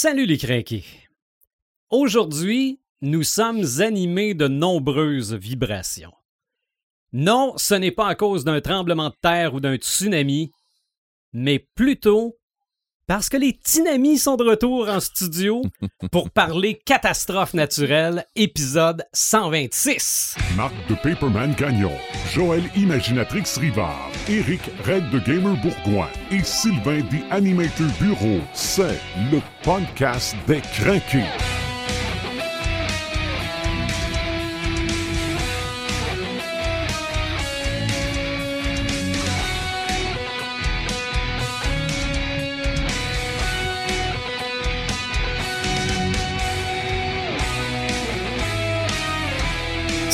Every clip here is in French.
Salut les crinqués. Aujourd'hui, nous sommes animés de nombreuses vibrations. Non, ce n'est pas à cause d'un tremblement de terre ou d'un tsunami, mais plutôt parce que les Tinamis sont de retour en studio pour parler catastrophe naturelle, épisode 126. Marc de Paperman Gagnon, Joël Imaginatrix Rivard, Eric Red de Gamer Bourgoin et Sylvain des Animator Bureau. C'est le podcast des craqués.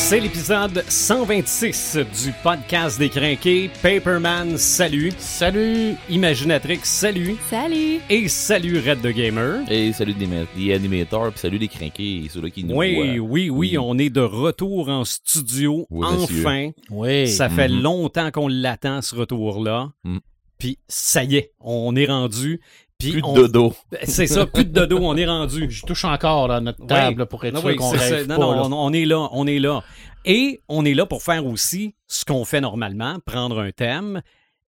C'est l'épisode 126 du podcast des crinqués. Paperman, salut. Salut! Imaginatrix, salut. Salut! Et salut Red the Gamer. Et salut des, des animateurs, puis salut les crinqués, ceux-là qui nous Oui, voient. oui, oui, on est de retour en studio, Oui, enfin. Oui. Ça fait Mhm. longtemps qu'on l'attend, ce retour-là. Mhm. Puis ça y est, on est rendu. Puis Plus de dodo. C'est ça, plus de dodo, on est rendu. Je touche encore là, notre table là, pour être Non, sûr oui, qu'on rêve Non, pas. non, là. on, on est là, on est là. Et on est là pour faire aussi ce qu'on fait normalement, prendre un thème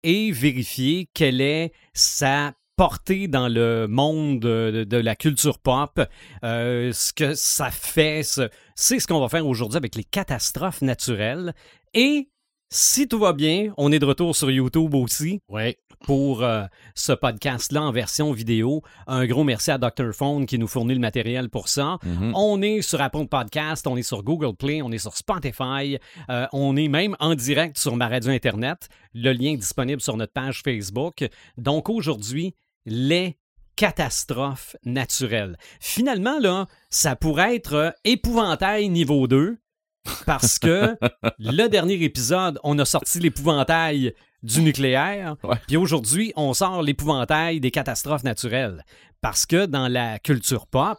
et vérifier quelle est sa portée dans le monde de, de la culture pop, euh, ce que ça fait. ce- C'est ce qu'on va faire aujourd'hui avec les catastrophes naturelles. Et si tout va bien, on est de retour sur YouTube aussi Oui. Pour euh, ce podcast-là en version vidéo. Un gros merci à Dr. Phone qui nous fournit le matériel pour ça. Mhm. On est sur Apple Podcast, on est sur Google Play, on est sur Spotify, euh, on est même en direct sur ma radio Internet. Le lien est disponible sur notre page Facebook. Donc aujourd'hui, les catastrophes naturelles. Finalement, là, ça pourrait être euh, épouvantail niveau 2 parce que le dernier épisode, on a sorti l'épouvantail du nucléaire. Ouais. Puis aujourd'hui, on sort l'épouvantail des catastrophes naturelles. Parce que dans la culture pop,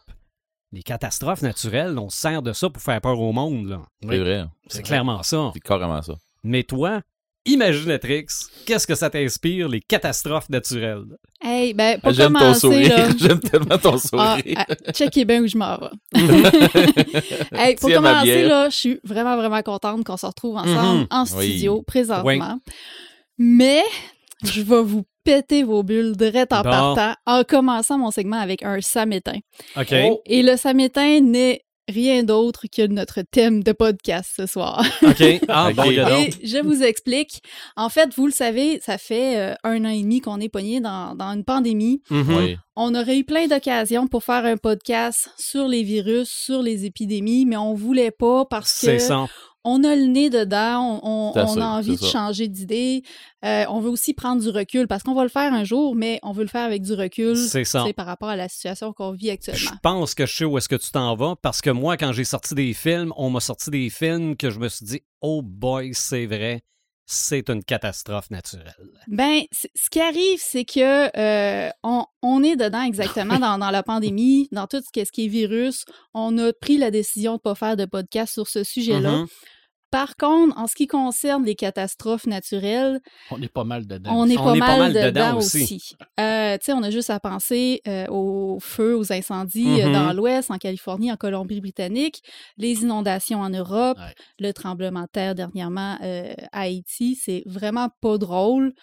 les catastrophes naturelles, on se sert de ça pour faire peur au monde. là. C'est vrai. C'est clairement ça. C'est carrément ça. Mais toi, Imaginatrix, qu'est-ce que ça t'inspire, les catastrophes naturelles? Hey, ben, pour J'aime ton commencer, sourire. là. J'aime tellement ton Ah, sourire. ah, checkez bien où je m'en vais. hey, pour Tiens, commencer, là, je suis vraiment, vraiment contente qu'on se retrouve ensemble Mhm. en Oui. studio présentement. Mais je vais vous péter vos bulles direct en Bon. partant en commençant mon segment avec un samétain. OK. Et le samétain n'est rien d'autre que notre thème de podcast ce soir. OK. Ah, bon, Et donc. je vous explique. En fait, vous le savez, ça fait euh, un an et demi qu'on est pogné dans, dans une pandémie. Mhm. Oui. On aurait eu plein d'occasions pour faire un podcast sur les virus, sur les épidémies, mais on voulait pas parce que on a le nez dedans, on, a envie de ça. changer d'idée. Euh, on veut aussi prendre du recul parce qu'on va le faire un jour, mais on veut le faire avec du recul ça. par rapport à la situation qu'on vit Je actuellement. pense que je sais où est-ce que tu t'en vas parce que moi, quand j'ai sorti des films, on m'a sorti des films que je me suis dit, oh boy, c'est vrai, c'est une catastrophe naturelle. Ben, ce qui arrive, c'est que euh, on, on est dedans exactement dans, dans la pandémie, dans tout ce qui est, ce qui est virus. On a pris la décision de ne pas faire de podcast sur ce sujet-là. Mhm. Par contre, en ce qui concerne les catastrophes naturelles, On est pas mal dedans. on est, On pas, est mal pas mal dedans dedans aussi. aussi. Euh, tu sais, on a juste à penser euh, aux feux, aux incendies euh, dans l'Ouest, en Californie, en Colombie-Britannique, les inondations en Europe, Ouais. le tremblement de terre dernièrement euh, à Haïti. C'est vraiment pas drôle.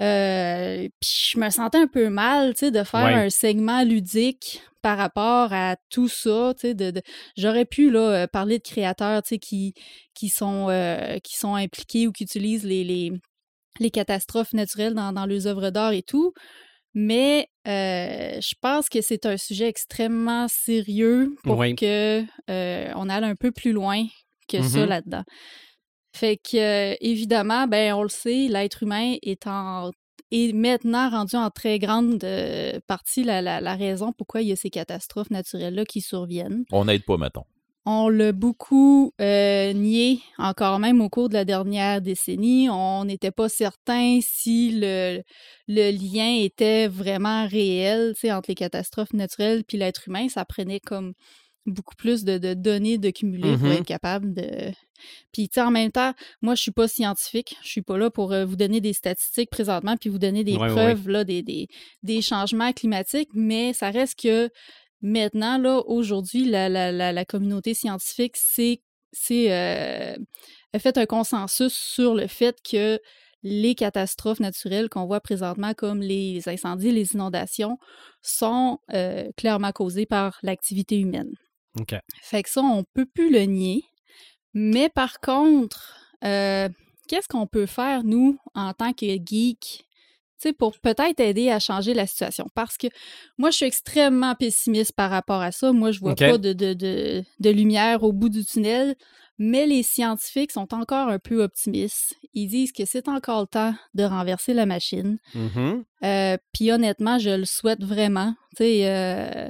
Euh, puis je me sentais un peu mal, tu sais, de faire Ouais. un segment ludique par rapport à tout ça, tu sais, de, de- j'aurais pu là euh, parler de créateurs, tu sais, qui qui sont euh, qui sont impliqués ou qui utilisent les les, les catastrophes naturelles dans, dans leurs œuvres d'art et tout, mais euh, je pense que c'est un sujet extrêmement sérieux pour Oui. que on aille un peu plus loin que ça Mhm. là-dedans. Fait que, euh, évidemment, ben, on le sait, l'être humain est en est maintenant rendu en très grande euh, partie la, la- la raison pourquoi il y a ces catastrophes naturelles-là qui surviennent. On n'aide pas, mettons. On l'a beaucoup euh, nié, encore même au cours de la dernière décennie. On n'était pas certain si le, le lien était vraiment réel entre les catastrophes naturelles puis l'être humain. Ça prenait comme beaucoup plus de, de données de cumuler pour Mhm. être capable de. Puis, tu sais, en même temps, moi, je suis pas scientifique. Je suis pas là pour euh, vous donner des statistiques présentement puis vous donner des Ouais, ouais, preuves là, des, des, des changements climatiques, mais ça reste que maintenant, là, aujourd'hui, la, la, la, la communauté scientifique, c'est. c'est euh, a fait un consensus sur le fait que les catastrophes naturelles qu'on voit présentement, comme les incendies, les inondations, sont euh, clairement causées par l'activité humaine. OK. Fait que ça, on peut plus le nier. Mais par contre, euh, qu'est-ce qu'on peut faire, nous, en tant que sais, pour peut-être aider à changer la situation? Parce que moi, je suis extrêmement pessimiste par rapport à ça. Moi, je vois pas de, de, de, de lumière au bout du tunnel. Mais les scientifiques sont encore un peu optimistes. Ils disent que c'est encore le temps de renverser la machine. Mhm. Euh, Puis honnêtement, je le souhaite vraiment. Tu sais, euh,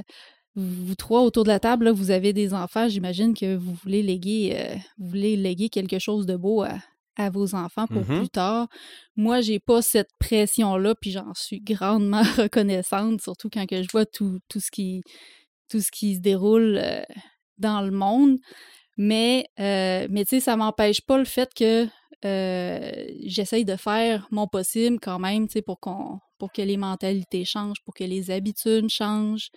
vous trois autour de la table, là, vous avez des enfants. J'imagine que vous voulez léguer, euh, vous voulez léguer quelque chose de beau à, à vos enfants pour Mhm. plus tard. Moi, j'ai pas cette pression-là, puis j'en suis grandement reconnaissante, surtout quand que je vois tout, tout ce qui tout ce qui se déroule euh, dans le monde. Mais, euh, mais tu sais, ça m'empêche pas le fait que euh, j'essaye de faire mon possible quand même, tu sais, pour qu'on pour que les mentalités changent, pour que les habitudes changent.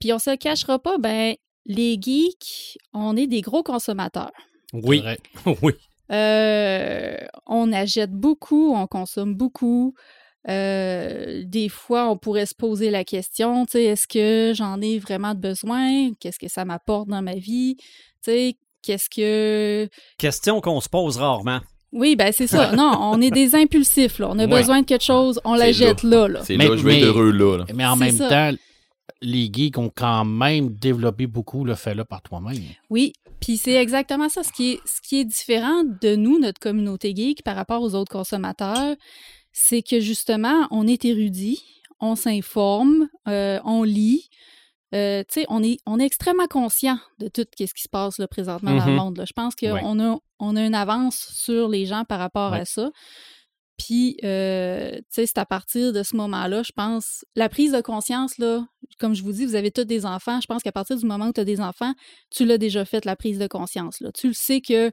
Puis on se le cachera pas, ben les geeks, on est des gros consommateurs. Oui. vrai. oui. Euh, on achète beaucoup, on consomme beaucoup. Euh, des fois, on pourrait se poser la question, tu sais, est-ce que j'en ai vraiment besoin? Qu'est-ce que ça m'apporte dans ma vie? Tu sais, qu'est-ce que... Question qu'on se pose rarement. Oui, ben c'est ça. Non, on est des impulsifs, là. On a Ouais. besoin de quelque chose, on la jette là, là. C'est là, je vais être heureux là. là. Mais en même ça. temps, les geeks ont quand même développé beaucoup le fait-là par toi-même. Oui, puis c'est exactement ça. Ce qui, est, ce qui est différent de nous, notre communauté geek, par rapport aux autres consommateurs, c'est que justement, on est érudit, on s'informe, euh, on lit. Euh, tu sais, on est, on est extrêmement conscient de tout ce qui se passe là, présentement dans le Mhm. monde. là. Je pense qu'on Ouais. a, on a une avance sur les gens par rapport Ouais. à ça. Puis, euh, tu sais, c'est à partir de ce moment-là, je pense, la prise de conscience, là, comme je vous dis, vous avez tous des enfants. Je pense qu'à partir du moment où tu as des enfants, tu l'as déjà fait, la prise de conscience. Là. Tu le sais que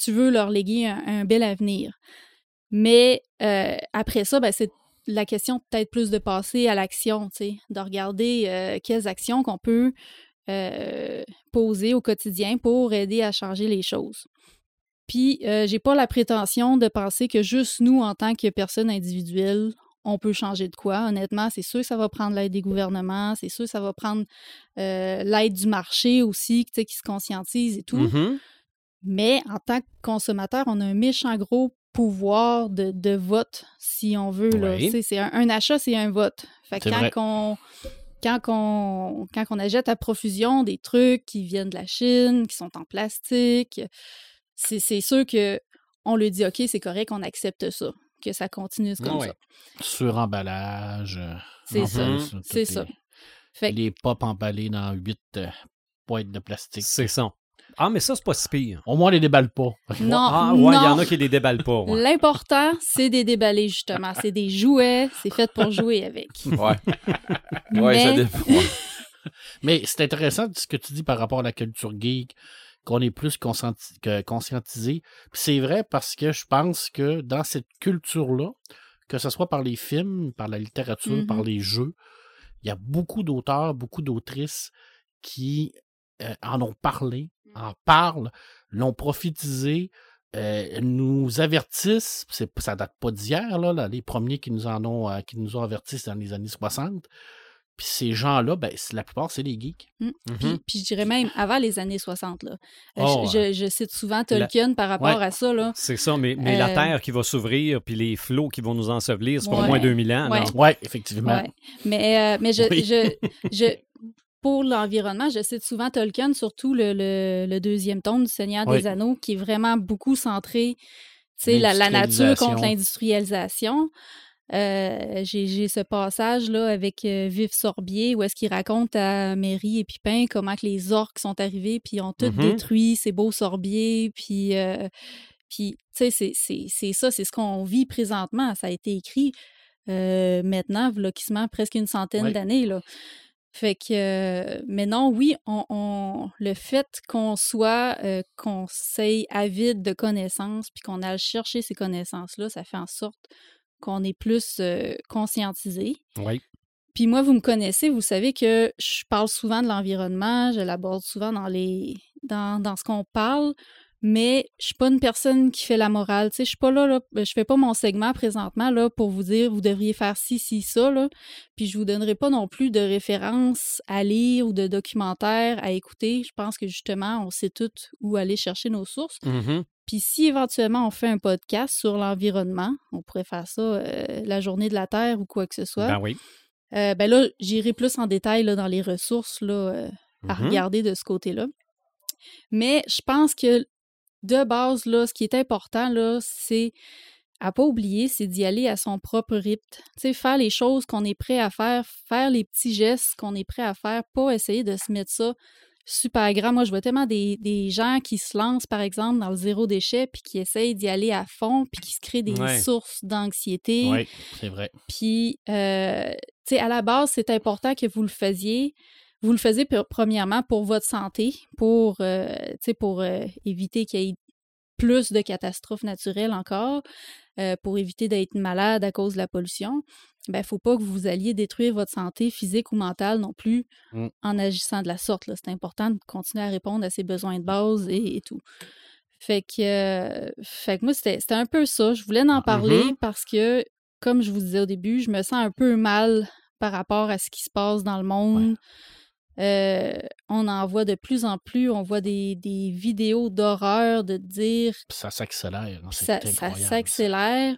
tu, veux leur léguer un, bel avenir. Mais euh, après ça, ben, c'est la question peut-être plus de passer à l'action, tu sais, de regarder euh, quelles actions qu'on peut poser au quotidien pour aider à changer les choses. Puis, euh, j'ai pas la prétention de penser que juste nous, en tant que personnes individuelles, on peut changer de quoi. Honnêtement, c'est sûr que ça va prendre l'aide des gouvernements, c'est sûr que ça va prendre euh, l'aide du marché aussi, qui se conscientise et tout. Mhm. Mais en tant que consommateur, on a un méchant gros pouvoir de, de vote, si on veut. Là. Oui. C'est un, un achat, c'est un vote. Fait que quand quand on, quand on achète à profusion des trucs qui viennent de la Chine, qui sont en plastique, c'est c'est sûr que on le dit, OK, c'est correct, on accepte ça, que ça continue comme Ouais. ça. Sur-emballage. euh, C'est ça, c'est ça. Fait Les pop emballés dans huit euh, boîtes de plastique. C'est ça. Ah, mais ça, c'est pas si pire. Au moins, on les déballe pas. non, Ah, ouais, il y en a qui les déballent pas. ouais. L'important, c'est des déballés, justement. C'est des jouets, c'est fait pour jouer avec. Ouais. Ouais, ça Mais- dépend. Mais c'est intéressant ce que tu dis par rapport à la culture geek, qu'on est plus conscientisé. C'est vrai parce que je pense que dans cette culture-là, que ce soit par les films, par la littérature, par les jeux, il y a beaucoup d'auteurs, beaucoup d'autrices qui euh, en ont parlé, en parlent, l'ont prophétisé, euh, nous avertissent, ça date pas d'hier, là, là, les premiers qui nous en ont, euh, qui nous ont avertis c'est dans les années 60. Puis ces gens-là, ben, la plupart, c'est des geeks. Mhm. Puis, puis je dirais même avant les années 60. Là. Euh, Oh, je, je- je cite souvent Tolkien par rapport Ouais. à ça. Là. C'est ça, mais, mais la Euh, terre qui va s'ouvrir, puis les flots qui vont nous ensevelir, c'est pas Ouais. au moins 2000 ans. Ouais, effectivement. Ouais. Mais, euh, mais je, Oui. je, je- pour l'environnement, je cite souvent Tolkien, surtout le, le- le deuxième tome du Seigneur Oui. des Anneaux, qui est vraiment beaucoup centré, tu sais, la, la nature contre l'industrialisation. Euh, J'ai ce passage-là avec euh, Vif Sorbier où est-ce qu'il raconte à Mary et Pipin comment que les orques sont arrivés puis ont tout Mhm. détruit, ces beaux sorbiers, puis... euh, puis, tu sais, c'est- c'est c'est ça, c'est ce qu'on vit présentement. Ça a été écrit maintenant, v'là qui se met presque une centaine d'années. là. Fait que, mais non, oui, on, on- le fait qu'on soit, euh, qu'on s'aille avide de connaissances, puis qu'on aille chercher ces connaissances-là, ça fait en sorte qu'on est plus euh, conscientisé. Oui. Puis moi, vous me connaissez, vous savez que je parle souvent de l'environnement, je l'aborde souvent dans les dans, dans ce qu'on parle, mais je suis pas une personne qui fait la morale. Tu sais, je suis pas là, là, je fais pas mon segment présentement là pour vous dire vous devriez faire ci, ci, ça là. Puis je vous donnerai pas non plus de références à lire ou de documentaires à écouter. Je pense que justement, on sait toutes où aller chercher nos sources. Mhm. Puis si éventuellement on fait un podcast sur l'environnement, on pourrait faire ça euh, la journée de la Terre ou quoi que ce soit. Ben oui. Euh, ben là, j'irai plus en détail là, dans les ressources là, euh, à Mhm. regarder de ce côté-là. Mais je pense que de base, là, ce qui est important, là, c'est à pas oublier, c'est d'y aller à son propre rythme. Tu sais, faire les choses qu'on est prêt à faire, faire les petits gestes qu'on est prêt à faire, pas essayer de se mettre ça super grand. Moi, je vois tellement des, des gens qui se lancent, par exemple, dans le zéro déchet, puis qui essayent d'y aller à fond, puis qui se créent des Ouais. sources d'anxiété. Oui, c'est vrai. Puis, euh, tu sais, à la base, c'est important que vous le faisiez. Vous le faisiez pr- premièrement pour votre santé, pour, euh, pour euh, éviter qu'il y ait plus de catastrophes naturelles encore, pour éviter d'être malade à cause de la pollution. Ben, il faut pas que vous alliez détruire votre santé physique ou mentale non plus Mm. en agissant de la sorte. C'est important de continuer à répondre à ses besoins de base et, et tout. Fait que, euh, fait que moi, c'était un peu ça. Je voulais en parler Mhm. parce que, comme je vous disais au début, je me sens un peu mal par rapport à ce qui se passe dans le monde. Euh, on en voit de plus en plus, on voit des, des vidéos d'horreur de dire Puis ça s'accélère. hein, ça, s'accélère,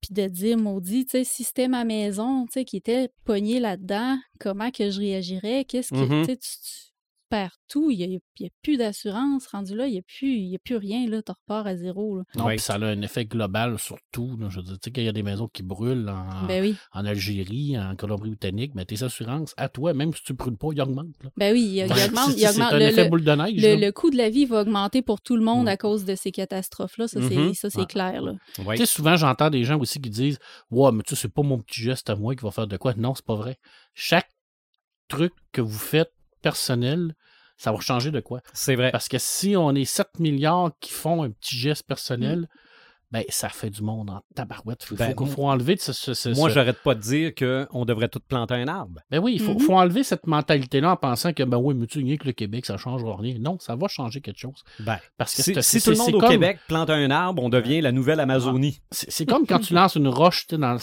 puis de dire, maudit, tu sais, si c'était ma maison, tu sais, qui était pognée là-dedans, comment que je réagirais? Qu'est-ce que, tu sais, tu, tu perds tout, il n'y a, il y a plus d'assurance, rendu là, il n'y a, plus- il y a plus rien, là, tu repars à zéro, là. Non, Ouais. ça a un effet global sur tout. là. Je veux dire, tu sais qu'il y a des maisons qui brûlent en, Ben oui, en Algérie, en Colombie-Britannique, mais tes assurances, à toi, même si tu ne brûles pas, ils augmentent. là. ben oui, il, il Ouais, augmente, c'est- il augmente un le, effet le- boule de neige. le- le coût de la vie va augmenter pour tout le monde Mm. à cause de ces catastrophes-là, ça, c'est Mhm. ça, c'est Ouais. clair, là. Oui. Tu sais, souvent, j'entends des gens aussi qui disent Ouais, mais tu sais, c'est pas mon petit geste à moi qui va faire de quoi. Non, c'est pas vrai. Chaque truc que vous faites personnel, ça va changer de quoi? C'est vrai. Parce que si on est 7 milliards qui font un petit geste Mm. personnel, ben ça fait du monde en tabarouette. Il faut, Ben, faut- faut enlever de ce. ce- ce- Moi, ce- j'arrête pas de dire qu'on devrait tout planter un arbre. Ben oui, il faut, Mhm. faut enlever cette mentalité-là en pensant que, ben oui, mais tu que le Québec, ça ne changera rien. Non, ça va changer quelque chose. Ben, Parce que si, c'est- si c'est- tout le monde au comme- Québec plante un arbre, on devient la nouvelle Amazonie. C'est c'est comme quand tu lances une roche dans,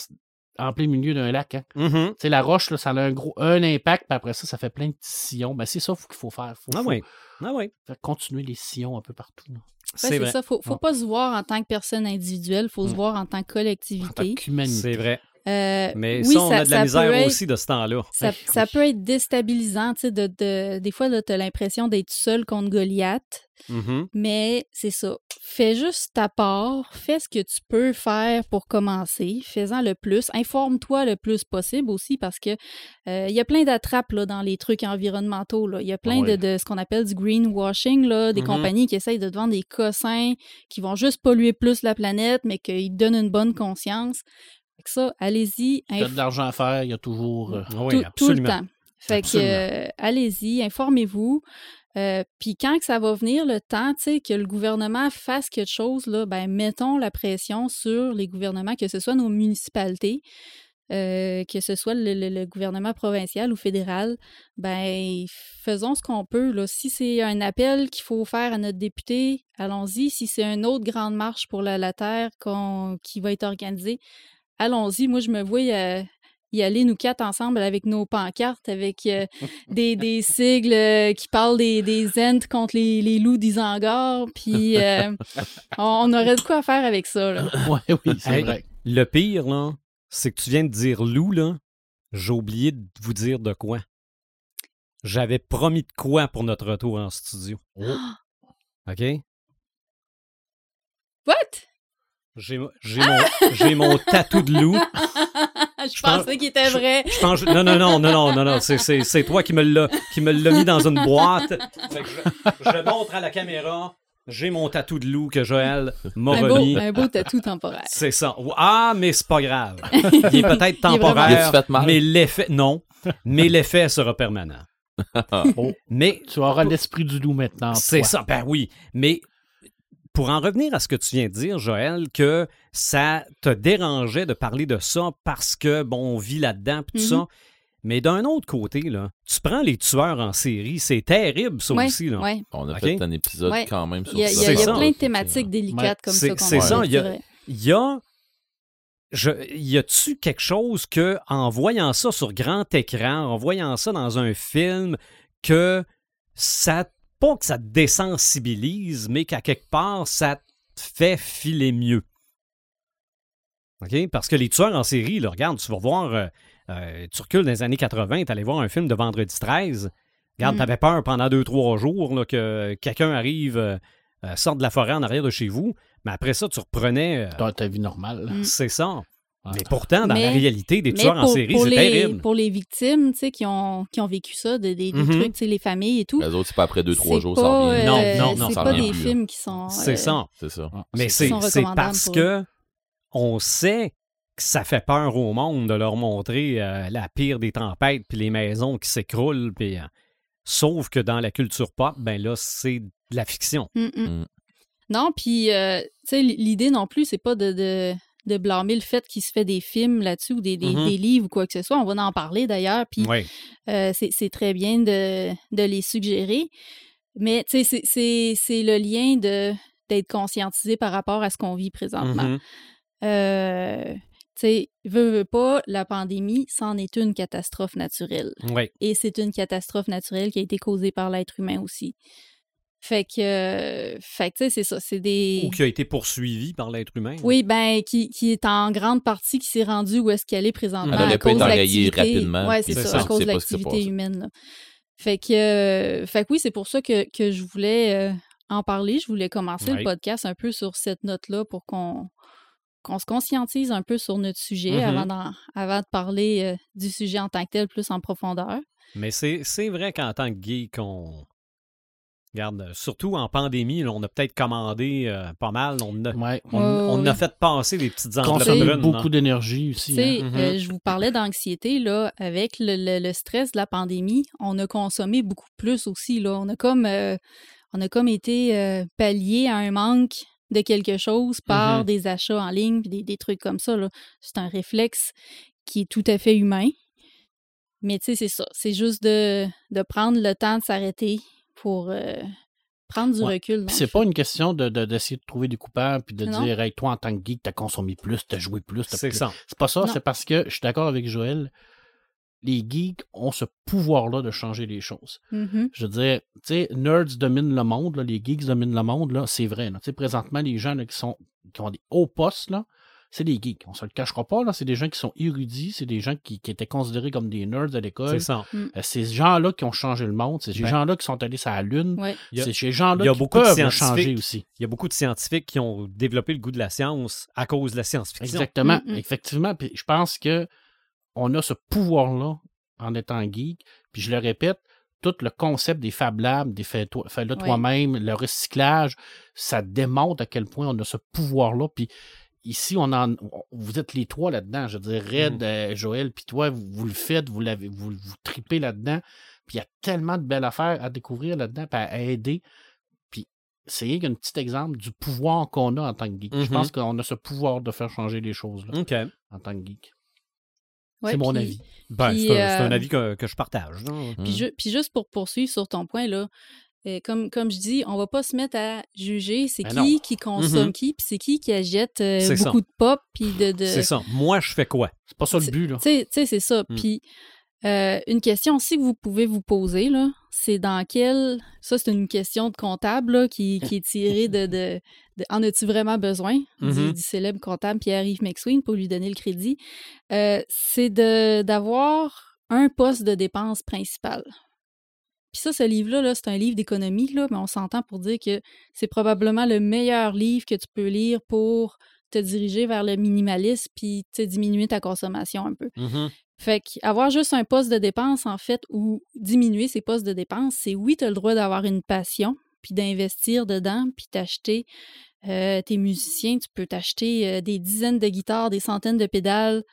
en plein milieu d'un lac. Hein. Tu sais, la roche, là, ça a un gros un impact, puis après ça, ça fait plein de petits sillons. Ben, c'est ça qu'il faut faire. Faut, Ah faut oui. Ah oui. faire continuer les sillons un peu partout. là. Ouais, C'est ça, faut, faut Ouais. pas se voir en tant que personne individuelle, faut se Mm. voir en tant que En tant collectivité. qu'humanité. C'est vrai. Euh, Mais oui, ça, on a de la misère peut être- aussi de ce temps-là. Ça, oui. peut être déstabilisant, tu sais, de, de- des fois, tu as l'impression d'être seul contre Goliath, Mhm. mais c'est ça. Fais juste ta part, fais ce que tu peux faire pour commencer, fais-en le plus, informe-toi le plus possible aussi parce que euh, il y a plein d'attrapes là, dans les trucs environnementaux. là. Il y a plein de, de ce qu'on appelle du greenwashing, là, des Mhm. compagnies qui essayent de te vendre des cossins qui vont juste polluer plus la planète, mais qu'ils donnent une bonne conscience. Fait que ça, allez-y, Tu as de l'argent à faire, il y a toujours. euh, Oui, tout, tout le absolument. temps. Fait que euh, allez-y, informez-vous. Euh, Puis quand que ça va venir le temps, tu sais, que le gouvernement fasse quelque chose, là, ben mettons la pression sur les gouvernements, que ce soit nos municipalités, euh, que ce soit le, le- le gouvernement provincial ou fédéral, ben faisons ce qu'on peut. Là. Si c'est un appel qu'il faut faire à notre député, allons-y. Si c'est une autre grande marche pour la, la terre qui va être organisée, allons-y. Moi, je me vois euh, y aller, nous quatre ensemble, avec nos pancartes, avec euh, des, des sigles euh, qui parlent des, des Ents contre les, les loups d'Isengard. Puis euh, on, on aurait de quoi faire avec ça. Là. Ouais, oui, c'est Hey, vrai. Le pire, là, c'est que tu viens de dire loup, là. J'ai oublié de vous dire de quoi. J'avais promis de quoi pour notre retour en studio. OK? What? J'ai mon, tatou de loup. je pensais qu'il était vrai. Je pense, non, non, non, non, non, non, non, c'est, toi qui me l'a, qui me l'a mis dans une boîte. Fait que je, je montre à la caméra, j'ai mon tatou de loup que Joël m'a remis. un beau tatou temporaire. C'est ça. Ah, mais c'est pas grave. Il est peut-être Il est vraiment- temporaire. Mais l'effet, non. mais l'effet sera permanent. Oh, Mais tu auras l'esprit du loup maintenant. c'est ça, ben oui. Mais pour en revenir à ce que tu viens de dire, Joël, que ça te dérangeait de parler de ça parce que, bon, on vit là-dedans, puis tout ça. Mais d'un autre côté, là, tu prends les tueurs en série, c'est terrible, ça Ouais, aussi. Là. ouais. On a Ok? fait un épisode Ouais. quand même sur Il y a, il y a- ça. il y a ça. plein de thématiques délicates Ouais. comme ça qu'on c'est a ça, il y a- c'est vrai. Il y a. Je, y a-tu quelque chose que, en voyant ça sur grand écran, en voyant ça dans un film, que ça. Pas que ça te désensibilise, mais qu'à quelque part, ça te fait filer mieux. OK? Parce que les tueurs en série, là, regarde, tu vas voir. euh, euh, tu recules dans les années 80, tu allais voir un film de Vendredi 13. Regarde, Mm. t'avais peur pendant deux, trois jours là, que quelqu'un arrive, euh, euh, sorte de la forêt en arrière de chez vous. Mais après ça, tu reprenais. euh, Dans ta vie normale. Mm. c'est ça. Mais pourtant, dans la réalité des tueurs en série, pour c'est les, terrible. pour les victimes, tu sais, qui ont, qui ont vécu ça, des, des- des Mhm. trucs, tu sais, les familles et tout. Les autres, c'est pas après deux, trois c'est jours, pas, ça revient. Non, euh, non, non, C'est ça pas des plus, là. films qui sont. C'est euh, ça. C'est ça. Mais c'est- c'est c'est parce pour que on sait que ça fait peur au monde de leur montrer euh, la pire des tempêtes puis les maisons qui s'écroulent. Puis, euh, sauf que dans la culture pop, ben là, c'est de la fiction. Mm, mm. Mm. Non, puis, euh, tu sais, l'idée non plus, c'est pas de, de, de blâmer le fait qu'il se fait des films là-dessus ou des, des, des livres ou quoi que ce soit. On va en parler d'ailleurs, puis Oui. euh, c'est très bien de, de les suggérer. Mais, tu sais, c'est- le lien de d'être conscientisé par rapport à ce qu'on vit présentement. Mhm. Euh, tu sais, veux, veux pas, la pandémie, c'en est une catastrophe naturelle. Oui. Et c'est une catastrophe naturelle qui a été causée par l'être humain aussi. Fait que, euh, fait que tu sais, c'est ça, c'est des... Ou qui a été poursuivi par l'être humain. Oui, ben, qui, qui est en grande partie, qui s'est rendu où est-ce qu'elle est présentement. Elle à aurait pu cause être de enrayée l'activité. rapidement, Ouais, puis c'est ça, ça, à cause c'est de l'activité humaine. là. Fait que, euh, fait que oui, c'est pour ça que, que je voulais euh, en parler. Je voulais commencer Ouais. le podcast un peu sur cette note-là pour qu'on qu'on se conscientise un peu sur notre sujet Mhm. avant, de parler euh, du sujet en tant que tel plus en profondeur. Mais c'est c'est vrai qu'en tant que geek, on. Regarde, euh, surtout en pandémie, là, on a peut-être commandé euh, pas mal. On a, Ouais. on, a fait passer des petites enveloppes beaucoup d'énergie Tu aussi. sais, hein. Euh, je vous parlais d'anxiété, là, avec le, le- le stress de la pandémie, on a consommé beaucoup plus aussi, là. On a comme, euh, on a comme été euh, pallié à un manque de quelque chose par Mhm. des achats en ligne, des, des trucs comme ça, là. C'est un réflexe qui est tout à fait humain. Mais tu sais, c'est ça. C'est juste de, de prendre le temps de s'arrêter pour euh, prendre du Ouais. recul. c'est pas une question de, de- d'essayer de trouver des coupables puis de Non. dire hey, toi en tant que geek, t'as consommé plus, t'as joué plus. t'as C'est plus. ça. C'est pas ça, c'est parce que je suis d'accord avec Joël. Les geeks ont ce pouvoir-là de changer les choses. Mhm. Je veux dire, tu sais, nerds dominent le monde, là, les geeks dominent le monde, là, c'est vrai. là. Tu sais, présentement, les gens là, qui sont qui ont des hauts postes, là, c'est des geeks. On se le cachera pas, là, c'est des gens qui sont érudits, c'est des gens qui, qui étaient considérés comme des nerds à l'école. C'est ça. Euh, C'est ces gens-là qui ont changé le monde, c'est ces Ben. gens-là qui sont allés sur la Lune, Ouais. C'est ces il gens-là y a qui beaucoup de peuvent changer aussi. Il y a beaucoup de scientifiques qui ont développé le goût de la science à cause de la science-fiction. Exactement, Mm, mm. effectivement. Puis je pense que on a ce pouvoir-là en étant geek. Puis je le répète, tout le concept des Fab Labs, des fais-le fais Oui. toi-même, le recyclage, ça démontre à quel point on a ce pouvoir-là. Puis ici, on en, vous êtes les trois là-dedans. Je veux dire, Red, Mm. euh, Joël, puis toi, vous, vous le faites, vous, l'avez, vous, vous tripez là-dedans. Puis il y a tellement de belles affaires à découvrir là-dedans, puis à aider. Puis c'est rien qu'un petit exemple du pouvoir qu'on a en tant que geek. Je pense qu'on a ce pouvoir de faire changer les choses là, OK. en tant que geek. Ouais, c'est mon puis- avis. Ben, Puis, c'est un, c'est un euh, avis que, que je partage. Puis, Mm. ju- puis juste pour poursuivre sur ton point, là, euh, comme, comme je dis, on va pas se mettre à juger c'est Ben qui non. qui consomme Mhm. qui, puis c'est qui qui achète euh, ça. beaucoup de pop, puis de... de... C'est ça. Moi, je fais quoi? C'est pas ça le but, là. Tu sais- c'est ça. Mm. Puis euh, une question aussi que vous pouvez vous poser, là, c'est dans quel... Ça, c'est une question de comptable là, qui, qui est tirée de... de, de- en as-tu vraiment besoin? du- Mhm. du, célèbre comptable Pierre-Yves McSween, pour lui donner le crédit. Euh, c'est d'avoir un poste de dépense principal. Puis ça, ce livre-là, là, c'est un livre d'économie, là, mais on s'entend pour dire que c'est probablement le meilleur livre que tu peux lire pour te diriger vers le minimalisme puis diminuer ta consommation un peu. Mhm. Fait qu'avoir juste un poste de dépense, en fait, ou diminuer ses postes de dépense, c'est oui, tu as le droit d'avoir une passion, puis d'investir dedans, puis t'acheter euh, tes musiciens, tu peux t'acheter euh, des dizaines de guitares, des centaines de pédales,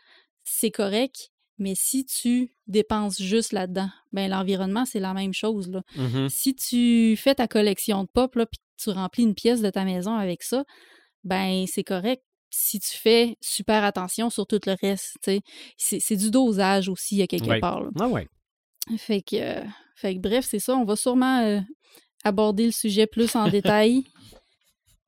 c'est correct, Mais si tu dépenses juste là-dedans, ben l'environnement, c'est la même chose. Là. Mhm. Si tu fais ta collection de pop, là, puis tu remplis une pièce de ta maison avec ça, ben c'est correct. Si tu fais super attention sur tout le reste, tu sais, c'est c'est du dosage aussi à quelque Ouais. part. là. Ah ouais. Fait que, euh, fait que bref, c'est ça. On va sûrement euh, aborder le sujet plus en détail.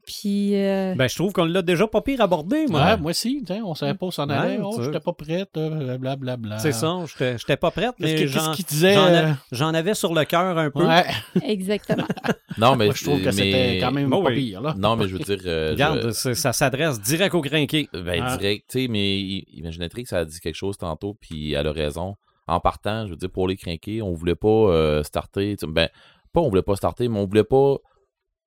Puis, euh, Ben, je trouve qu'on l'a déjà pas pire abordé, moi. Ouais, moi aussi, tiens, on savait pas où s'en allait. Ouais, oh, j'étais pas prête, euh, blablabla. C'est ça, j'étais pas prête, mais j'en disait? j'en euh, j'en avais sur le cœur un peu. Ouais, exactement. Non, mais moi, je trouve que mais- c'était quand même Bon, pas oui. pire, là. Non, mais je veux dire. euh, Regarde, ça s'adresse direct au crinqué. Ben, Ah. direct, tu sais, mais Imaginatrix, ça a dit quelque chose tantôt, puis elle a raison. En partant, je veux dire, pour les crinqués, on voulait pas euh, starter, ben, pas on voulait pas starter, mais on voulait pas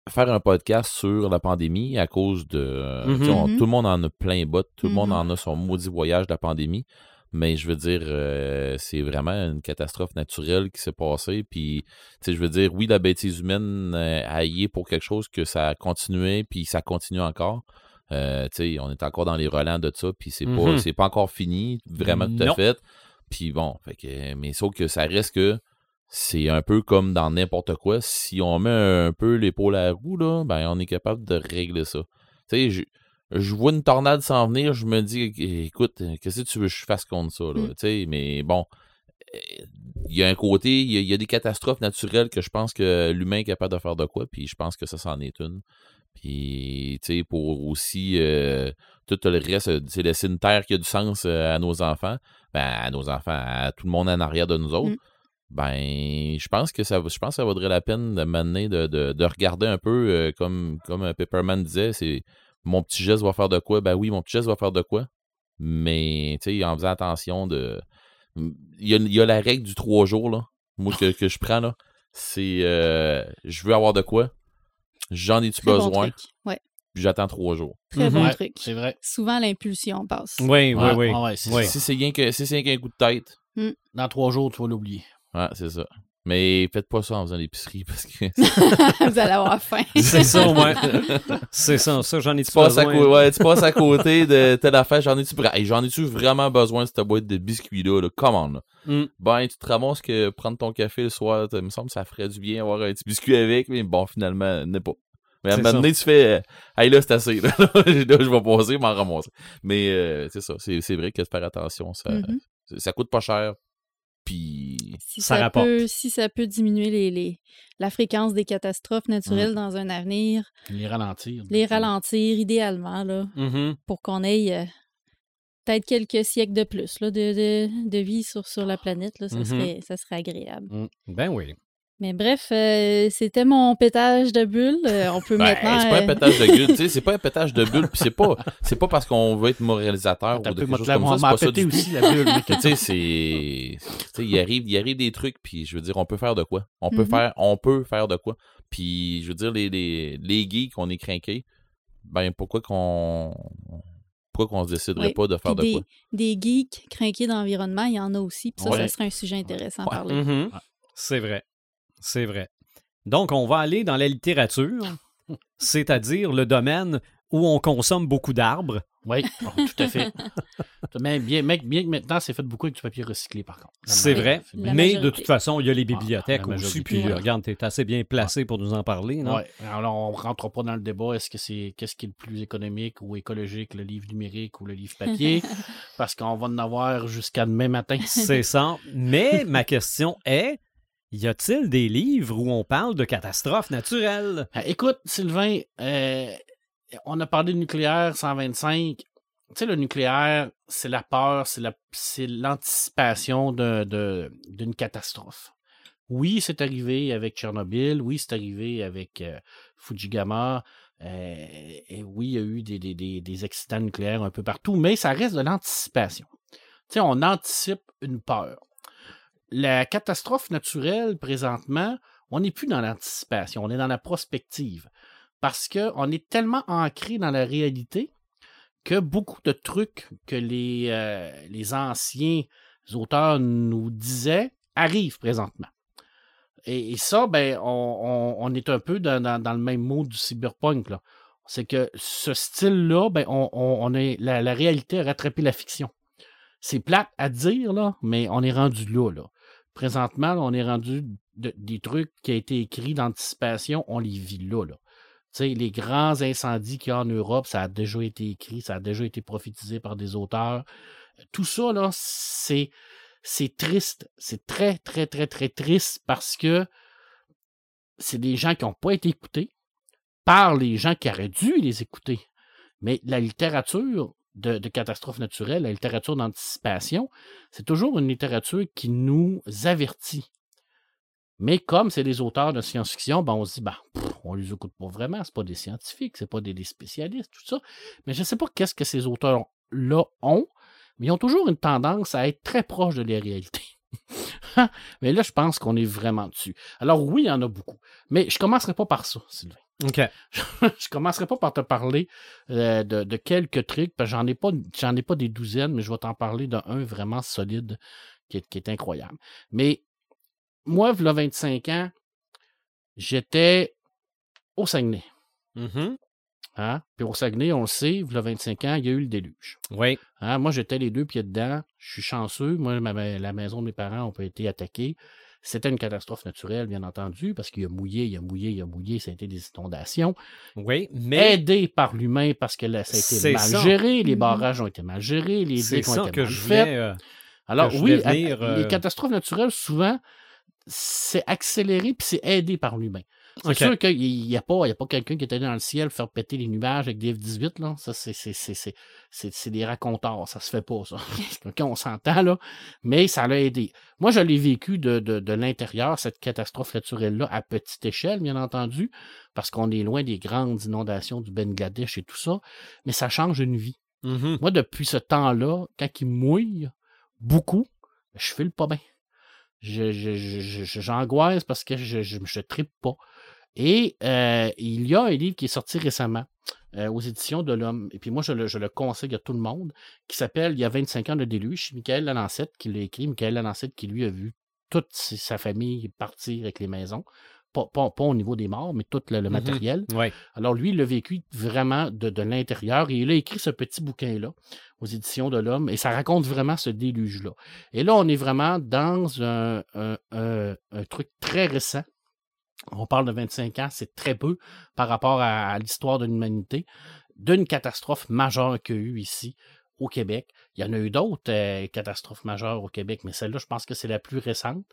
faire un podcast sur la pandémie à cause de... euh, on- Mhm. Tout le monde en a plein bot, tout le monde Mhm. en a son maudit voyage de la pandémie, mais je veux dire, euh, c'est vraiment une catastrophe naturelle qui s'est passée, puis, tu sais, je veux dire, oui, la bêtise humaine euh, a y est pour quelque chose que ça a continué, puis ça continue encore. Euh, tu sais, on est encore dans les relents de ça, puis c'est Mhm. pas, c'est pas encore fini, vraiment tout à fait. Puis bon, fait que, mais sauf que ça reste que c'est un peu comme dans n'importe quoi. Si on met un peu l'épaule à la roue, là, ben on est capable de régler ça. Tu sais, je, je vois une tornade s'en venir, je me dis, écoute, qu'est-ce que tu veux que je fasse contre ça, là? Mm. Tu sais, mais bon, euh, il y a un côté, il y a, il y a des catastrophes naturelles que je pense que l'humain est capable de faire de quoi, puis je pense que ça, c'en est une. Puis, tu sais, pour aussi euh, tout le reste, euh, c'est laisser une terre qui a du sens euh, à nos enfants, ben, à nos enfants, à tout le monde en arrière de nous autres. Mm. Ben, je pense que ça, je pense que ça vaudrait la peine de m'amener de, de, de regarder un peu, euh, comme, comme euh, Pepperman disait, c'est mon petit geste va faire de quoi? Ben oui, mon petit geste va faire de quoi? Mais, tu sais, en faisant attention de. Il y a, il y a la règle du trois jours, là, moi, que, que je prends, là. C'est, euh, je veux avoir de quoi? J'en ai-tu Très bon besoin? truc. Ouais, Puis j'attends trois jours. très Mhm. bon Ouais, truc. c'est vrai. Souvent, l'impulsion passe. Oui, oui, oui. Si c'est rien que, si c'est rien qu'un coup de tête, Dans trois jours, tu vas l'oublier. Ouais, c'est ça. Mais faites pas ça en faisant l'épicerie parce que Vous allez avoir faim. C'est ça, ouais. C'est ça, ça, j'en ai tu passes, à besoin? cô- ouais, tu passes à côté de telle affaire. J'en ai-tu hey, j'en ai-tu vraiment besoin de cette boîte de biscuits-là? Là? Come on, là. Mm. Ben, tu te ramasses que prendre ton café le soir, il me semble que ça ferait du bien avoir un petit biscuit avec, mais bon, finalement, n'est pas. Mais à un moment donné, tu fais, euh, hey là, c'est assez, là, Là, je vais passer, m'en ramasser. Mais euh, c'est ça, c'est c'est vrai que de faire attention, ça, ça, ça coûte pas cher. Puis, Si Ça ça, rapporte. peut, si ça peut diminuer les, les- la fréquence des catastrophes naturelles dans un avenir, Les ralentir. les ralentir idéalement, là, Mhm. pour qu'on ait euh, peut-être quelques siècles de plus là, de, de, de vie sur, sur la planète. Là, ça, Mhm. serait, ça serait agréable. Mm. Ben oui. Mais bref, euh, c'était mon pétage de bulle. Euh, on peut ben, maintenant. c'est pas un euh, pétage de gueule, tu sais, c'est pas un pétage de bulle, puis c'est pas, c'est pas parce qu'on veut être moralisateur ou de peu quelque chose la comme ça, c'est pas ça du aussi, la bulle. tu sais, c'est. Tu sais, il arrive, il arrive des trucs, puis je veux dire, on peut faire de quoi? On peut Mhm. faire on peut faire de quoi? Puis, je veux dire, les, les, les geeks, on est craqués, ben pourquoi qu'on. Pourquoi qu'on se déciderait Oui, pas de faire de quoi? des, geeks craqués d'environnement, il y en a aussi. Puis ça, Ouais. ça serait un sujet intéressant à parler. Mhm. Ouais. C'est vrai. C'est vrai. Donc, on va aller dans la littérature, c'est-à-dire le domaine où on consomme beaucoup d'arbres. Oui, oh, tout à fait. Mais bien, que maintenant, c'est fait beaucoup avec du papier recyclé, par contre. C'est vrai. Mais de toute façon, il y a les bibliothèques la aussi. Puis, ouais. regarde, tu es assez bien placé pour nous en parler. Non? Ouais. Alors, on ne rentre pas dans le débat. Est-ce que c'est qu'est-ce qui est le plus économique ou écologique, le livre numérique ou le livre papier? Parce qu'on va en avoir jusqu'à demain matin. C'est ça. Mais ma question est y a-t-il des livres où on parle de catastrophes naturelles? Euh, Écoute, Sylvain, euh, on a parlé de nucléaire 125. Tu sais, le nucléaire, c'est la peur, c'est la, c'est l'anticipation d'une catastrophe. Oui, c'est arrivé avec Tchernobyl. Oui, c'est arrivé avec euh, Fujigama. euh, et oui, il y a eu des, des accidents nucléaires un peu partout, mais ça reste de l'anticipation. Tu sais, on anticipe une peur. La catastrophe naturelle, présentement, on n'est plus dans l'anticipation, on est dans la prospective. Parce qu'on est tellement ancré dans la réalité que beaucoup de trucs que les, euh, anciens auteurs nous disaient arrivent présentement. Et, ça, ben, on, est un peu dans, le même mode du cyberpunk. C'est que ce style-là, ben, on, la, réalité a rattrapé la fiction. c'est plate à dire, mais on est rendu là, là. Présentement, on est rendu des trucs qui ont été écrits d'anticipation, on les vit là, les grands incendies qu'il y a en Europe, ça a déjà été écrit, ça a déjà été prophétisé par des auteurs. Tout ça, là, c'est, c'est triste. C'est très, très, très, très triste parce que c'est des gens qui n'ont pas été écoutés par les gens qui auraient dû les écouter. Mais la littérature de, catastrophes naturelles, la littérature d'anticipation, c'est toujours une littérature qui nous avertit. Mais comme c'est des auteurs de science-fiction, ben on se dit, ben, on les écoute pas vraiment, c'est pas des scientifiques, c'est pas des, spécialistes, tout ça. Mais je ne sais pas qu'est-ce que ces auteurs-là ont, mais ils ont toujours une tendance à être très proches de la réalité. mais là, je pense qu'on est vraiment dessus. Alors oui, il y en a beaucoup. Mais je ne commencerai pas par ça, Sylvain. OK. je ne commencerai pas par te parler euh, de, quelques trucs, parce que j'en ai pas, ai pas des douzaines, mais je vais t'en parler d'un vraiment solide qui est, incroyable. Mais moi, il y a 25 ans, j'étais au Saguenay. Mm-hmm. Hein? Puis au Saguenay, on le sait, il y a 25 ans, il y a eu le déluge. Oui. Hein? Moi, j'étais les deux pieds dedans. Je suis chanceux. Moi, la maison de mes parents n'a pas été attaquée. C'était une catastrophe naturelle, bien entendu, parce qu'il a mouillé, il a mouillé, il a mouillé, ça a été des inondations. Oui, mais. Aidé par l'humain parce que là, ça a été mal géré, les mm-hmm. barrages ont été mal gérés, les digues ont été mal faites. Euh, Alors, oui, les euh, catastrophes naturelles, souvent, c'est accéléré puis c'est aidé par l'humain. C'est sûr qu'il n'y a pas, pas quelqu'un qui est allé dans le ciel faire péter les nuages avec des F-18. Là. Ça, c'est des raconteurs. Ça se fait pas, ça. On s'entend, là. Mais ça l'a aidé. Moi, je l'ai vécu de, de, l'intérieur, cette catastrophe naturelle-là, à petite échelle, bien entendu, parce qu'on est loin des grandes inondations du Bangladesh et tout ça. Mais ça change une vie. Mm-hmm. Moi, depuis ce temps-là, quand il mouille beaucoup, je file pas bien. J'angoisse parce que je ne tripe pas. Et euh, il y a un livre qui est sorti récemment euh, aux éditions de l'Homme, et puis moi je le, conseille à tout le monde, qui s'appelle Il y a 25 ans de déluge, Michael Lalancette qui l'a écrit, Michael Lalancette qui lui a vu toute sa famille partir avec les maisons. Pas, au niveau des morts, mais tout le, mm-hmm. matériel. Alors lui, il l'a vécu vraiment de, l'intérieur et il a écrit ce petit bouquin-là aux éditions de l'Homme et ça raconte vraiment ce déluge-là. Et là, on est vraiment dans un truc très récent on parle de 25 ans, c'est très peu par rapport à, l'histoire de l'humanité, d'une catastrophe majeure qu'il y a eu ici au Québec. Il y en a eu d'autres euh, catastrophes majeures au Québec, mais celle-là, je pense que c'est la plus récente.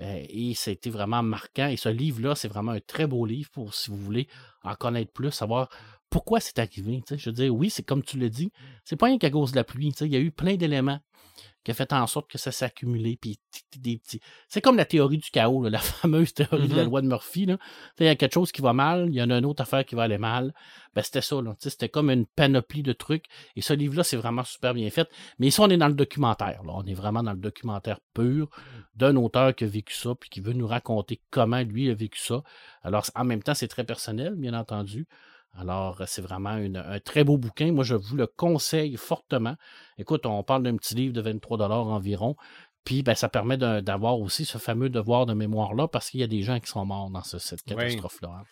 Euh, et c'était vraiment marquant. Et ce livre-là, c'est vraiment un très beau livre pour, si vous voulez en connaître plus, savoir pourquoi c'est arrivé. Je veux dire, oui, c'est comme tu l'as dit, c'est pas rien qu'à cause de la pluie. Il y a eu plein d'éléments qui a fait en sorte que ça s'est accumulé. Puis des petits. C'est comme la théorie du chaos, la fameuse théorie de la mm-hmm. loi de Murphy. Il y a quelque chose qui va mal, il y en a une autre affaire qui va aller mal. Ben, c'était ça. C'était comme une panoplie de trucs. Et ce livre-là, c'est vraiment super bien fait. Mais ici, on est dans le documentaire. Là. On est vraiment dans le documentaire pur d'un auteur qui a vécu ça, puis qui veut nous raconter comment lui a vécu ça. Alors, en même temps, c'est très personnel, bien entendu. Alors, c'est vraiment un très beau bouquin. Moi, je vous le conseille fortement. Écoute, on parle d'un petit livre de 23 environ. Puis, ben, ça permet d'avoir aussi ce fameux devoir de mémoire-là parce qu'il y a des gens qui sont morts dans cette catastrophe-là. Hein.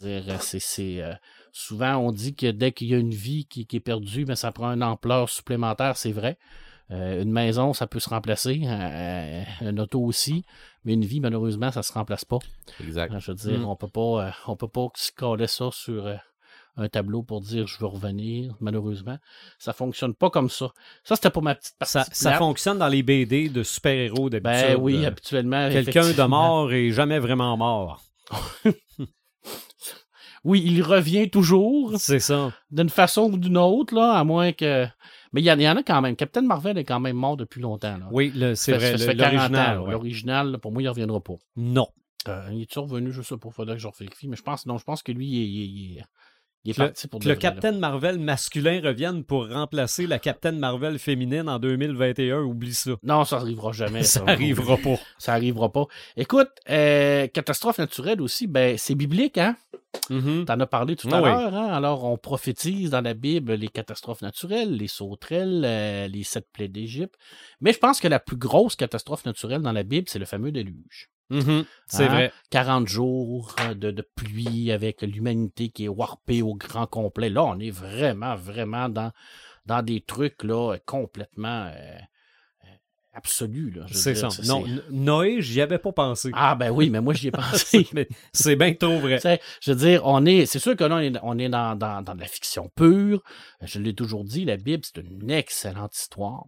Je veux dire, c'est, euh, souvent, on dit que dès qu'il y a une vie qui, est perdue, ben, ça prend une ampleur supplémentaire. C'est vrai. Euh, une maison, ça peut se remplacer, euh, un auto aussi, mais une vie, malheureusement, ça ne se remplace pas. Exact. Je veux dire, mm. on peut pas, euh, on peut pas se coller ça sur un tableau pour dire je veux revenir, malheureusement. Ça fonctionne pas comme ça. Ça, c'était pour ma petite partie. Ça, fonctionne dans les BD de super-héros d'habitude. Ben oui, habituellement. Quelqu'un de mort et jamais vraiment mort. oui, il revient toujours. C'est ça. D'une façon ou d'une autre, là, à moins que. Mais il y, en a quand même. Captain Marvel est quand même mort depuis longtemps. Oui, c'est vrai. L'original. L'original, pour moi, il ne reviendra pas. Non. Euh, il est revenu, je sais pas, il faudrait que je vérifie, mais je pense, non, je pense que lui, il, est le, parti pour que le Captain Marvel masculin revienne pour remplacer la Captain Marvel féminine en 2021, oublie ça. Non, ça arrivera jamais. ça, arrivera pas. Ça arrivera pas. Écoute, euh, catastrophe naturelle aussi, ben c'est biblique, hein? Mm-hmm. Tu en as parlé tout à l'heure. Hein? Alors, on prophétise dans la Bible les catastrophes naturelles, les sauterelles, euh, les sept plaies d'Égypte. Mais je pense que la plus grosse catastrophe naturelle dans la Bible, c'est le fameux déluge. Mm-hmm. c'est hein? vrai. 40 jours euh, de, de pluie avec l'humanité qui est warpée au grand complet. Là, on est vraiment, vraiment dans, dans des trucs là, complètement euh, euh, absolus. C'est ça. Non, Noé, j'y avais pas pensé. Ah ben oui, mais moi j'y ai pensé. C'est bien trop vrai. Je veux dire, on est, c'est sûr que là, on est, on est dans, dans, dans de la fiction pure. Je l'ai toujours dit, la Bible, c'est une excellente histoire.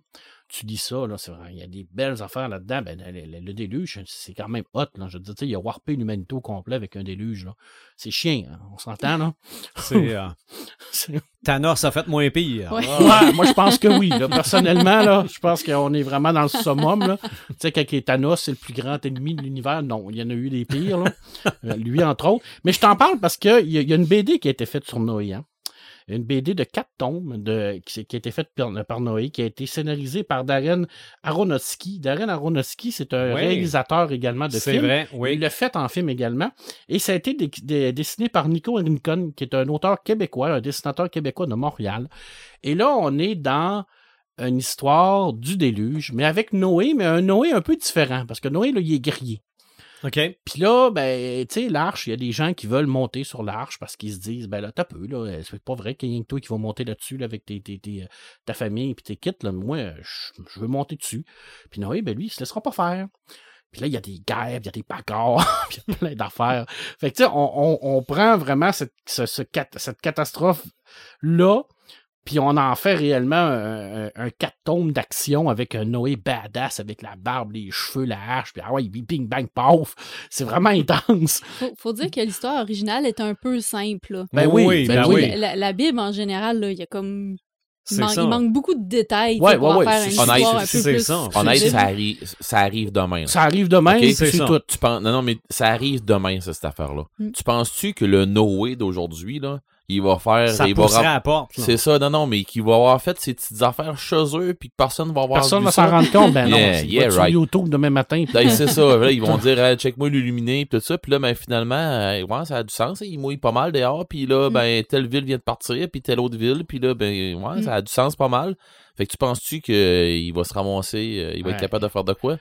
Tu lis ça, là, il y a des belles affaires là-dedans. Ben, le, le- le déluge, c'est quand même hot. Là. Je veux dire, il a warpé l'humanité au complet avec un déluge. Là. C'est chien, hein, on s'entend, là? C'est, euh, Thanos a fait moins pire. Ouais. Ouais, moi, je pense que oui. là. Personnellement, là, je pense qu'on est vraiment dans le summum. Là. Tu sais, quand Thanos, c'est le plus grand ennemi de l'univers. Non, il y en a eu des pires. Là. Euh, Lui, entre autres. Mais je t'en parle parce qu'il y, y a une BD qui a été faite sur Noé. hein. Une BD de quatre tomes de, qui, qui a été faite par, par Noé, qui a été scénarisée par Darren Aronofsky. Darren Aronofsky, c'est un Oui. réalisateur également de C'est films. vrai, Il oui. l'a fait en film également. Et ça a été dessiné par Nico Rincon, qui est un auteur québécois, un dessinateur québécois de Montréal. Et là, on est dans une histoire du déluge, mais avec Noé, mais un Noé un peu différent, parce que Noé, là, il est guerrier. OK? Puis là, ben, tu sais, l'arche, il y a des gens qui veulent monter sur l'arche parce qu'ils se disent, ben là, t'as peu, là, c'est pas vrai qu'il y rien que toi qui va monter là-dessus, là, avec tes, tes- tes, euh, ta famille et tes kits. Moi, je, veux monter dessus. Puis Noé, ben lui, il se laissera pas faire. Puis là, il y a des guerres, il y a des puis il y a plein d'affaires. Fait que, tu sais, on, on, on prend vraiment cette, ce- cette catastrophe-là, puis on en fait réellement un, un, un quatre tomes d'action avec un Noé badass, avec la barbe, les cheveux, la hache, puis ah ouais, bing, bang, paf. C'est vraiment intense. Faut, faut dire que l'histoire originale est un peu simple. là. Ben oui, ben ben oui. oui. La, la- la Bible, en général, là, il y a comme. Il, C'est man- ça. il manque beaucoup de détails Ouais, pour ouais, faire une Honnête, histoire un peu c'est plus. ça. Honnête, ça arrive, ça arrive demain. Ça arrive demain, Ok, puis c'est tout. Tu penses, non, non, mais ça arrive demain, ça, cette affaire-là. Mm. Tu penses-tu que le Noé d'aujourd'hui, là, il va faire. Ça il va rem- la porte. C'est ça, non, non, mais qu'il va avoir fait ses petites affaires chez eux, puis que personne va avoir Personne vu va s'en rendre compte. Ben non, Yeah, c'est yeah, sur right. YouTube demain matin. Ben, c'est ça, là, ils vont dire, Hey, check-moi l'illuminé, puis tout ça, puis là, ben, finalement, euh, ouais, ça a du sens, il mouille pas mal dehors, puis là, Mm. ben, telle ville vient de partir, puis telle autre ville, puis là, ben, ouais, Mm. ça a du sens pas mal. Fait que tu penses-tu qu'il va se ramasser, euh, il va Ouais. être capable de faire de quoi?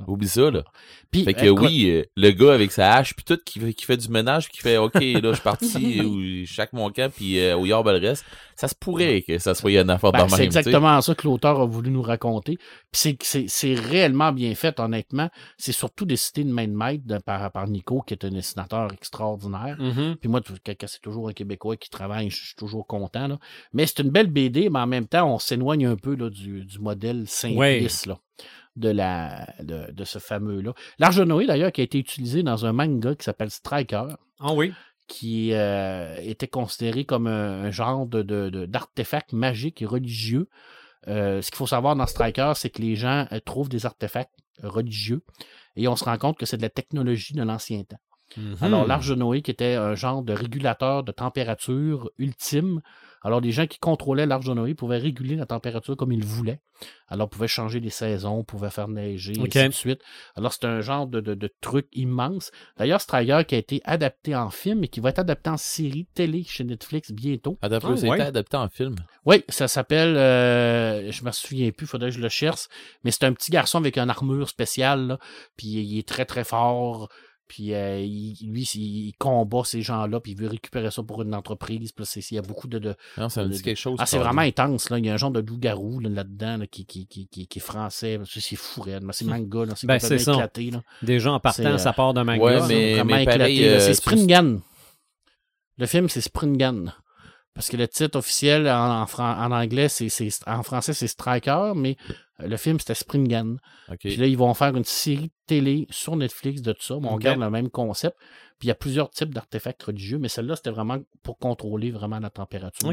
Non. Oublie ça, là. Puis, Fait que écoute, oui, euh, le gars avec sa hache, puis tout, qui, fait- qui fait du ménage, qui fait, OK, là, je suis parti, ou chaque mon camp, puis euh, au yard, ben, le reste, ça se pourrait que ça soit une affaire ben, c'est exactement ça que l'auteur a voulu nous raconter. Puis c'est- c'est c'est réellement bien fait, honnêtement. C'est surtout décidé de main de maître par, par Nico, qui est un dessinateur extraordinaire. Mhm. Puis moi, c'est toujours un Québécois qui travaille, je suis toujours content. Là. Mais c'est une belle BD, mais en même temps, on s'éloigne un peu là, du, du modèle simpliste là, de, la, de, de ce fameux-là. L'arche de Noé, d'ailleurs, qui a été utilisé dans un manga qui s'appelle Striker, Ah oui. qui euh, était considéré comme un, un genre de, de- de- d'artefact magique et religieux. Euh, ce qu'il faut savoir dans Striker, c'est que les gens euh, trouvent des artefacts religieux et on se rend compte que c'est de la technologie de l'ancien temps. Mhm. Alors, l'arche de Noé, qui était un genre de régulateur de température ultime. Alors, les gens qui contrôlaient l'arche de Noé pouvaient réguler la température comme ils voulaient. Alors, pouvaient changer les saisons, pouvaient faire neiger, Ok. et ainsi de suite. Alors, c'est un genre de, de, de truc immense. D'ailleurs, Striker qui a été adapté en film et qui va être adapté en série télé chez Netflix bientôt. Peu, Ah, ça a ouais. été adapté en film? Oui, ça s'appelle, euh, je me souviens plus, faudrait que je le cherche, mais c'est un petit garçon avec une armure spéciale, là, puis il est très très fort, puis euh, il- lui, il combat ces gens-là, puis il veut récupérer ça pour une entreprise, puis il y a beaucoup de... de- Non, ça me de- dit quelque chose. Ah, c'est vraiment intense, là, il y a un genre de loup-garou là, là-dedans là, qui, qui, qui, qui, qui est français, c'est c'est fou, c'est manga, là, c'est Ben, complètement c'est ça. éclaté. Là. Déjà en partant, euh, ça part d'un manga. ouais, mais- vraiment pareil, éclaté, euh, c'est Springan. Le film, c'est Springan. Parce que le titre officiel en, en, fran- en anglais, c'est, c'est- en français, c'est Striker, mais euh, le film, c'était Springan. Ok. Puis là, ils vont faire une série télé sur Netflix de tout ça. mais on garde le même concept. Puis il y a plusieurs types d'artefacts religieux, mais celle-là, c'était vraiment pour contrôler vraiment la température.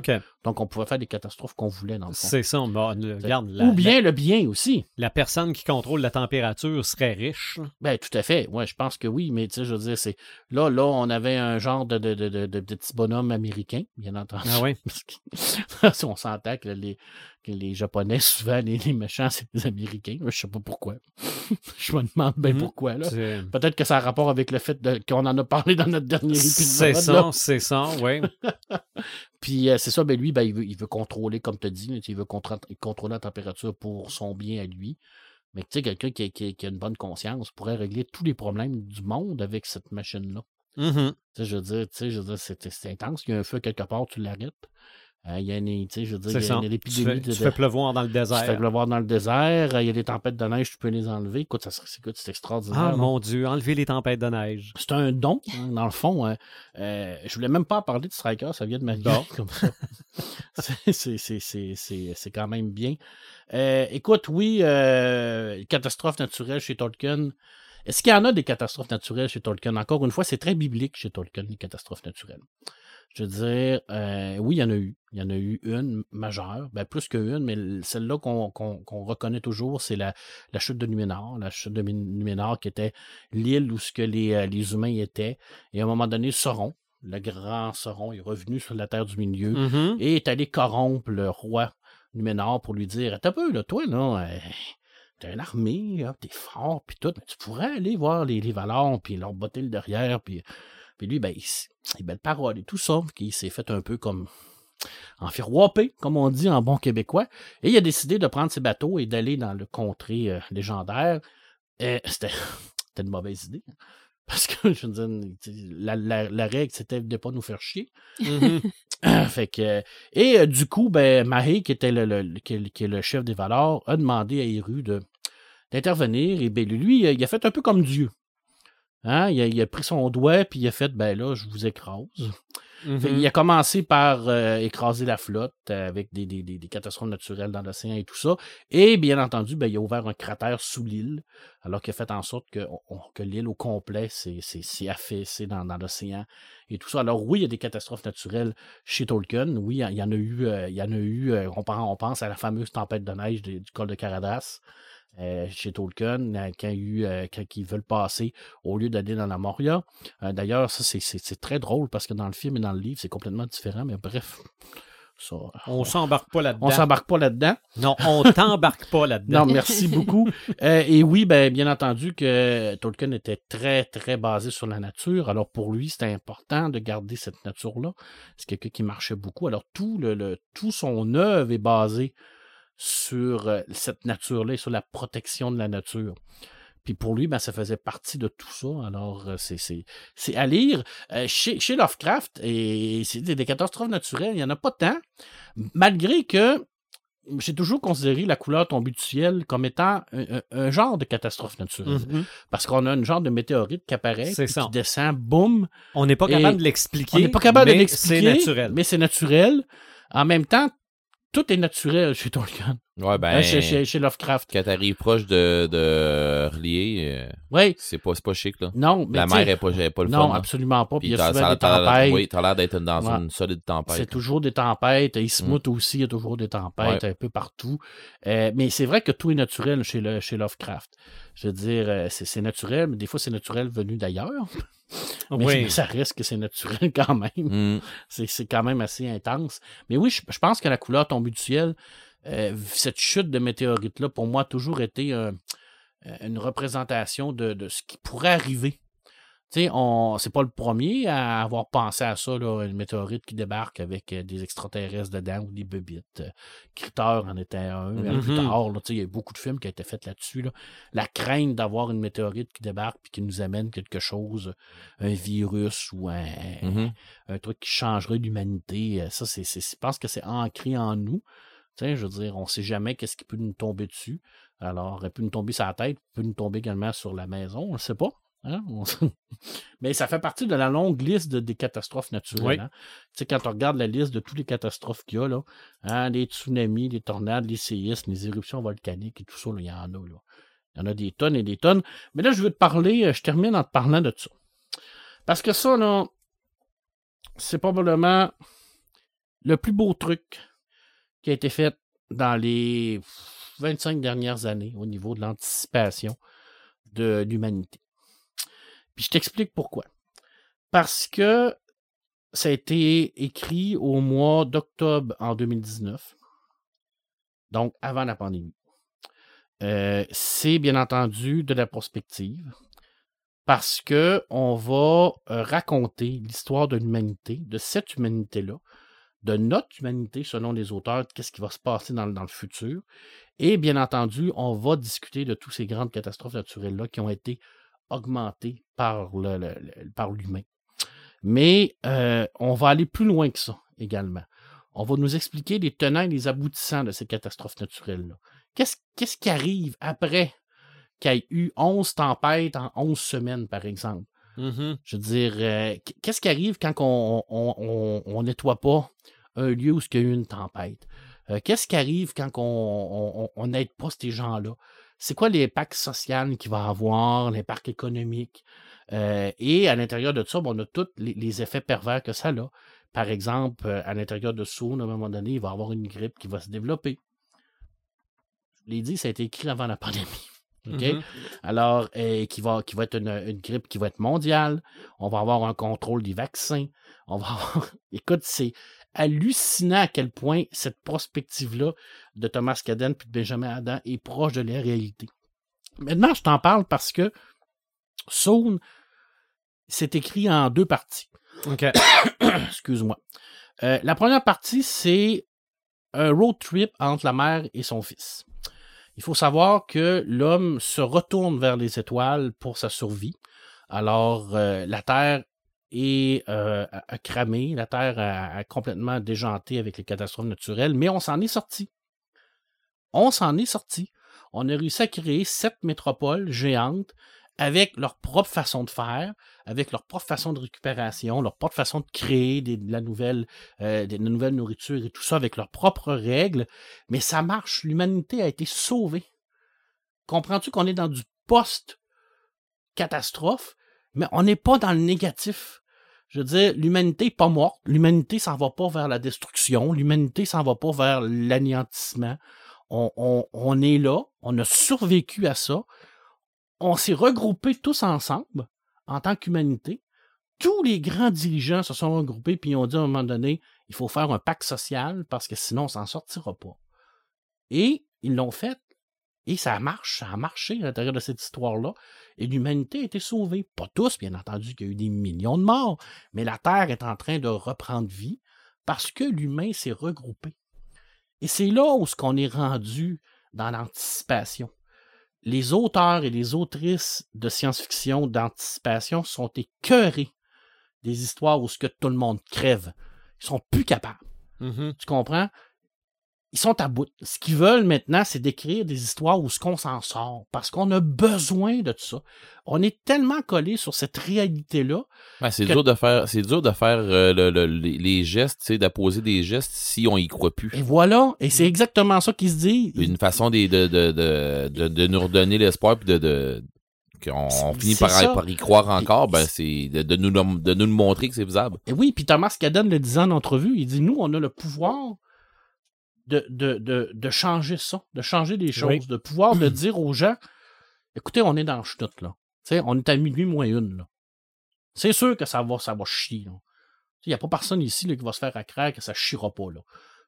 Donc, on pouvait faire des catastrophes qu'on voulait, dans le fond. C'est ça. Bon, le- regarde, la, Ou bien le bien aussi. la, personne qui contrôle la température serait riche. Ben, tout à fait. Ouais, je pense que oui, mais tu sais, je veux dire, c'est. Là, là, on avait un genre de, de, de, de, de petit bonhomme américain, bien entendu. Ah oui. Parce on s'entend que les, que les Japonais, souvent, les, les méchants, c'est les Américains. Je sais pas pourquoi. je me demande bien Mhm. pourquoi, là? C'est Peut-être que ça a rapport avec le fait qu'on en a parlé dans notre dernier c'est épisode. ça, là. c'est ça, oui. Puis euh, c'est ça, ben lui, ben, il, veut, il veut contrôler, comme tu as dit, il veut contrôler, la température pour son bien à lui. Mais tu sais, quelqu'un qui, a- qui a- qui a une bonne conscience pourrait régler tous les problèmes du monde avec cette machine-là. Tu sais, je veux dire, je veux dire, c'est c'est intense. Il y a un feu quelque part, tu l'arrêtes. Euh, Il y a une, tu sais, je veux dire, il y a ça. une Tu épidémie fais, de, tu fais pleuvoir dans le tu fais désert. pleuvoir dans le désert. euh, Il y a des tempêtes de neige, tu peux les enlever. Écoute, ça c'est extraordinaire. Ah mon Dieu, enlever les tempêtes de neige. C'est un don, hein, dans le fond. hein. Euh, je voulais même pas parler de Striker, ça vient de m'arriver Bon. comme ça. C'est- c'est- c'est- c'est- C'est c'est quand même bien. Euh, écoute, oui, euh, catastrophe naturelle chez Tolkien. Est-ce qu'il y en a des catastrophes naturelles chez Tolkien? Encore une fois, c'est très biblique chez Tolkien, les catastrophes naturelles. Je veux dire, euh, oui, il y en a eu. Il y en a eu une majeure, ben plus qu'une, mais celle-là qu'on reconnaît toujours, c'est la, la chute de Numénor. La chute de Numénor qui était l'île où ce que les, euh, les humains étaient. Et à un moment donné, Sauron, le grand Sauron, est revenu sur la Terre du Milieu Mhm. et est allé corrompre le roi Numénor pour lui dire un peu, là, toi, là, euh, t'as une armée, t'es fort, puis tout, mais tu pourrais aller voir les, les Valors, puis leur botter le derrière, puis, puis lui, ben, il, il belle parole et tout ça, puis il s'est fait un peu comme enfiroipé, comme on dit en bon québécois, et il a décidé de prendre ses bateaux et d'aller dans le contrée euh, légendaire. Et c'était une mauvaise idée. Parce que, je veux dire, la, la, la règle, c'était de ne pas nous faire chier. Mhm. fait que, et euh, du coup, ben, Mahé, qui était le, le- qui, est- qui est le chef des valeurs, a demandé à de, d'intervenir. Et ben, lui, il a fait un peu comme Dieu. Hein? Il, a, il a pris son doigt, puis il a fait, ben là, je vous écrase. Mhm. Fait, il a commencé par euh, écraser la flotte euh, avec des, des- des- des catastrophes naturelles dans l'océan et tout ça. Et bien entendu, ben, il a ouvert un cratère sous l'île, alors qu'il a fait en sorte que, on- que l'île au complet s'est affaissée dans, dans l'océan et tout ça. Alors oui, il y a des catastrophes naturelles chez Tolkien. Oui, il y en a eu. euh, il y en a eu euh, on, pense, on pense à la fameuse tempête de neige du col de Caradas. Euh, chez Tolkien, euh, quand, euh, quand ils veulent passer au lieu d'aller dans la Moria. D'ailleurs, ça, c'est- très drôle parce que dans le film et dans le livre, c'est complètement différent, mais bref, ça, On s'embarque pas là-dedans. on s'embarque pas là-dedans. Non, on t'embarque pas là-dedans. Non, merci beaucoup. Euh, et oui, ben, bien entendu que Tolkien était très, très basé sur la nature. Alors pour lui, c'était important de garder cette nature-là. C'est quelqu'un qui marchait beaucoup. Alors tout, le, le- tout son œuvre est basé sur euh, cette nature-là et sur la protection de la nature. Puis pour lui, ben, ça faisait partie de tout ça. Alors, euh, c'est, c'est, c'est à lire. Euh, chez, chez Lovecraft, et c'est des, des catastrophes naturelles, il n'y en a pas tant. Malgré que j'ai toujours considéré la couleur tombée du ciel comme étant un, un- un genre de catastrophe naturelle. Mhm. Parce qu'on a une genre de météorite qui apparaît, puis qui descend, boum. On n'est pas capable de l'expliquer. On n'est pas capable de l'expliquer. C'est naturel. Mais c'est naturel. En même temps, tout est naturel chez Tolkien. Ouais, ben, Hein, chez, chez- chez Lovecraft. quand t'arrives proche de, de relier, euh, c'est pas, pas chic, là. Non, mais La mer est pas, est pas le Non, fun. là. absolument pas. Puis il y a souvent des tempêtes. Oui, t'as l'air d'être dans Ouais. une solide tempête. C'est toujours des tempêtes. Ismouth aussi, il y a toujours des tempêtes un peu partout. Euh, mais c'est vrai que tout est naturel chez, le, chez Lovecraft. Je veux dire, euh, c'est naturel, mais des fois, c'est naturel venu d'ailleurs. Mais, Oui. mais ça reste que c'est naturel quand même. Mm. C'est c'est quand même assez intense. Mais oui, je, je pense que la couleur tombée du ciel, euh, cette chute de météorite-là, pour moi, a toujours été euh, une représentation de, de ce qui pourrait arriver. Sais, on c'est pas le premier à avoir pensé à ça, là, une météorite qui débarque avec euh, des extraterrestres dedans ou des bébites. Euh, Critter en était un. Mhm. Plus tard, il y a beaucoup de films qui ont été faits là-dessus. là. La crainte d'avoir une météorite qui débarque puis qui nous amène quelque chose, un virus ou un, Mhm. un truc qui changerait l'humanité. euh, Ça, c'est, je pense que c'est ancré en nous. Tu sais, je veux dire, on sait jamais qu'est-ce qui peut nous tomber dessus. Alors, il peut nous tomber sur la tête, il peut nous tomber également sur la maison, on ne sait pas. Hein, Mais ça fait partie de la longue liste de- des catastrophes naturelles. Oui. hein. Tu sais, quand on regarde la liste de toutes les catastrophes qu'il y a, là, hein, les tsunamis, les tornades, les séismes, les éruptions volcaniques et tout ça, il y en a. Là. Il y en a des tonnes et des tonnes. Mais là, je veux te parler, euh, je termine en te parlant de ça. Parce que ça, là, c'est probablement le plus beau truc qui a été fait dans les 25 dernières années au niveau de l'anticipation de l'humanité. Puis je t'explique pourquoi. Parce que ça a été écrit au mois d'octobre en 2019, donc avant la pandémie. Euh, c'est bien entendu de la prospective parce que on va euh, raconter l'histoire de l'humanité, de cette humanité-là, de notre humanité selon les auteurs, qu'est-ce qui va se passer dans, dans le futur. Et bien entendu, on va discuter de toutes ces grandes catastrophes naturelles-là qui ont été augmentées par le- le- le- par l'humain. Mais euh, on va aller plus loin que ça également. on va nous expliquer les tenants et les aboutissants de ces catastrophes naturelles-là. Qu'est-ce, qu'est-ce qui arrive après qu'il y ait eu 11 tempêtes en 11 semaines, par exemple? Mhm. Je veux dire, euh, qu- qu'est-ce qui arrive quand on on, on- on nettoie pas un lieu où il y a eu une tempête? Euh, qu'est-ce qui arrive quand on n'aide pas ces gens-là? C'est quoi l'impact social qu'il va avoir, l'impact économique? Euh, et à l'intérieur de ça, ben, on a tous les, les effets pervers que ça a. Par exemple, euh, à l'intérieur de Saône, à un moment donné, il va y avoir une grippe qui va se développer. Je l'ai dit, ça a été écrit avant la pandémie. OK? Mhm. Alors, euh, qui, va, qui va être une, une grippe qui va être mondiale. On va avoir un contrôle des vaccins. On va avoir... Écoute, c'est hallucinant à quel point cette prospective-là de Thomas Caden puis de Benjamin Adam est proche de la réalité. Maintenant, je t'en parle parce que Saune, c'est écrit en deux parties. Excuse-moi. Euh, la première partie, c'est un road trip entre la mère et son fils. Il faut savoir que l'homme se retourne vers les étoiles pour sa survie. Alors, euh, la Terre est euh, la Terre a, complètement déjanté avec les catastrophes naturelles, mais on s'en est sorti. On s'en est sorti. On a réussi à créer sept métropoles géantes avec leur propre façon de faire, avec leur propre façon de récupération, leur propre façon de créer de la nouvelle, euh, de la nouvelle nourriture et tout ça avec leurs propres règles. Mais ça marche. L'humanité a été sauvée. Comprends-tu qu'on est dans du post-catastrophe, mais on n'est pas dans le négatif. Je veux dire, l'humanité n'est pas morte. L'humanité s'en va pas vers la destruction. L'humanité s'en va pas vers l'anéantissement. On, on- est là. On a survécu à ça. On s'est regroupés tous ensemble en tant qu'humanité. Tous les grands dirigeants se sont regroupés puis ont dit à un moment donné, il faut faire un pacte social parce que sinon on s'en sortira pas. Et ils l'ont fait. Et ça marche, ça a marché à l'intérieur de cette histoire-là. Et l'humanité a été sauvée. Pas tous, bien entendu, qu'il y a eu des millions de morts, mais la Terre est en train de reprendre vie parce que l'humain s'est regroupé. Et c'est là où ce qu'on est rendu dans l'anticipation. Les auteurs et les autrices de science-fiction d'anticipation sont écœurés des histoires où ce que tout le monde crève. Ils sont plus capables. Mhm. Tu comprends? Ils sont à bout. Ce qu'ils veulent maintenant, c'est d'écrire des histoires où ce qu'on s'en sort. Parce qu'on a besoin de ça. On est tellement collé sur cette réalité-là. C'est Que- dur de faire, c'est dur de faire euh, le- le- les, gestes, tu sais, d'apposer des gestes si on y croit plus. Et voilà. Et c'est exactement ça qu'ils se disent. Une façon de, de, de, de, de nous redonner l'espoir puis de, de qu'on on finit par, y croire encore, Et- ben c'est de, de nous, le- de nous le montrer que c'est faisable. Et oui, puis Thomas Caden le disait en entrevue, il dit, nous, on a le pouvoir de, de, de, de changer ça, de changer des choses, Oui. de pouvoir de dire aux gens, écoutez, on est dans le chenoute, là. On est à minuit moins une, là. C'est sûr que ça va, ça va chier, là. Il n'y a pas personne ici là, qui va se faire accraire que ça chiera pas, là.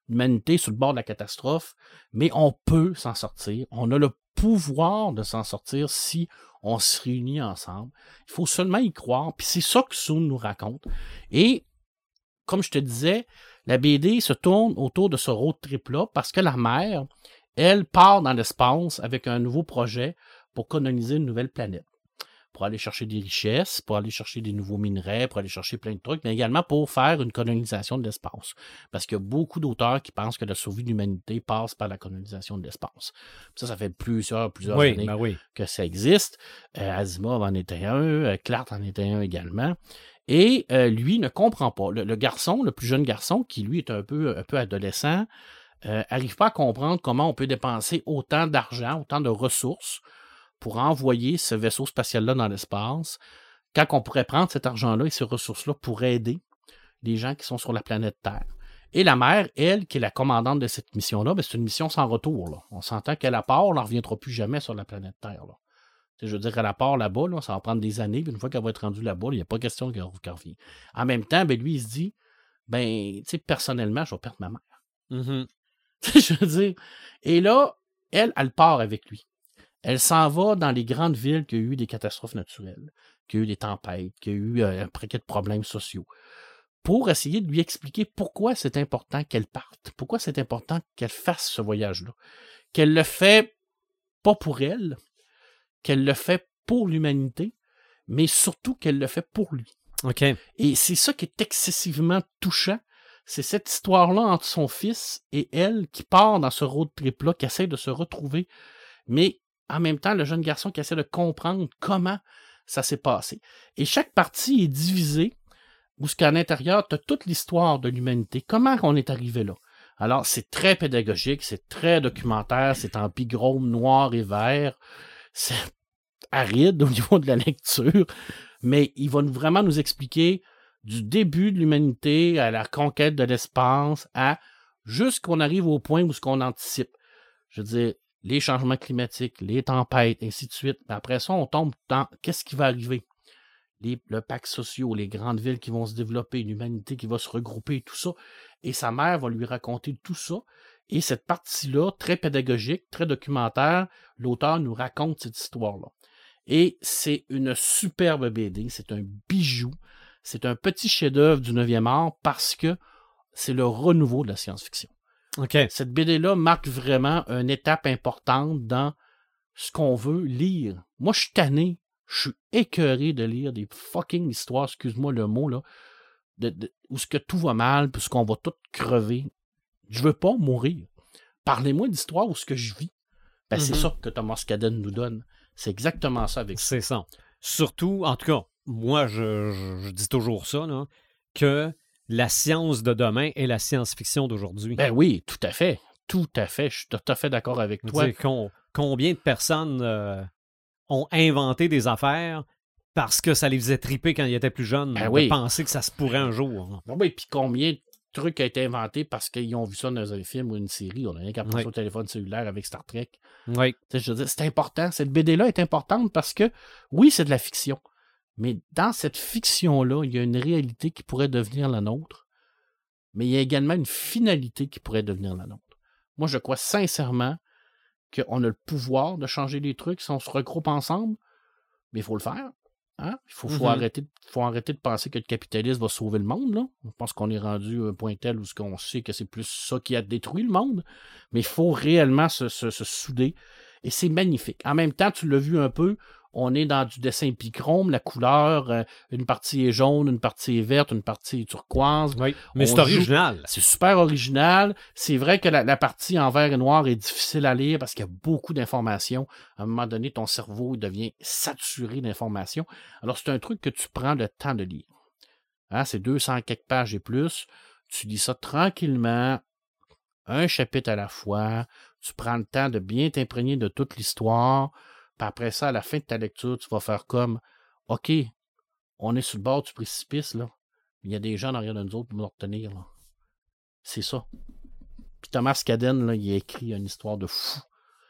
L'humanité est sur le bord de la catastrophe, mais on peut s'en sortir. On a le pouvoir de s'en sortir si on se réunit ensemble. Il faut seulement y croire. Puis c'est ça que Soon nous raconte. Et comme je te disais, la BD se tourne autour de ce road trip-là parce que la mère, elle part dans l'espace avec un nouveau projet pour coloniser une nouvelle planète. Pour aller chercher des richesses, pour aller chercher des nouveaux minerais, pour aller chercher plein de trucs, mais également pour faire une colonisation de l'espace. Parce qu'il y a beaucoup d'auteurs qui pensent que la survie de l'humanité passe par la colonisation de l'espace. Ça, ça fait plusieurs, plusieurs Oui, années ben oui. que ça existe. Euh, Asimov en était un, euh, Clark en était un également. Et euh, lui ne comprend pas. Le, garçon, le plus jeune garçon, qui lui est un peu, un peu adolescent, euh, arrive pas à comprendre comment on peut dépenser autant d'argent, autant de ressources pour envoyer ce vaisseau spatial-là dans l'espace, quand on pourrait prendre cet argent-là et ces ressources-là pour aider les gens qui sont sur la planète Terre. Et la mère, elle, qui est la commandante de cette mission-là, ben, c'est une mission sans retour. On s'entend qu'elle à part, elle ne reviendra plus jamais sur la planète Terre. Je veux dire, elle a part là-bas, là, ça va prendre des années, puis une fois qu'elle va être rendue là-bas, il n'y a pas question qu'elle revienne. En même temps, ben, lui, il se dit, ben, tu sais, personnellement, je vais perdre ma mère. Mhm. je veux dire. Et là, elle, elle part avec lui. Elle s'en va dans les grandes villes qui ont eu des catastrophes naturelles, qui ont eu des tempêtes, qui ont eu euh, un paquet de problèmes sociaux, pour essayer de lui expliquer pourquoi c'est important qu'elle parte, pourquoi c'est important qu'elle fasse ce voyage-là, qu'elle le fait pas pour elle, qu'elle le fait pour l'humanité, mais surtout qu'elle le fait pour lui. Et c'est ça qui est excessivement touchant, c'est cette histoire-là entre son fils et elle qui part dans ce road trip-là, qui essaie de se retrouver, mais en même temps, le jeune garçon qui essaie de comprendre comment ça s'est passé. Et chaque partie est divisée, où ce qu'à l'intérieur, tu as toute l'histoire de l'humanité, comment on est arrivé là? Alors, c'est très pédagogique, c'est très documentaire, c'est en bigrome noir et vert, c'est aride au niveau de la lecture, mais il va vraiment nous expliquer du début de l'humanité à la conquête de l'espace, à jusqu'on arrive au point où ce qu'on anticipe. Je veux dire, les changements climatiques, les tempêtes, ainsi de suite. Après ça, on tombe dans qu'est-ce qui va arriver? Les, le pacte social, les grandes villes qui vont se développer, l'humanité qui va se regrouper, tout ça. Et sa mère va lui raconter tout ça. Et cette partie-là, très pédagogique, très documentaire, l'auteur nous raconte cette histoire-là. Et c'est une superbe BD, c'est un bijou. C'est un petit chef-d'œuvre du 9e art parce que c'est le renouveau de la science-fiction. Cette BD-là marque vraiment une étape importante dans ce qu'on veut lire. Moi, je suis tanné, je suis écœuré de lire des fucking histoires, excuse-moi le mot, là, de, où ce que tout va mal, puis ce qu'on va tout crever. Je veux pas mourir. Parlez-moi d'histoire où ce que je vis. Ben, c'est Mhm. ça que Thomas Caden nous donne. C'est exactement ça avec. C'est ça. Surtout, en tout cas, moi, je, je- je dis toujours ça, là, que la science de demain est la science-fiction d'aujourd'hui. Ben oui, tout à fait. Tout à fait. Je suis tout à fait d'accord avec toi. combien de personnes euh, ont inventé des affaires parce que ça les faisait triper quand ils étaient plus jeunes, Ben de oui. penser que ça se pourrait un jour. Ben oui, puis combien de trucs a été inventé parce qu'ils ont vu ça dans un film ou une série. On a rien qu'à penser Oui. au téléphone cellulaire avec Star Trek. Oui, Tu sais, je veux dire, c'est important. Cette BD-là est importante parce que, oui, c'est de la fiction. Mais dans cette fiction-là, il y a une réalité qui pourrait devenir la nôtre. Mais il y a également une finalité qui pourrait devenir la nôtre. Moi, je crois sincèrement qu'on a le pouvoir de changer les trucs si on se regroupe ensemble. Mais il faut le faire. Hein? Il faut, faut arrêter, faut arrêter de penser que le capitalisme va sauver le monde. Là. Je pense qu'on est rendu à un point tel où ce qu'on sait que c'est plus ça qui a détruit le monde. Mais il faut réellement se, se- se souder. Et c'est magnifique. En même temps, tu l'as vu un peu, on est dans du dessin pichrome, la couleur, euh, une partie est jaune, une partie est verte, une partie est turquoise. oui. Mais c'est original. C'est super original. C'est vrai que la, la partie en vert et noir est difficile à lire parce qu'il y a beaucoup d'informations. À un moment donné, ton cerveau il devient saturé d'informations. Alors, c'est un truc que tu prends le temps de lire. Hein, c'est 200 quelques pages et plus. Tu lis ça tranquillement, un chapitre à la fois. Tu prends le temps de bien t'imprégner de toute l'histoire. Puis après ça, à la fin de ta lecture, tu vas faire comme OK, on est sur le bord du précipice, là. Il y a des gens derrière de nous autres pour nous retenir. Là. C'est ça. Puis Thomas Caden, là, il a écrit une histoire de fou.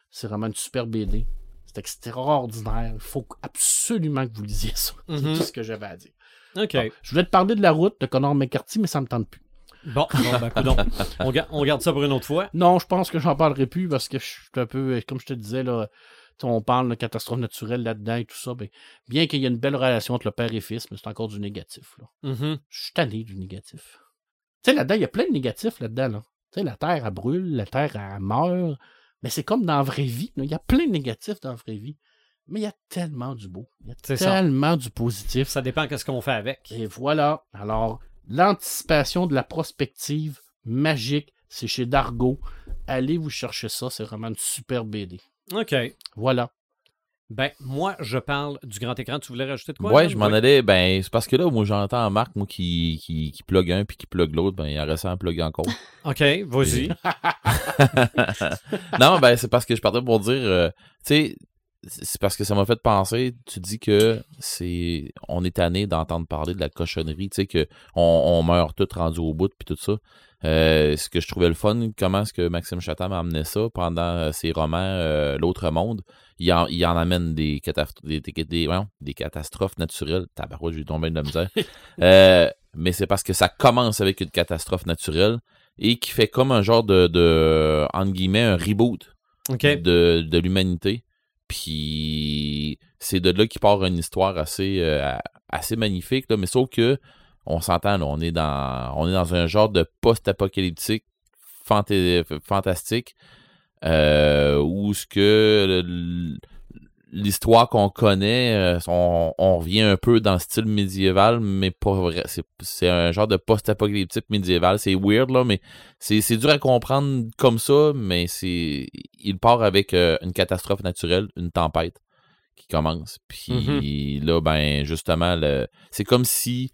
C'est vraiment une super BD. C'est extraordinaire. Il faut absolument que vous lisiez ça. C'est Mhm. tout ce que j'avais à dire. OK. Bon, je voulais te parler de la route de Connor McCarthy, mais ça me tente plus. Bon, bon ben, on, ga- on garde ça pour une autre fois. Non, je pense que j'en parlerai plus parce que je suis un peu, comme je te disais, là, on parle de catastrophe naturelle là-dedans et tout ça. ben, bien qu'il y ait une belle relation entre le père et fils, mais c'est encore du négatif. Là. Mhm. Je suis tanné du négatif. Tu sais, là-dedans, il y a plein de négatifs là-dedans. Là. Tu sais, la terre, elle brûle, la terre, elle meurt. Mais c'est comme dans la vraie vie. Il y a plein de négatifs dans la vraie vie. Mais il y a tellement du beau. Il y a ça. tellement du positif. Ça dépend de ce qu'on fait avec. Et voilà. Alors, l'anticipation de la prospective magique, c'est chez Dargo. Allez vous chercher ça. C'est vraiment une super BD. OK. Voilà. Ben, moi, je parle du grand écran. Tu voulais rajouter de quoi? ouais, je m'en allais. Ben, c'est parce que là, moi, j'entends Marc, moi, qui, qui, qui plug un puis qui plug l'autre. Ben, il en reste à en plugger encore. OK, vas-y. non, ben, c'est parce que je partais pour dire, euh, tu sais, c'est parce que ça m'a fait penser, tu dis que c'est, on est tanné d'entendre parler de la cochonnerie, tu sais, que on, on meurt tout rendu au bout puis tout ça. Euh, ce que je trouvais le fun, comment est-ce que Maxime Chatham a amené ça pendant euh, ses romans euh, L'autre monde, il en, il en amène des, cataf- des, des, des- voyons, des catastrophes naturelles. Tabarouette, j'ai tombé de la misère. Euh, mais c'est parce que ça commence avec une catastrophe naturelle et qui fait comme un genre de, de entre guillemets, un reboot de, de l'humanité. Puis c'est de là qui part une histoire assez, assez magnifique. Là, mais sauf que on s'entend, on est dans on est dans un genre de post-apocalyptique fantastique euh, où ce que le- l'histoire qu'on connaît, euh, on, on revient un peu dans le style médiéval, mais pas vrai. C'est, un genre de post-apocalyptique médiéval. C'est weird, là, mais c'est, dur à comprendre comme ça, mais c'est. Il part avec euh, une catastrophe naturelle, une tempête qui commence. Puis là, ben, justement, c'est comme si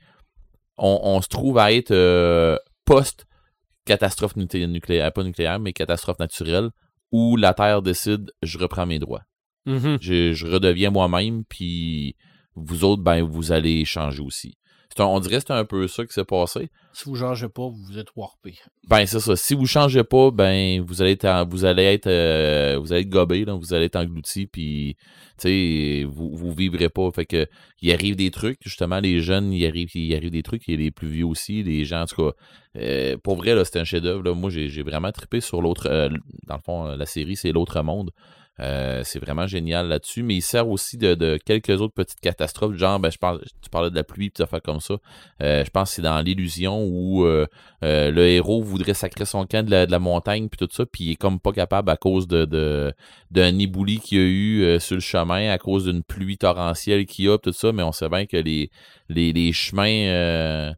on, on se trouve à être euh, post-catastrophe nuclé- nucléaire, pas nucléaire, mais catastrophe naturelle, où la Terre décide, je reprends mes droits Mhm. je, je redeviens moi-même, puis vous autres, ben, vous allez changer aussi. On dirait que c'est un peu ça qui s'est passé. Si vous ne changez pas, vous êtes warpé. Ben, c'est ça. Si vous changez pas, ben, vous allez être, vous allez être, euh, vous allez être gobé, là, vous allez être englouti, puis, tu sais, vous, vous vivrez pas. Fait que, il arrive des trucs, justement, les jeunes, il arrive, il arrive des trucs, et les plus vieux aussi, les gens, en tout cas, euh, pour vrai, là, c'est un chef-d'œuvre. Moi, j'ai vraiment trippé sur l'autre, euh, dans le fond, la série, c'est l'autre monde. Euh, c'est vraiment génial là-dessus, mais il sert aussi de, de quelques autres petites catastrophes, genre, ben, je parle, tu parlais de la pluie, puis des affaires comme ça. Euh, je pense que c'est dans l'illusion où euh, le héros voudrait sacrer son camp de la, montagne, puis tout ça, puis il est comme pas capable à cause de d'un ébouli qu'il y a eu sur le chemin, à cause d'une pluie torrentielle qu'il y a, tout ça, mais on sait bien que les, les chemins...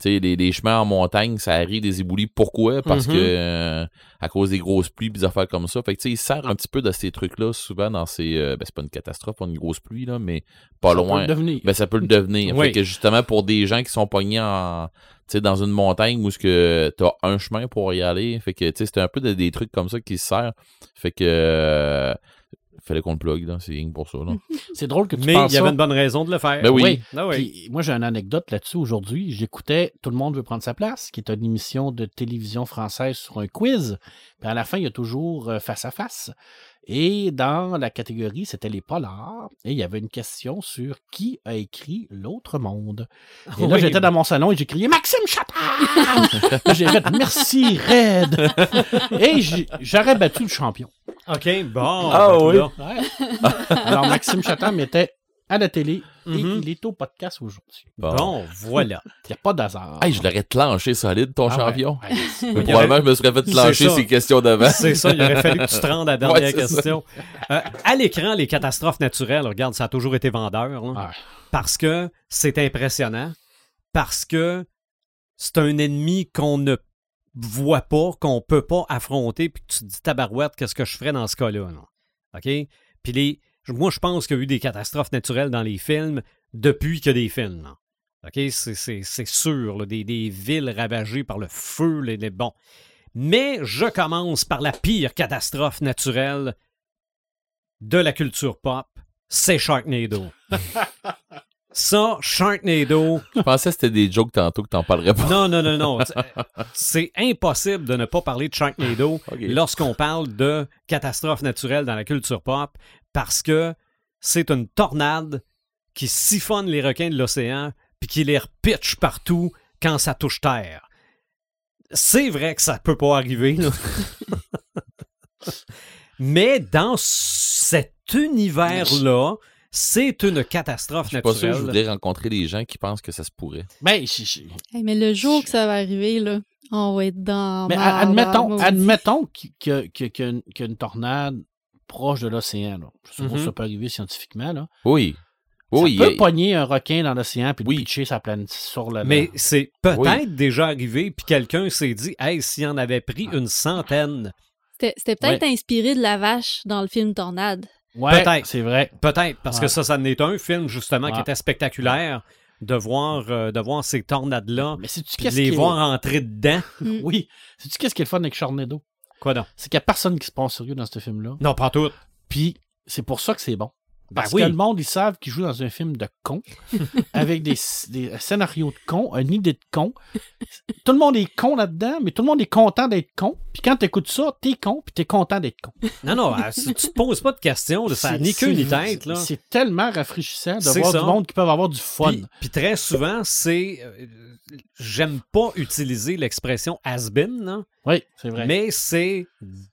tu sais, les, les chemins en montagne, ça arrive des éboulis. Pourquoi? Parce Mhm. que euh, à cause des grosses pluies, des affaires comme ça. Fait que tu sais, il sert un petit peu de ces trucs-là souvent dans ces. euh, ben, c'est pas une catastrophe, pas une grosse pluie, là, mais pas Ça peut loin. le devenir. Ben, ça peut le devenir. Oui. Fait que justement, pour des gens qui sont pognés en. Tu sais, dans une montagne où ce que t'as un chemin pour y aller. Fait que, tu sais, c'était un peu de- des trucs comme ça qui se servent. Fait que. euh, fallait qu'on le plug, là. C'est rien pour ça, là. C'est drôle que tu Mais il y avait une bonne raison de le faire. Ben oui. Oui. Ah oui. Puis, moi, j'ai une anecdote là-dessus aujourd'hui. J'écoutais Tout le monde veut prendre sa place, qui est une émission de télévision française sur un quiz. Puis à la fin, il y a toujours euh, face à face. Et dans la catégorie, c'était les polars. Et il y avait une question sur qui a écrit L'autre monde. Et là, Oui. j'étais dans mon salon et j'ai crié Maxime Chatham! Là, j'ai fait Merci, Red! et j'aurais battu le champion. OK, bon. Ah ben, oui. Ouais. Alors, Maxime Chatham était à la télé et Mhm. il est au podcast aujourd'hui. Bon, voilà. Il n'y a pas d'hasard. Hey, je l'aurais clenché solide, ton Ah champion. Ouais. Mais probablement, je me serais fait clencher ces questions d'avant. C'est ça, il aurait fallu que tu te rendes à la dernière Ouais, question. Euh, à l'écran, les catastrophes naturelles, regarde, ça a toujours été vendeur. parce que c'est impressionnant, parce que c'est un ennemi qu'on ne voit pas, qu'on peut pas affronter, puis que tu te dis tabarouette, qu'est-ce que je ferais dans ce cas-là? là? OK? Puis les, moi, je pense qu'il y a eu des catastrophes naturelles dans les films depuis qu'il y a des films. là. OK? C'est, sûr, là, des, des villes ravagées par le feu, les, les- bon. Mais je commence par la pire catastrophe naturelle de la culture pop, c'est Sharknado. Ça, Sharknado, Je pensais que c'était des jokes tantôt que t'en parlerais pas. non, non, non, non. C'est- impossible de ne pas parler de Sharknado lorsqu'on parle de catastrophe naturelle dans la culture pop parce que c'est une tornade qui siphonne les requins de l'océan puis qui les repitche partout quand ça touche terre. C'est vrai que ça peut pas arriver, là. Mais dans cet univers-là, c'est une catastrophe Je suis pas sûr que je voudrais rencontrer des gens qui pensent que ça se pourrait. Ben, je- Hey, mais le jour que ça va arriver, là, on va être dans. mais admettons, admettons qu'il y a une tornade proche de l'océan. là. Je suppose Mhm. que ça peut arriver scientifiquement. Là. Oui. Oui, ça peut il- pogner un requin dans l'océan puis Oui. pitcher sa planète sur le. Mais c'est peut-être Oui. déjà arrivé, puis quelqu'un s'est dit, hey, s'il en avait pris une centaine, C'était c'était peut-être inspiré de la vache dans le film Tornade. ouais, peut-être. c'est vrai. peut-être, parce que ça, ça n'est un film justement qui était spectaculaire de voir, euh, de voir ces tornades-là, de les est- voir entrer dedans. Mm. Oui. Sais-tu qu'est-ce qui est le fun avec Sharknado? Quoi donc? C'est qu'il n'y a personne qui se prend au sérieux dans ce film-là. Non, pas tout. Puis c'est pour ça que c'est bon. Ben Parce oui. que le monde, ils savent qu'ils jouent dans un film de con, avec des, des scénarios de con, une idée de con. Tout le monde est con là-dedans, mais tout le monde est content d'être con. Puis quand t'écoutes ça, t'es con, puis t'es content d'être con. Non, non, euh, si tu te poses pas de questions, ça ni queue ni tête. C'est tellement rafraîchissant de voir ça. du monde qui peuvent avoir du fun. Puis, puis très souvent, c'est. euh, J'aime pas utiliser l'expression has-been, là, Oui, c'est vrai. mais c'est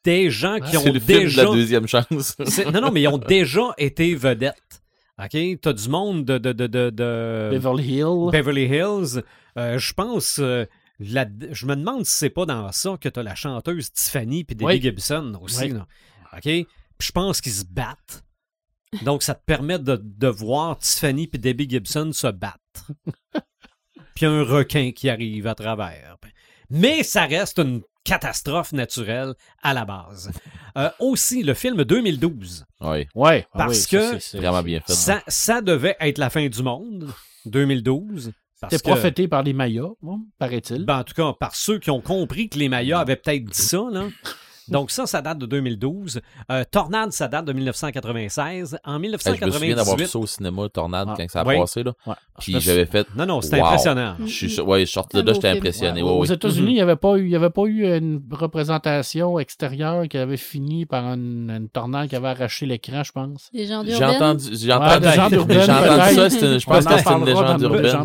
des gens qui ont C'est le film de déjà la deuxième chance. C'est- Non, non, mais ils ont déjà été vedettes. OK? T'as du monde de, de, de, de, de Beverly Hills. Beverly Hills. Euh, je pense. euh, la- je me demande si c'est pas dans ça que t'as la chanteuse Tiffany puis Debbie Oui. Gibson aussi. Oui. là. OK? Puis je pense qu'ils se battent Donc, ça te permet de, de voir Tiffany et Debbie Gibson se battre. puis un requin qui arrive à travers. Mais ça reste une catastrophe naturelle à la base. Euh, aussi, le film 2012, Oui, Ouais. ah Parce oui, que c'est- vraiment bien fait. ça, ça devait être la fin du monde, 2012. parce C'était prophété par les Mayas, bon, paraît-il. Ben, en tout cas, par ceux qui ont compris que les Mayas avaient peut-être dit ça, là. Donc ça, ça date de 2012. Euh, Tornade, ça date de 1996. En Eh, je me souviens d'avoir vu 1998... ça au cinéma, Tornade, Ah. quand ça a Oui. passé. Là. Ouais. Puis j'avais fait. Non, non, c'était Wow. impressionnant. Je suis sûr- ouais, je sortais Un de là, beau j'étais impressionné. Ouais, ouais, aux. États-Unis, il n'y avait, pas eu- il y avait pas eu une représentation extérieure qui avait fini par une, une tornade qui avait arraché l'écran, je pense. Les gens J'ai d'urbaine? entendu, j'ai Ouais, entendu, j'ai entendu peut-être. ça, c'était- je pense en que c'était une légende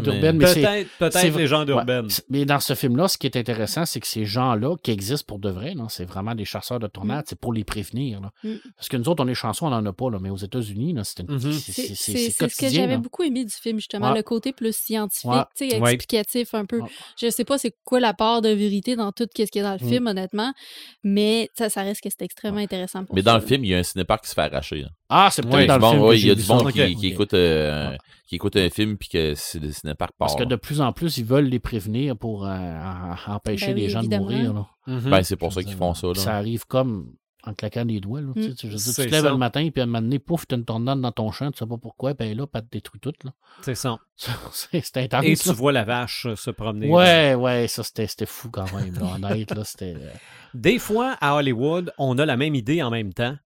urbaine. Peut-être, peut-être les gens d'urbaine. Mais dans ce film-là, ce qui est intéressant, c'est que ces gens-là, qui existent pour de vrai, c'est vraiment des chasseurs de tornades, c'est pour les prévenir. là. Mm. Parce que nous autres, on est chanceux, on n'en a pas, là, mais aux États-unis, là, c'est une- Mhm. c'est- C'est c'est- c'est- c'est c'est ce que j'avais là. beaucoup aimé du film, justement, Ouais. le côté plus scientifique, Ouais. tu sais, Ouais. explicatif un peu. Ouais. Je sais pas c'est quoi la part de vérité dans tout ce qu'il y a dans le Mm. film, honnêtement, mais ça, ça reste que c'est extrêmement intéressant pour Mais dans le film, il y a un cinépark qui se fait arracher. là. Ah, c'est peut-être Ouais, dans le film que ouais, il y a du monde qui, écoute, euh, Ouais. qui écoute un film puis que c'est le cinépark part. Parce que de plus en plus, ils veulent les prévenir pour euh, empêcher Ben les gens évidemment. de mourir. là. Mhm. Ben, c'est pour ça qu'ils font ça. Là. Ça arrive comme en claquant des doigts. Là, tu sais, Mm. tu- je veux dire, C'est tu te lèves ça. le matin, puis à un moment donné, pouf, t'as une tornade dans ton champ, tu sais pas pourquoi, ben là, pas te détruit tout. Là. C'est ça. c'est intense. Et tu là. vois la vache euh, se promener. Ouais, ouais, ça c'était c'était fou quand même. Là, honnête, là, c'était. euh, Des fois, à Hollywood, on a la même idée en même temps.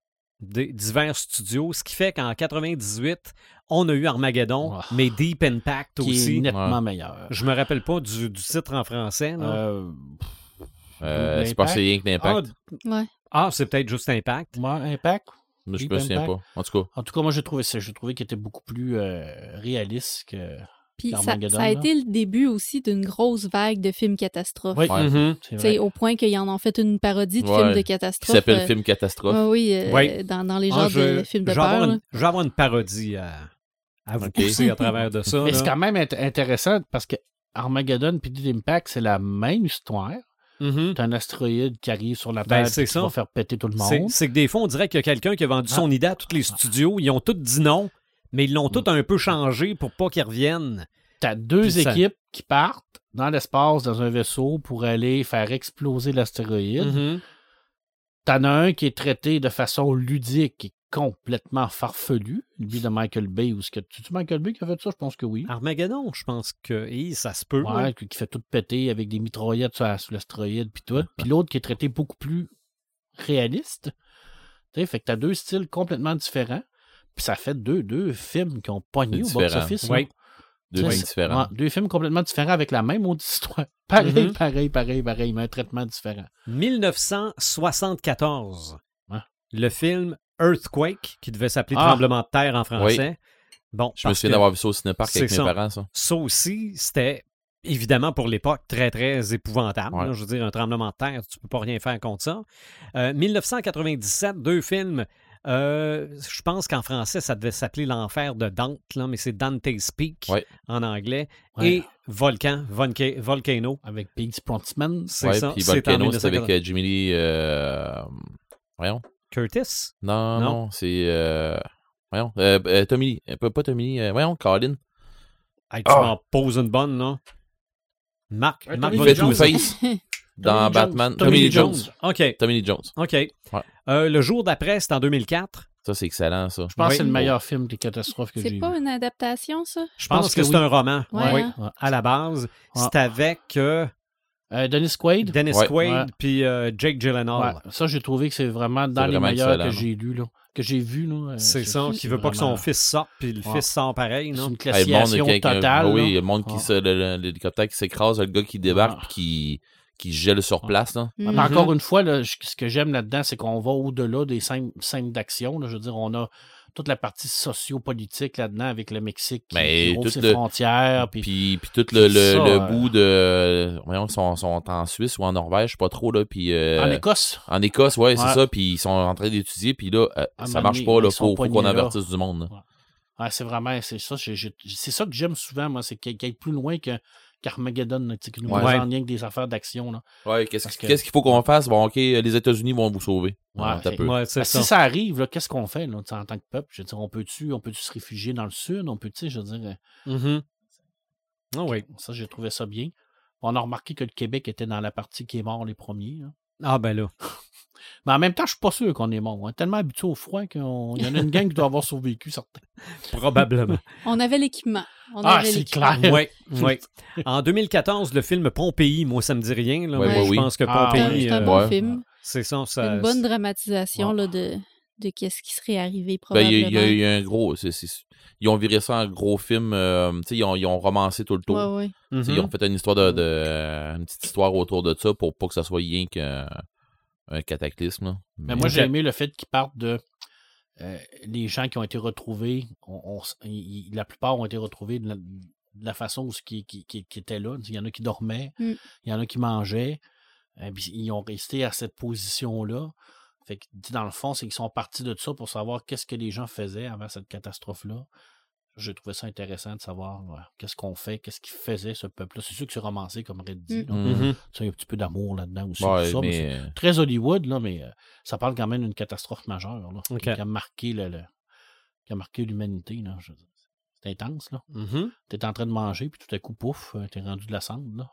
Des divers studios, ce qui fait qu'en 98, on a eu Armageddon, Ah. mais Deep Impact qui est aussi. nettement Ouais. meilleur. Je me rappelle pas du, du titre en français. Euh, Euh, c'est L'impact. pas c'est rien que ah, l'impact. Ouais. ah, c'est peut-être juste Impact. moi, Impact? Mais je me souviens pas. En tout cas, En tout cas, moi, j'ai trouvé ça. J'ai trouvé qu'il était beaucoup plus euh, réaliste que. Puis ça, a là. été le début aussi d'une grosse vague de films catastrophes. Oui, Ouais. Mhm. c'est sais, au point qu'ils en ont fait une parodie de Ouais. films de qui catastrophe. s'appelle euh, Film Catastrophe. ouais, oui, euh, Ouais. dans, dans les Ah, genres je, de films de avoir peur. une, je vais avoir une parodie à, à vous Ok. pousser à travers de ça. Mais c'est quand même int- intéressant parce que Armageddon puis Deep Impact, c'est la même histoire. Mhm. T'as un astéroïde qui arrive sur la Ben, Terre c'est et qui ça. va faire péter tout le C'est monde. c'est que des fois, on dirait qu'il y a quelqu'un qui a vendu Ah. son idée à tous les studios. Ils ont tous dit non, mais ils l'ont tous un peu changé pour pas qu'ils reviennent. T'as deux Puis ça- équipes qui partent dans l'espace dans un vaisseau pour aller faire exploser l'astéroïde. Mhm. T'en as un qui est traité de façon ludique et complètement farfelu. Lui de Michael Bay. Ou ce que... C'est-tu Michael Bay qui a fait ça? Je pense que oui. Armageddon, je pense que hi, ça se peut. Ouais, qui fait tout péter avec des mitraillettes sur, la- sur l'astéroïde puis tout. Puis l'autre qui est traité beaucoup plus réaliste. Tu fait que t'as deux styles complètement différents. Puis ça fait deux, deux films qui ont pogné au box-office. Oui. Deux films différents. ouais, deux films complètement différents avec la même autre histoire. Pareil, Mhm. pareil, pareil, pareil, mais un traitement différent. 1974. Ouais. Le film Earthquake, qui devait s'appeler Ah. Tremblement de terre en français. Bon, Je me souviens d'avoir vu ça au cinépark avec c'est mes ça. parents, ça. ça aussi, c'était évidemment pour l'époque très, très épouvantable. Ouais. là. je veux dire, un tremblement de terre, tu peux pas rien faire contre ça. Euh, 1997, deux films. Euh, je pense qu'en français, ça devait s'appeler L'Enfer de Dante, là, mais c'est Dante's Peak Ouais. en anglais. Ouais. Et Volcan, Volca- Volcano. Avec Piggy Sprontman. C'est Ouais, ça. puis Volcano, c'est avec 1980. euh, Jimmy Lee. euh, Voyons. Curtis? Non, Non. non, c'est. euh, Voyons. Euh, euh, Tommy Lee. Euh, Pas, pas Tommy Lee. euh, Voyons, Colin. Hey, tu Ah. m'en poses une bonne, là. Marc, Ouais, Marc Jones. Two-Face dans Batman. Jones. Tommy Lee Jones. OK, Tommy Lee Jones. OK. Ouais. Euh, le jour d'après, c'est en 2004. Ça, c'est excellent, ça. Je pense Oui. que c'est le meilleur film des catastrophes que j'ai C'est vu. pas une adaptation, ça? Je pense, pense que, que c'est un roman. Ouais, Oui, hein? Ouais. à la base. Ouais. C'est avec euh, Euh, Dennis Quaid? Dennis Ouais. Quaid puis euh, Jake Gyllenhaal. Ouais, ça, j'ai trouvé que c'est vraiment dans C'est les vraiment meilleurs que j'ai lu, là, que j'ai vu. là. Euh, C'est ça, qui veut pas que son fils sorte, puis le Ouais. fils sort pareil, C'est une Hey, le monde, classification totale. ah oui, là. le monde qui Ouais. se. L'hélicoptère qui s'écrase, le gars qui débarque Ouais. puis qui, qui gèle sur place, là. Mhm. Mais Encore une fois, là, ce que j'aime là-dedans, c'est qu'on va au-delà des scènes, scènes d'action. Je veux dire, on a toute la partie socio-politique là-dedans avec le Mexique qui, Mais qui ouvre ses le- frontières. Puis, Puis, puis tout le, le, Ça, le euh, bout de. Voyons, ils sont, sont en Suisse ou en Norvège, je sais pas trop, là. Puis. euh, en Écosse, En Écosse, ouais, c'est Ouais. ça. Puis ils sont en train d'étudier. Puis là, euh, ça marche pas. Là, faut, faut qu'on avertisse du monde. là. Ouais, c'est vraiment c'est ça. C'est ça que j'aime souvent, moi, c'est qu'il qu'il y ait plus loin que- qu'Armageddon, là, qui nous Ouais. rien que des affaires d'action. là. Ouais, qu'est-ce qu'il faut qu'on fasse? Bon, OK, les États-Unis vont vous sauver. Ouais, Ah, ça. si ça arrive, qu'est-ce qu'on fait là, en tant que peuple? Je veux dire, on peut-tu on peut se réfugier dans le sud? On peut, je veux dire. Ah oui. ça, j'ai trouvé ça bien. On a remarqué que le Québec était dans la partie qui est mort les premiers. là. Ah ben là. Mais en même temps, je suis pas sûr qu'on est mort. On est tellement habitué au froid qu'il y en a une gang qui doit avoir survécu, certains. Probablement. On avait l'équipement. On Ah, c'est clair. oui, oui. En 2014, le film Pompéi, moi, ça me dit rien. Là, Ouais, mais ouais, je oui. pense que Ah, C'est un- Pompéi, c'est un euh, bon ouais. film. c'est ça. C'est ça une bonne dramatisation Ouais. là, de, de qu'est-ce qui serait arrivé Ben, il y, a- probablement. il y a eu un gros. ils ont viré ça en gros film. euh, tu sais, ils ont, ils ont romancé tout le tour. Ouais, ouais. Mhm. Ils ont fait une histoire de, de- une petite histoire autour de ça pour pas que ça soit rien qu'un un cataclysme. là. Mais moi, j'ai aimé le fait qu'ils partent de. euh, les gens qui ont été retrouvés, on- on la plupart ont été retrouvés de la, de la façon où ce qui, qui, qui, qui était là. Il y en a qui dormaient, Mm. il y en a qui mangeaient. euh, puis ils ont resté à cette position-là. Fait que, dans le fond, c'est qu'ils sont partis de ça pour savoir qu'est-ce que les gens faisaient avant cette catastrophe-là. J'ai trouvé ça intéressant de savoir ouais, qu'est-ce qu'on fait, qu'est-ce qu'il faisait ce peuple-là. C'est sûr que c'est romancé, comme Red dit. Mhm. Mhm. Tu sais, Il y a un petit peu d'amour là-dedans aussi. Ouais, tout ça, mais c'est- mais, euh, très Hollywood, là, mais euh, ça parle quand même d'une catastrophe majeure là, qui a marqué le, le- qui a marqué l'humanité. C'est intense, là. Mhm. T'es en train de manger, puis tout à coup, pouf, euh, t'es rendu de la cendre, là.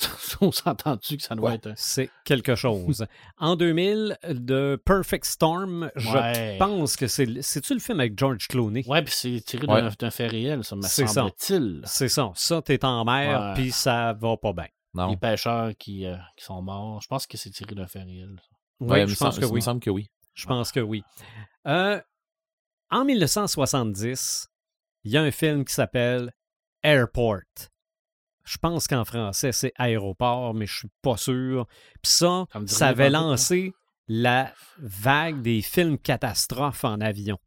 On s'entend-tu que ça doit Ouais. être. C'est quelque chose. En 2000, de Perfect Storm, je Ouais. pense que c'est. C'est-tu le film avec George Clooney? Ouais, puis c'est tiré Ouais. d'un fait réel, ça me C'est ça. semble-t-il. C'est ça. Ça, t'es en mer, puis ça va pas bien. non. Les pêcheurs qui, euh, qui sont morts. Je pense que c'est tiré d'un fait réel. Oui, Ouais, il je me pense semble- que il oui. me semble que oui. Je pense que oui. Euh, en 1970, il y a un film qui s'appelle Airport. Je pense qu'en français, c'est aéroport, mais je suis pas sûr. Puis ça, Ça avait là. lancé la vague des films catastrophes en avion.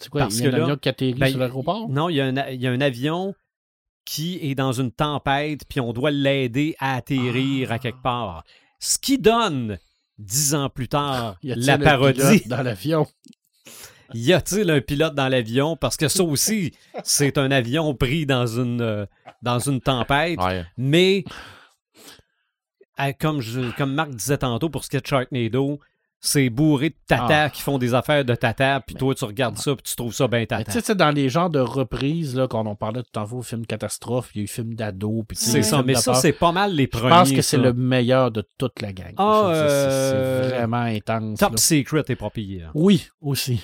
C'est quoi, Parce il y a que un là, avion qui atterrit ben, sur l'aéroport? Non, il y, a un, a- il y a un avion qui est dans une tempête, puis on doit l'aider à atterrir Ah. à quelque part. Ce qui donne, dix ans plus tard, Y la parodie. dans l'avion? Y a-t-il un pilote dans l'avion? Parce que ça aussi, c'est un avion pris dans une, euh, dans une tempête. Ouais. Mais, comme, je, comme Marc disait tantôt pour ce qui est de Sharknado, c'est bourré de tata Ah. qui font des affaires de tata, puis toi, tu regardes ça, puis tu trouves ça bien tata. Tu sais, dans les genres de reprises, là, quand on parlait tout à l'heure, film catastrophe, il y a eu film d'ado, puis C'est ça, mais ça, c'est pas mal les Je premiers. pense que c'est le meilleur de toute la gang. Ah, Je c'est- euh, vraiment intense. Top là. Secret est pas pire. Oui, aussi.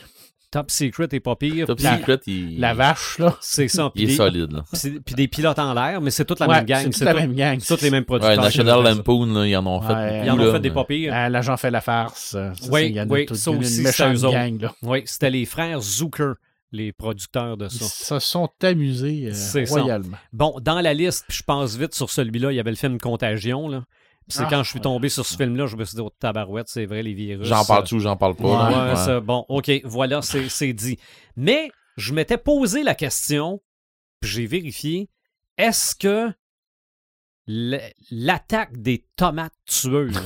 Top Secret est pas pire. Top puis Secret, il, La vache, là. C'est ça. il est Puis des, solide. Là. c'est- puis des pilotes en l'air, mais c'est toute la Ouais, même gang. C'est la même gang. toutes les mêmes Ouais, producteurs. National font ça. Lampoon, là, ils en ont fait Ouais, Ils en ont là, fait des pas pires. Euh, L'agent fait la farce. ça, Oui, c'est- il y en a oui, ça il y en a aussi, une c'est méchante eux autres. gang, là. Oui, c'était les frères Zucker, les producteurs de Ils ça. se sont amusés euh, ça. royalement. Bon, dans la liste, puis je passe vite sur celui-là, il y avait le film Contagion. Là. Puis c'est Ah, quand je suis ouais. tombé sur ce film-là, je me suis dit, oh, tabarouette, c'est vrai, les virus. J'en parle-tu ou j'en parle pas? Ouais, là? Ouais. ça, bon, OK, voilà, c'est dit. Mais je m'étais posé la question, puis j'ai vérifié, est-ce que l'attaque des tomates tueuses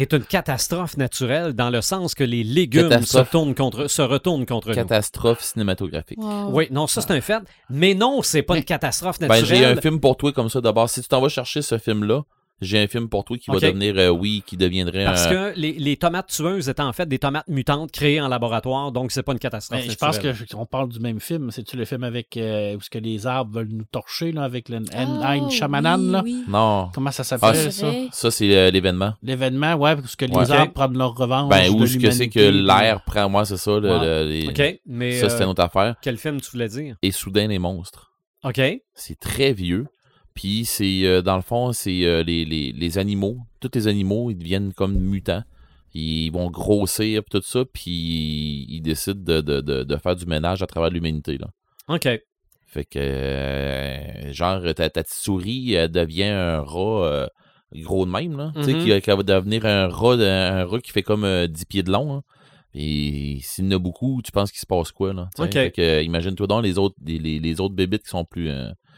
est une catastrophe naturelle dans le sens que les légumes se, Catastrophe. tournent contre, se retournent contre nous? Catastrophe cinématographique. Wow. Oui, non, ça c'est un fait. Mais non, c'est pas Mais- une catastrophe Ben, naturelle. j'ai un film pour toi comme ça d'abord. Si tu t'en vas chercher ce film-là, j'ai un film pour toi qui va devenir, euh, oui, qui deviendrait Parce un. que les, les tomates tueuses étaient en fait des tomates mutantes créées en laboratoire, donc c'est pas une catastrophe Mais je pense qu'on parle du même film. C'est-tu le film avec euh, où ce que les arbres veulent nous torcher là, avec le Ah, N. Shamanan? oui, là? oui. Non. Comment ça Ah, s'appelle, C'est ça? Ça, c'est euh, l'événement. L'événement, ouais, parce que les Ouais. arbres prennent leur revanche. Ben, où ce que c'est que l'air prend, moi, c'est ça. le- Ouais. le- les- OK, mais Ça, c'était euh, une autre affaire. quel film tu voulais dire? Et soudain, les monstres. OK. C'est très vieux. Puis c'est euh, dans le fond, c'est euh, les, les, les animaux. Tous les animaux, ils deviennent comme mutants. Ils vont grossir tout ça, puis ils décident de, de, de, de faire du ménage à travers l'humanité. là. OK. Fait que euh, genre ta, ta petite souris elle devient un rat gros de même, là. Tu sais, Mhm. qui, qui va devenir un rat, un rat qui fait comme euh, 10 pieds de long. hein. Et s'il y en a beaucoup, tu penses qu'il se passe quoi, là? tu sais? Ok. Fait que, imagine-toi donc les autres, les, les, les autres bébites qui sont plus.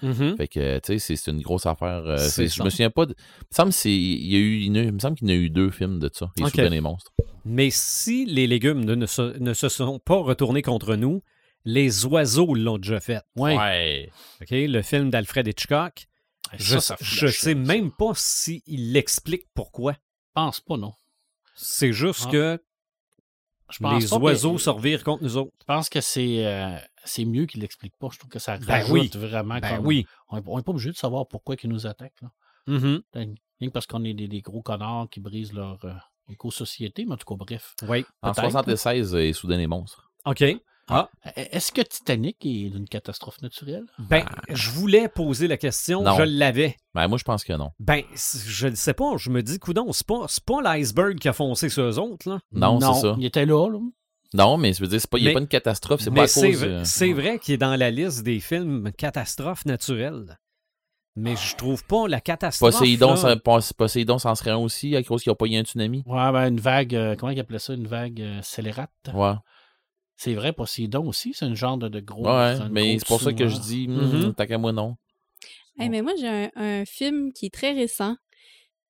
Mhm. fait que, tu sais, c'est- c'est une grosse affaire. euh, C'est c'est- je me souviens pas. de- Il me semble, il y a eu, il me semble qu'il y en a eu deux films de ça. Les monstres. Mais si les légumes ne, ne se, ne se sont pas retournés contre nous, Les oiseaux l'ont déjà fait. Ouais. Ouais. OK? Le film d'Alfred Hitchcock. Je, Ça, je sais même pas s'il l'explique pourquoi. Je pense pas, non. C'est juste Ah. que Je pense les pas, oiseaux mais- se revirent contre nous autres. Je pense que c'est euh, c'est mieux qu'il l'explique pas. Je trouve que ça Ben rajoute oui. vraiment. Ben comme- oui. On n'est pas obligé de savoir pourquoi ils nous attaquent. Là. Rien que parce qu'on est des, des gros connards qui brisent leur euh, éco-société, mais en tout cas, bref. Oui. En Peut-être. 76, euh, et soudain les monstres. OK. Ah, Euh, Est-ce que Titanic est une catastrophe naturelle? ben, je voulais poser la question, Non. je l'avais. Ben, moi, je pense que non. Ben, je ne sais pas, je me dis, coudon, c'est pas, c'est pas l'iceberg qui a foncé sur eux autres, là. Non, c'est ça. Il était là, là. Non, mais je veux dire, c'est pas, il n'y a Mais- pas une catastrophe, c'est pas à c'est euh, c'est vrai qu'il est dans la liste des films catastrophes naturelles. Mais je trouve pas la catastrophe. Poséidon, là. ça, Pos- Poséidon s'en serait un aussi à cause qu'il n'y a pas eu un tsunami? Ouais, ben, une vague, euh, comment il appelait ça? Une vague euh, scélérate? Ouais. C'est vrai, Poséidon aussi, c'est un genre de, de gros. Ouais, mais c'est pour ça que je dis, hmm, tant qu'à moi, non. Hey, mais moi, j'ai un, un film qui est très récent,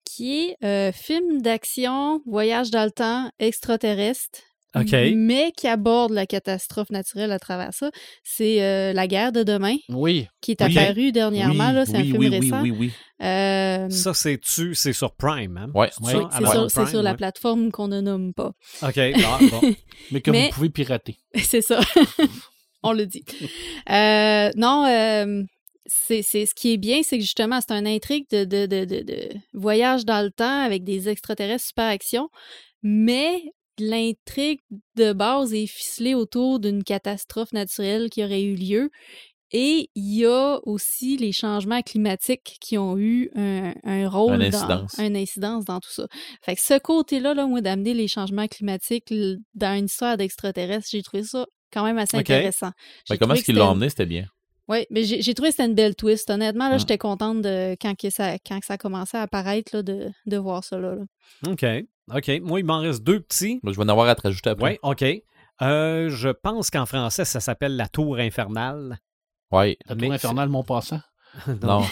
qui est euh, film d'action, voyage dans le temps, extraterrestre, Mais qui aborde la catastrophe naturelle à travers ça. C'est euh, La guerre de demain. Oui. qui est Oui. apparu dernièrement. oui, là, c'est un oui, film oui, récent. Oui, oui, oui. Euh, Ça, c'est-tu, c'est sur Prime, hein? Ouais. C'est sur, c'est Prime, sur la plateforme qu'on ne nomme pas. OK, ah, bon. Mais que Mais- vous pouvez pirater. C'est ça. On le dit. Euh, non, euh, c'est, ce qui est bien, c'est que justement, c'est une intrigue de, de, de, de, de voyage dans le temps avec des extraterrestres super action, mais l'intrigue de base est ficelée autour d'une catastrophe naturelle qui aurait eu lieu. Et il y a aussi les changements climatiques qui ont eu un, un rôle, Une dans, incidence. une incidence dans tout ça. Fait que ce côté-là, là, moi, d'amener les changements climatiques dans une histoire d'extraterrestres, j'ai trouvé ça quand même assez intéressant. Ben, comment est-ce qu'ils l'ont emmené, c'était bien? Oui, mais j'ai trouvé que c'était une belle twist. Honnêtement, là, Mm. j'étais contente de quand, que ça, quand que ça a commencé à apparaître là, de, de voir ça là. là. OK. OK. Moi, il m'en reste deux petits. Je vais en avoir à te rajouter après. Oui, OK. Euh, je pense qu'en français, ça s'appelle La Tour Infernale. Ouais. La Mais tour infernale, mon passant? Non.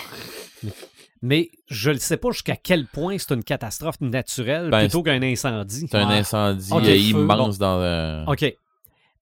Mais je ne sais pas jusqu'à quel point c'est une catastrophe naturelle Ben, plutôt qu'un incendie. C'est un incendie Ok, euh, feu, immense dans. euh, OK.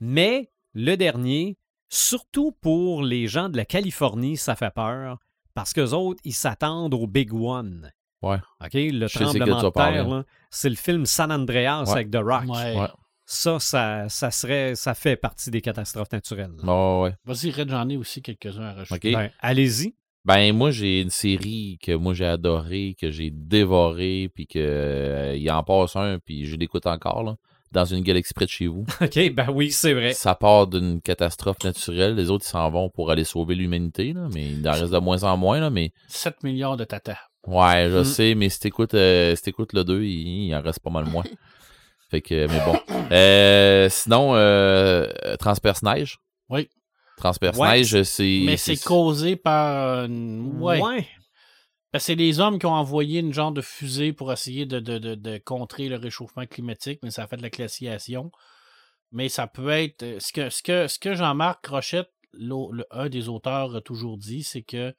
Mais le dernier, surtout pour les gens de la Californie, ça fait peur parce qu'eux autres, ils s'attendent au Big One. Ouais. OK? Le Je tremblement de terre, là, c'est le film San Andreas Ouais. avec The Rock. Ouais. Ouais. Ça, ça, ça serait, ça fait partie des catastrophes naturelles. Ouais, ouais. Vas-y, Red, j'en ai aussi quelques-uns à rajouter. OK. Ben, Allez-y. Ben, moi, j'ai une série que moi, j'ai adorée, que j'ai dévorée, puis que euh, il en passe un, puis je l'écoute encore, là, dans une galaxie près de chez vous. OK, ben oui, c'est vrai. Ça part d'une catastrophe naturelle. Les autres, ils s'en vont pour aller sauver l'humanité, là, mais il en reste de moins en moins, là, mais 7 milliards de tatas. ouais, je Mm. sais, mais si t'écoutes, euh, si t'écoutes le 2, il, il en reste pas mal moins. fait que, mais bon. Euh, sinon, euh, Transperce Neige. Oui. Transperce Ouais, Neige, c'est. Mais c'est causé par. ouais. Ouais. C'est les hommes qui ont envoyé une genre de fusée pour essayer de, de, de, contrer le réchauffement climatique, mais ça a fait de la glaciation. Mais ça peut être. euh, Ce que, ce que, ce que Jean-Marc Rochette, le- un des auteurs, a toujours dit, c'est que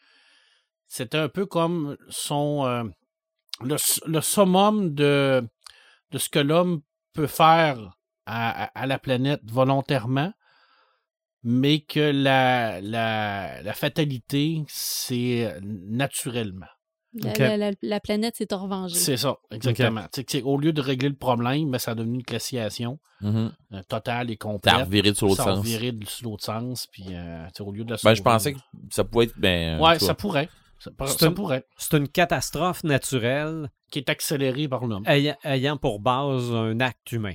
c'était un peu comme son. euh, le, le summum de, de ce que l'homme peut faire à, à- à la planète volontairement, mais que la, la, la fatalité, c'est naturellement. La, OK. la- la- la planète s'est revengée. C'est ça, exactement. Au lieu de régler le problème, ben, ça a devenu une glaciation Mhm. euh, totale et T'as complète. reviré de sur l'autre Ça a sens. reviré de sur l'autre sens, puis euh, au lieu de la Ben, je pensais que ça pouvait être. Ben, en Ouais, ça pourrait. Ça, par- C'est ça une- pourrait. C'est une catastrophe naturelle Qui est accéléré par l'homme. ayant, ayant pour base un acte humain.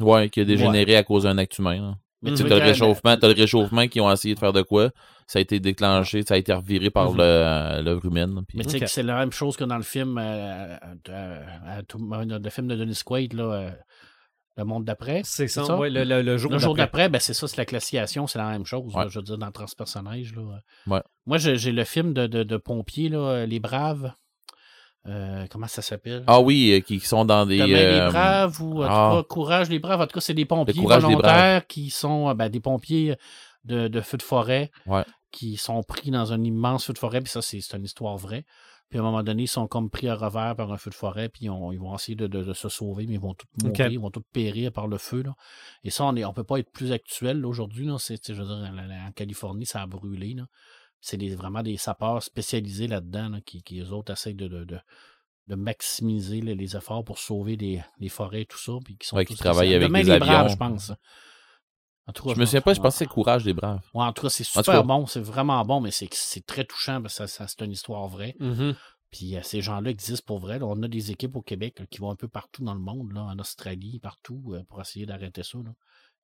Ouais, qui a dégénéré à cause d'un acte humain. là. Mais. Tu t'as sais, le réchauffement, t'as le réchauffement qui ont essayé de faire de quoi? Ça a été déclenché, ça a été reviré par le- l'œuvre humaine. puis- Mais tu sais Ok. que c'est la même chose que dans le film, euh, euh, euh, tout- le film de Dennis Quaid, là, euh, Le monde d'après. C'est ça, ça? ouais, le, le- le jour Le jour d'après. ben c'est ça, c'est la glaciation, c'est la même chose, Ouais. là, je veux dire, dans Transpersonnage. Là. Ouais. Moi, j'ai le film de, de, de pompiers, là, Les Braves. Euh, comment ça s'appelle? Ah oui, euh, qui, sont dans des. Demain euh, les Braves ou en tout ah. cas, Courage les Braves. En tout cas, c'est des pompiers volontaires qui sont ben, des pompiers de, de feux de forêt Ouais. Qui sont pris dans un immense feu de forêt, puis ça, c'est une histoire vraie. Puis à un moment donné, ils sont comme pris à revers par un feu de forêt, puis ils, ont- ils vont essayer de, de- de se sauver, mais ils vont tous mourir, ils vont tous périr par le feu. Là. Et ça, on ne on peut pas être plus actuel aujourd'hui. je veux dire, en Californie, ça a brûlé. C'est des- vraiment des sapeurs spécialisés là-dedans là, qui, qui, eux autres, essayent de, de, de, de maximiser les efforts pour sauver des, les forêts et tout ça. Puis qui sont Ouais, qui travaillent avec les braves, avions. je pense. En tout cas, Je me souviens pas, je c'est Courage des Braves. Ouais, en tout cas, c'est super bon, c'est vraiment bon, mais c'est c'est très touchant parce que ça, ça- c'est une histoire vraie. Mhm. Puis euh, ces gens-là existent pour vrai. là. On a des équipes au Québec là, qui vont un peu partout dans le monde, là, en Australie, partout, euh, pour essayer d'arrêter ça. Là.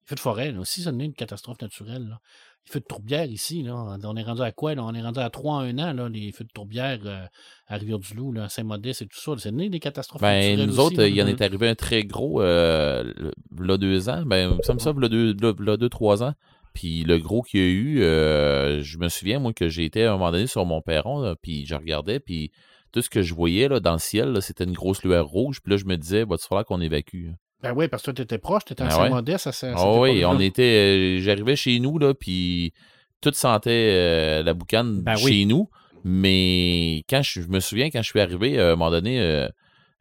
Les feux de forêt, là, aussi, ça donne une catastrophe naturelle. Là. Les feux de tourbière ici, là, on est rendu à quoi? Là? On est rendu à 3 en un an, là, les feux de tourbière euh, à Rivière-du-Loup, là, à Saint-Modeste et tout ça. C'est donné des catastrophes Ben, naturelles nous aussi, autres, là. il y en est arrivé un très gros, euh, v'là deux ans. Ben, ça me semble, v'là deux, trois ans. Puis le gros qu'il y a eu, euh, je me souviens, moi, que été à un moment donné sur mon perron, là, puis je regardais, puis tout ce que je voyais là, dans le ciel, là, c'était une grosse lueur rouge. Puis là, je me disais, va il falloir qu'on évacue. Ben oui, parce que toi, t'étais proche, t'étais Ben ouais. Saint-Modeste. à ce- à cette Ah oui, on était. euh, J'arrivais chez nous, là, puis tout sentait euh, la boucane Ben chez oui. nous. Mais quand je, je me souviens, quand je suis arrivé, euh, à un moment donné,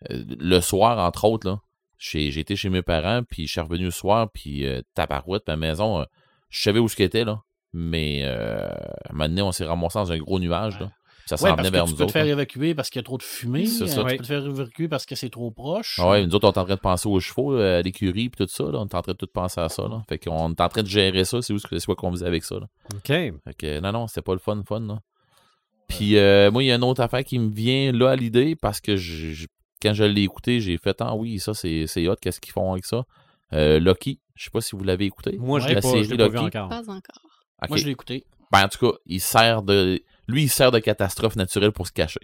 le soir, entre autres, là, j'étais chez mes parents, puis je suis revenu le soir, puis tabarouette, ma maison, je savais où ce qu'était, là. Mais à un moment donné, on s'est ramassé dans un gros nuage, là. Ça s'en venait vers tu nous peux te autres. faire là. évacuer parce qu'il y a trop de fumée. C'est euh, ça. Tu Ouais. peux te faire évacuer parce que c'est trop proche. Ah ouais, nous autres, on est en train de penser aux chevaux, euh, à l'écurie, puis tout ça. Là. On est en train de tout penser à ça. Là. Fait qu'on est en train de gérer ça, c'est où c'est quoi qu'on faisait avec ça. Là. OK. Fait que non, non, c'était pas le fun, fun. Là. Puis euh, moi, il y a une autre affaire qui me vient là à l'idée parce que je- je- quand je l'ai écouté, j'ai fait Ah oui, ça c'est c'est hot, qu'est-ce qu'ils font avec ça? Euh, Loki, je sais pas si vous l'avez écouté. Moi, je l'ai la pas, je série l'ai pas vu encore. Pas encore. Moi, je l'ai écouté. Ben, en tout cas, il sert de. Lui, il sert de catastrophe naturelle pour se cacher.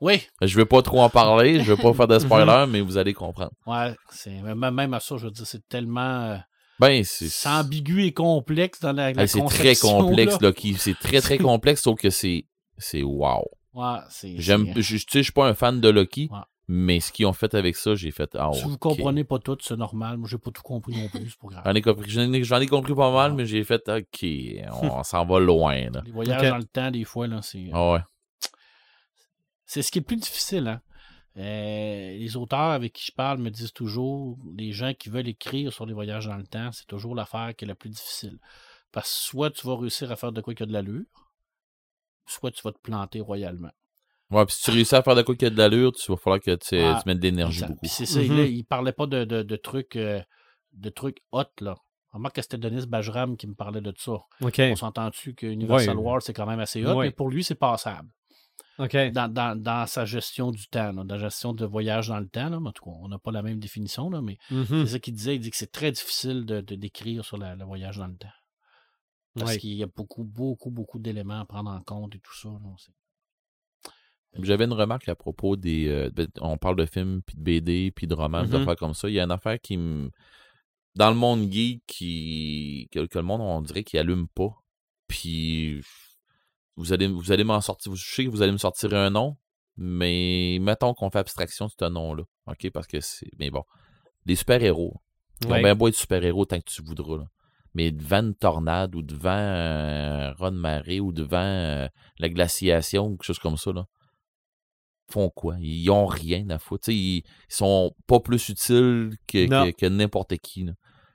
Oui, Je vais pas trop en parler, je vais pas faire de spoilers, mais vous allez comprendre. ouais, c'est même à ça, je veux dire, c'est tellement euh, Ben, c'est. c'est ambigu et complexe dans la, la c'est très complexe, là. Loki. C'est très, très complexe, sauf que c'est. C'est wow. Ouais, c'est. J'aime. Je tu sais, je suis pas un fan de Loki, Ouais. Mais ce qu'ils ont fait avec ça, j'ai fait. Ah, Si vous ok. comprenez pas tout, c'est normal. Moi, j'ai pas tout compris non plus. J'en ai compris, j'en ai, j'en ai compris pas mal, mais j'ai fait OK, on s'en va loin là. Les voyages dans le temps, des fois, là, c'est. Ah ouais. C'est ce qui est le plus difficile, hein. Euh, les auteurs avec qui je parle me disent toujours, les gens qui veulent écrire sur les voyages dans le temps, c'est toujours l'affaire qui est la plus difficile. Parce que soit tu vas réussir à faire de quoi qui a de l'allure, soit tu vas te planter royalement. Ouais, puis si tu réussis à faire de quoi qui a de l'allure, tu vas falloir que tu, Ah, tu mettes de l'énergie beaucoup. Puis c'est ça, Mhm. là, il parlait pas de, de, de trucs euh, de trucs hot, là. Remarque que c'était Denis Bajram qui me parlait de ça. OK. On s'entend-tu que Universal Ouais. War, c'est quand même assez hot, Ouais. mais pour lui, c'est passable. OK. Dans, dans, dans sa gestion du temps, là, dans la gestion de voyage dans le temps, là, en tout cas, on n'a pas la même définition, là, mais Mhm. c'est ça qu'il disait. Il dit que c'est très difficile de, de d'écrire sur la- le voyage dans le temps. Parce Ouais. qu'il y a beaucoup, beaucoup, beaucoup d'éléments à prendre en compte et tout ça. J'avais une remarque à propos des. euh, ben, on parle de films, puis de BD, puis de romans, puis Mhm. d'affaires comme ça. Il y a une affaire qui me. Dans le monde geek, qui, que, que le monde, on dirait qu'il allume pas. Puis. Vous allez, vous allez m'en sortir. Je sais que vous allez me sortir un nom, mais mettons qu'on fait abstraction de ce nom-là. OK? Parce que c'est. Mais bon. Les super-héros. Ils ont bien beau être super-héros tant que tu voudras. là. Mais devant une tornade ou devant un raz de marée ou devant euh, la glaciation ou quelque chose comme ça, là, font quoi? Ils ont rien à foutre. Ils, ils sont pas plus utiles que, que, que n'importe qui. là.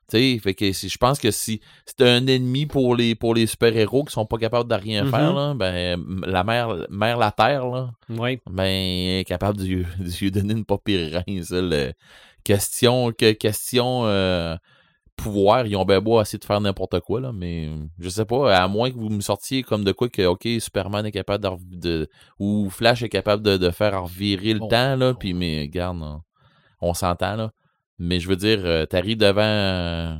Fait que je pense que si c'est un ennemi pour les, pour les super-héros qui sont pas capables de rien faire, là, ben, la mère, mère la Terre, là, Oui. ben, est capable de, lui- de lui donner une pas pire rein, ça, le- question, que, question euh, pouvoir, ils ont bien beau essayer de faire n'importe quoi, là, mais je sais pas, à moins que vous me sortiez comme de quoi que, OK, Superman est capable de, ou Flash est capable de, de faire revirer le temps, là, puis, mais, regarde, on, on s'entend, là. Mais je veux dire, euh, t'arrives devant, euh,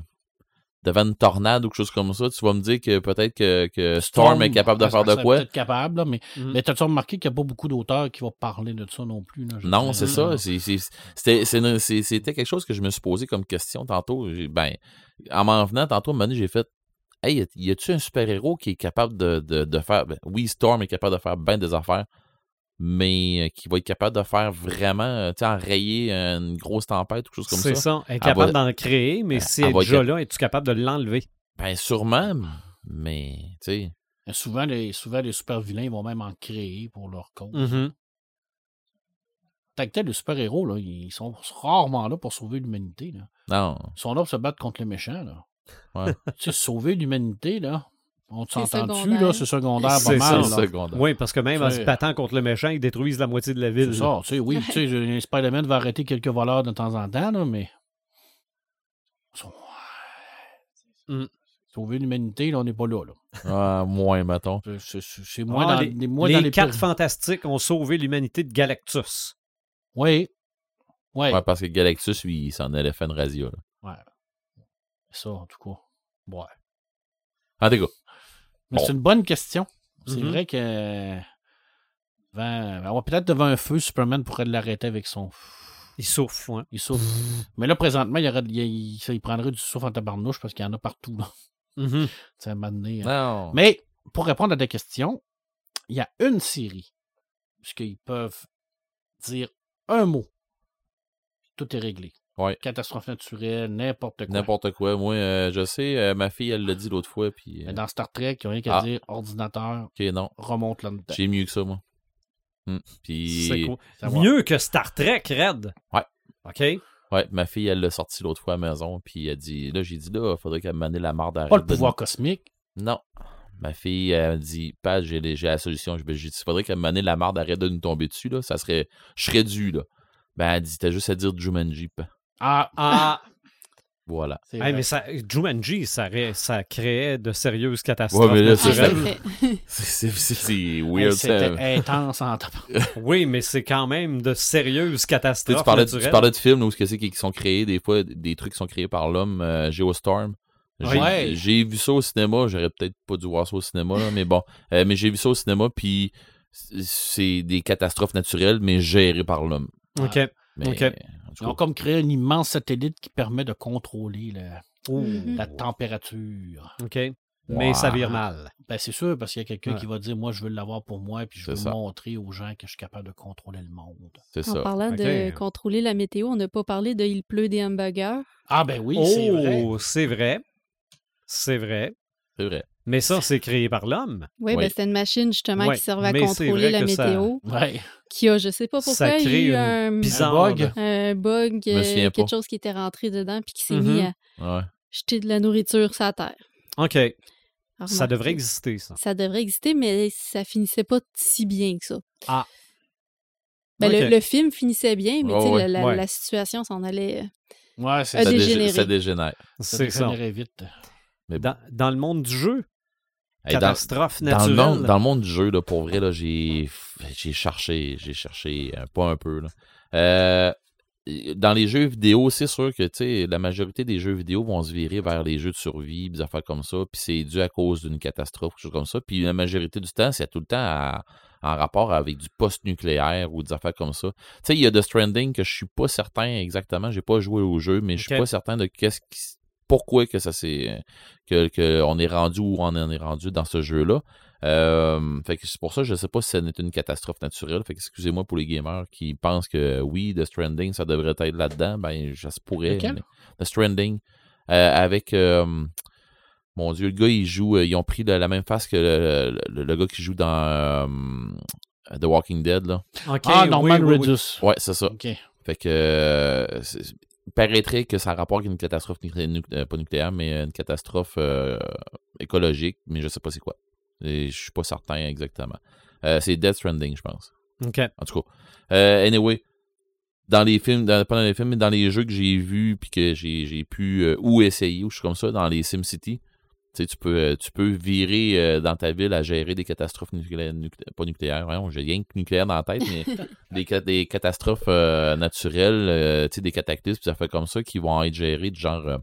devant une tornade ou quelque chose comme ça, tu vas me dire que peut-être que, que Storm, est capable de faire de quoi? peut-être capable, là, mais, Mhm. mais t'as-tu remarqué qu'il n'y a pas beaucoup d'auteurs qui vont parler de ça non plus? Là, Non, c'est ça. c'est- c'est- C'était quelque chose que je me suis posé comme question tantôt. Ben, en m'en venant tantôt, à un moment donné, j'ai fait Hey, y a-tu un super-héros qui est capable de, de, de faire. ben, oui, Storm est capable de faire bien des affaires, mais euh, qui va être capable de faire vraiment, euh, tu sais, enrayer une grosse tempête ou quelque chose comme C'est ça. ça. Elle est Elle capable va- d'en créer, mais elle- si elle elle est être déjà là, es-tu capable de l'enlever? Ben, sûrement. Mais, tu sais, Souvent, les, souvent, les super-vilains ils vont même en créer pour leur cause. Mhm. Tant que tel, les super-héros, là, ils sont rarement là pour sauver l'humanité. là. non. Ils sont là pour se battre contre les méchants. Là. Ouais. tu sais, sauver l'humanité, là, on s'entend dessus, secondaire. là, c'est secondaire pas C'est mal. ça, là. secondaire. Oui, parce que même en se battant contre le méchant, ils détruisent la moitié de la ville. C'est ça, tu sais, oui, tu sais, Spider-Man va arrêter quelques voleurs de temps en temps, là, mais. Ils sont- Mm. Sauver l'humanité, là, on n'est pas là. là. Ah, moins, mettons. C'est- C'est c'est moins Ah, dans les les, moins les dans les quatre fantastiques ont sauvé l'humanité de Galactus. Oui. Oui. Ouais, parce que Galactus, lui, il s'en allait faire une razzia. là. Ouais. Ça, en tout cas. Ouais. En tout cas, Mais Bon. c'est une bonne question. C'est Mhm. vrai que. alors, Peut-être devant un feu, Superman pourrait l'arrêter avec son. Il souffle, ouais. Il souffle. Mais là, présentement, il, y aurait, il, il- ça, il prendrait du souffle en tabarnouche parce qu'il y en a partout. Là. Donné, hein. non. Mais pour répondre à ta question, il y a une série, puisqu'ils peuvent dire un mot, tout est réglé. Ouais. Catastrophe naturelle, n'importe quoi. N'importe quoi. Moi, euh, je sais, euh, ma fille, elle l'a dit l'autre fois, puis... euh, Mais dans Star Trek, il n'y a rien qu'à Ah. dire ordinateur, OK, non. remonte là-dedans. J'ai mieux que ça, moi. Hmm. Puis... C'est cool. Va. Mieux que Star Trek, Red? Ouais. OK? Ouais, ma fille, elle l'a sorti l'autre fois à la maison, puis elle dit... Là, j'ai dit, là, faudrait qu'elle me manie la marde à Pas le pouvoir cosmique. Non. Ma fille, elle dit, Pat, j'ai la solution. Je, j'ai dit, il faudrait qu'elle me manie la marde, arrête de nous tomber dessus, là. Ça serait... Je serais dû, là. Ben, elle dit, t'as juste à dire Jumanji. Ah, Ah, Voilà. hey, mais ça, Jumanji, ça, ré- ça créait de sérieuses catastrophes Ouais, mais là, Ah, c'est c'est weird. C'était intense en tabarnak. Oui, mais c'est quand même de sérieuses catastrophes tu parlais, de- tu parlais de films où ce que c'est qui sont créés, des fois, des trucs qui sont créés par l'homme, euh, Geostorm. J'ai Ouais. vu ça au cinéma, j'aurais peut-être pas dû voir ça au cinéma, là, mais bon. Euh, mais j'ai vu ça au cinéma, puis c'est des catastrophes naturelles, mais gérées par l'homme. OK. Mais, Ok. En Ils ont comme créé un immense satellite qui permet de contrôler la, Mhm. la température. OK. Mais ça vire mal. Ben, c'est sûr, parce qu'il y a quelqu'un Ouais. qui va dire Moi, je veux l'avoir pour moi, puis je C'est veux ça. montrer aux gens que je suis capable de contrôler le monde. c'est En ça. parlant de contrôler la météo, on n'a pas parlé de Il pleut des hamburgers? Ah, ben oui, c'est vrai. oh, c'est vrai. C'est vrai. C'est vrai. Mais ça, c'est créé par l'homme. Oui, Oui. ben, c'était une machine justement Ouais, qui servait à mais c'est contrôler la ça- météo. Ouais. Qui a, je sais pas pourquoi, Ça il y crée a eu un, bizarre... Un bug. un euh, quelque pas. chose qui était rentré dedans puis qui s'est mis à Ouais. jeter de la nourriture sur la terre. OK. Alors, Ça devrait exister, ça. Ça devrait exister, mais ça finissait pas si bien que ça. Ah. Ben, le- film finissait bien, mais Ouais, tu sais, ouais. la, la- Ouais. la situation s'en allait. Ouais, A c'est Ça, des- dégé- dégénéré. ça dégénère. ça C'est ça. dégénérait vite. Mais. Dans, dans le monde du jeu, Hey, dans, catastrophe dans le naturelle. monde, dans le monde du jeu, là, pour vrai, là, j'ai, j'ai cherché, j'ai cherché, euh, pas un peu. Là. Euh, dans les jeux vidéo, c'est sûr que la majorité des jeux vidéo vont se virer vers les jeux de survie, des affaires comme ça, puis c'est dû à cause d'une catastrophe, quelque chose comme ça. Puis la majorité du temps, c'est tout le temps à- en rapport avec du post-nucléaire ou des affaires comme ça. Tu sais, il y a The Stranding que je suis pas certain exactement, j'ai pas joué au jeu, mais je suis pas certain de qu'est-ce qui pourquoi que ça s'est que, que on est rendu où on en est rendu dans ce jeu-là. Euh, fait que c'est pour ça que je sais pas si ça n'est une catastrophe naturelle. Fait que excusez-moi pour les gamers qui pensent que oui, The Stranding, ça devrait être là-dedans. Ben, ça se pourrait. Lequel? mais- The Stranding. euh, avec euh, mon Dieu, le gars, il joue. euh, ils ont pris la, la même face que le, le- le gars qui joue dans euh, The Walking Dead. Là. OK, ah, oui, Norman oui. Ouais, c'est ça. Fait que euh, c'est- paraîtrait que ça rapporte une catastrophe nuclé- nu- euh, pas nucléaire, mais une catastrophe euh, écologique, mais je sais pas c'est quoi. Et je suis pas certain exactement. Euh, c'est Death Stranding, je pense. OK. En tout cas. Euh, anyway, dans les films, dans, pas dans les films, mais dans les jeux que j'ai vus puis que j'ai pu euh, ou essayer, ou je suis comme ça, dans les SimCity, tu sais, tu peux, euh, tu peux virer euh, dans ta ville à gérer des catastrophes nucléaires, nuclé- pas nucléaires, j'ai rien que nucléaire dans la tête, mais des, ca- des catastrophes euh, naturelles, euh, tu sais, des cataclysmes, ça fait comme ça, qui vont être gérés, du genre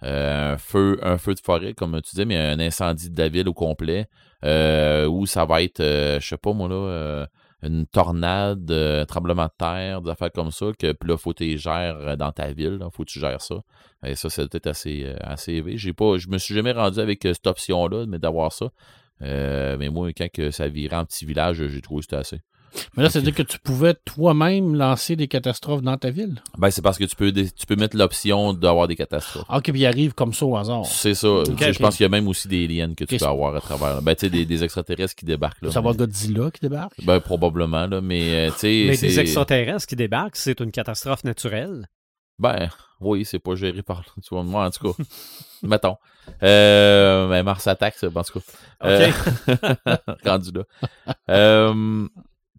un, feu, un feu de forêt, comme tu disais, mais un incendie de la ville au complet, ou ça va être, je sais pas moi là, une tornade, euh, un tremblement de terre, des affaires comme ça, que puis là, faut que tu gères euh, dans ta ville, faut que tu gères ça. Et ça, c'est peut-être assez, euh, assez élevé. J'ai pas, je me suis jamais rendu avec euh, cette option-là, mais d'avoir ça. Euh, mais moi, quand que ça virait en petit village, j'ai trouvé que c'était assez. Mais là, c'est-à-dire que tu pouvais toi-même lancer des catastrophes dans ta ville. Ben, c'est parce que tu peux, tu peux mettre l'option d'avoir des catastrophes. Ah, OK, puis il arrive comme ça au hasard. C'est ça. Ok. Je pense qu'il y a même aussi des aliens que tu Ok. peux avoir à travers. là. Ben, tu sais, des, des extraterrestres qui débarquent là. Ça va Godzilla qui débarque? Ben, probablement, là. Mais, euh, tu sais. Mais c'est- des extraterrestres qui débarquent, c'est une catastrophe naturelle? Ben, oui, c'est pas géré par. Tu vois, moi, en tout cas. mettons. Euh, ben, Mars attaque, ça, en tout cas. Euh, rendu là. Euh,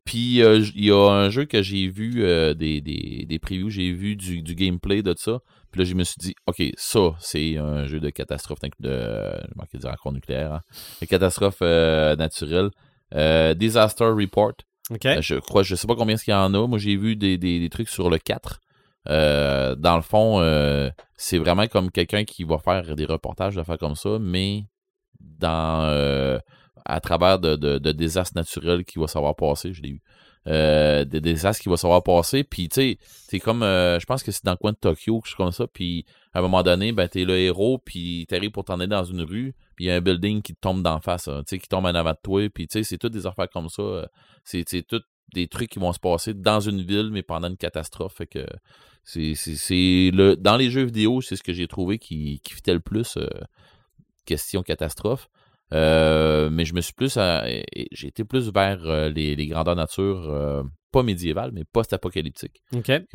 Puis, euh, il y a un jeu que j'ai vu, euh, des, des, des previews, j'ai vu du, du gameplay de ça. Puis là, je me suis dit, OK, ça, c'est un jeu de catastrophe, de, je manquais de dire encore nucléaire, hein, de catastrophe euh, naturelle. Euh, Disaster Report. OK. Euh, Je crois, je sais pas combien il y en a. Moi, j'ai vu des, des, des trucs sur le 4. Euh, dans le fond, euh, c'est vraiment comme quelqu'un qui va faire des reportages de faire comme ça, mais dans euh, à travers de, de, désastres naturels qu'il va savoir passer, je l'ai eu. Euh, des désastres qu'il va savoir passer, puis tu sais, c'est comme, euh, je pense que c'est dans le coin de Tokyo, quelque chose comme ça, puis à un moment donné, ben t'es le héros, puis t'arrives pour t'en aller dans une rue, puis il y a un building qui te tombe d'en face, hein, tu sais, qui tombe en avant de toi, puis tu sais, c'est toutes des affaires comme ça, euh, c'est tout des trucs qui vont se passer dans une ville, mais pendant une catastrophe. Fait que c'est le dans les jeux vidéo, c'est ce que j'ai trouvé qui, qui fitait le plus question catastrophe. Euh, mais je me suis plus et- j'ai été plus vers euh, les, les grandeurs nature euh, pas médiévales, mais post-apocalyptiques.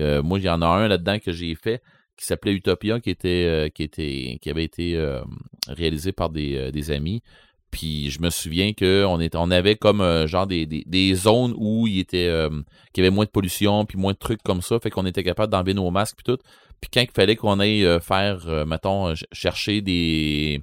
Euh, moi, il y en a un là-dedans que j'ai fait qui s'appelait Utopia, qui était, euh, qui était, qui avait été euh, réalisé par des, euh, des amis. Puis je me souviens qu'on on avait comme euh, genre des, des, des zones où il était, euh, qu'il y avait moins de pollution, puis moins de trucs comme ça, fait qu'on était capable d'enlever nos masques puis tout. Puis quand il fallait qu'on aille euh, faire, euh, mettons, ch- chercher des,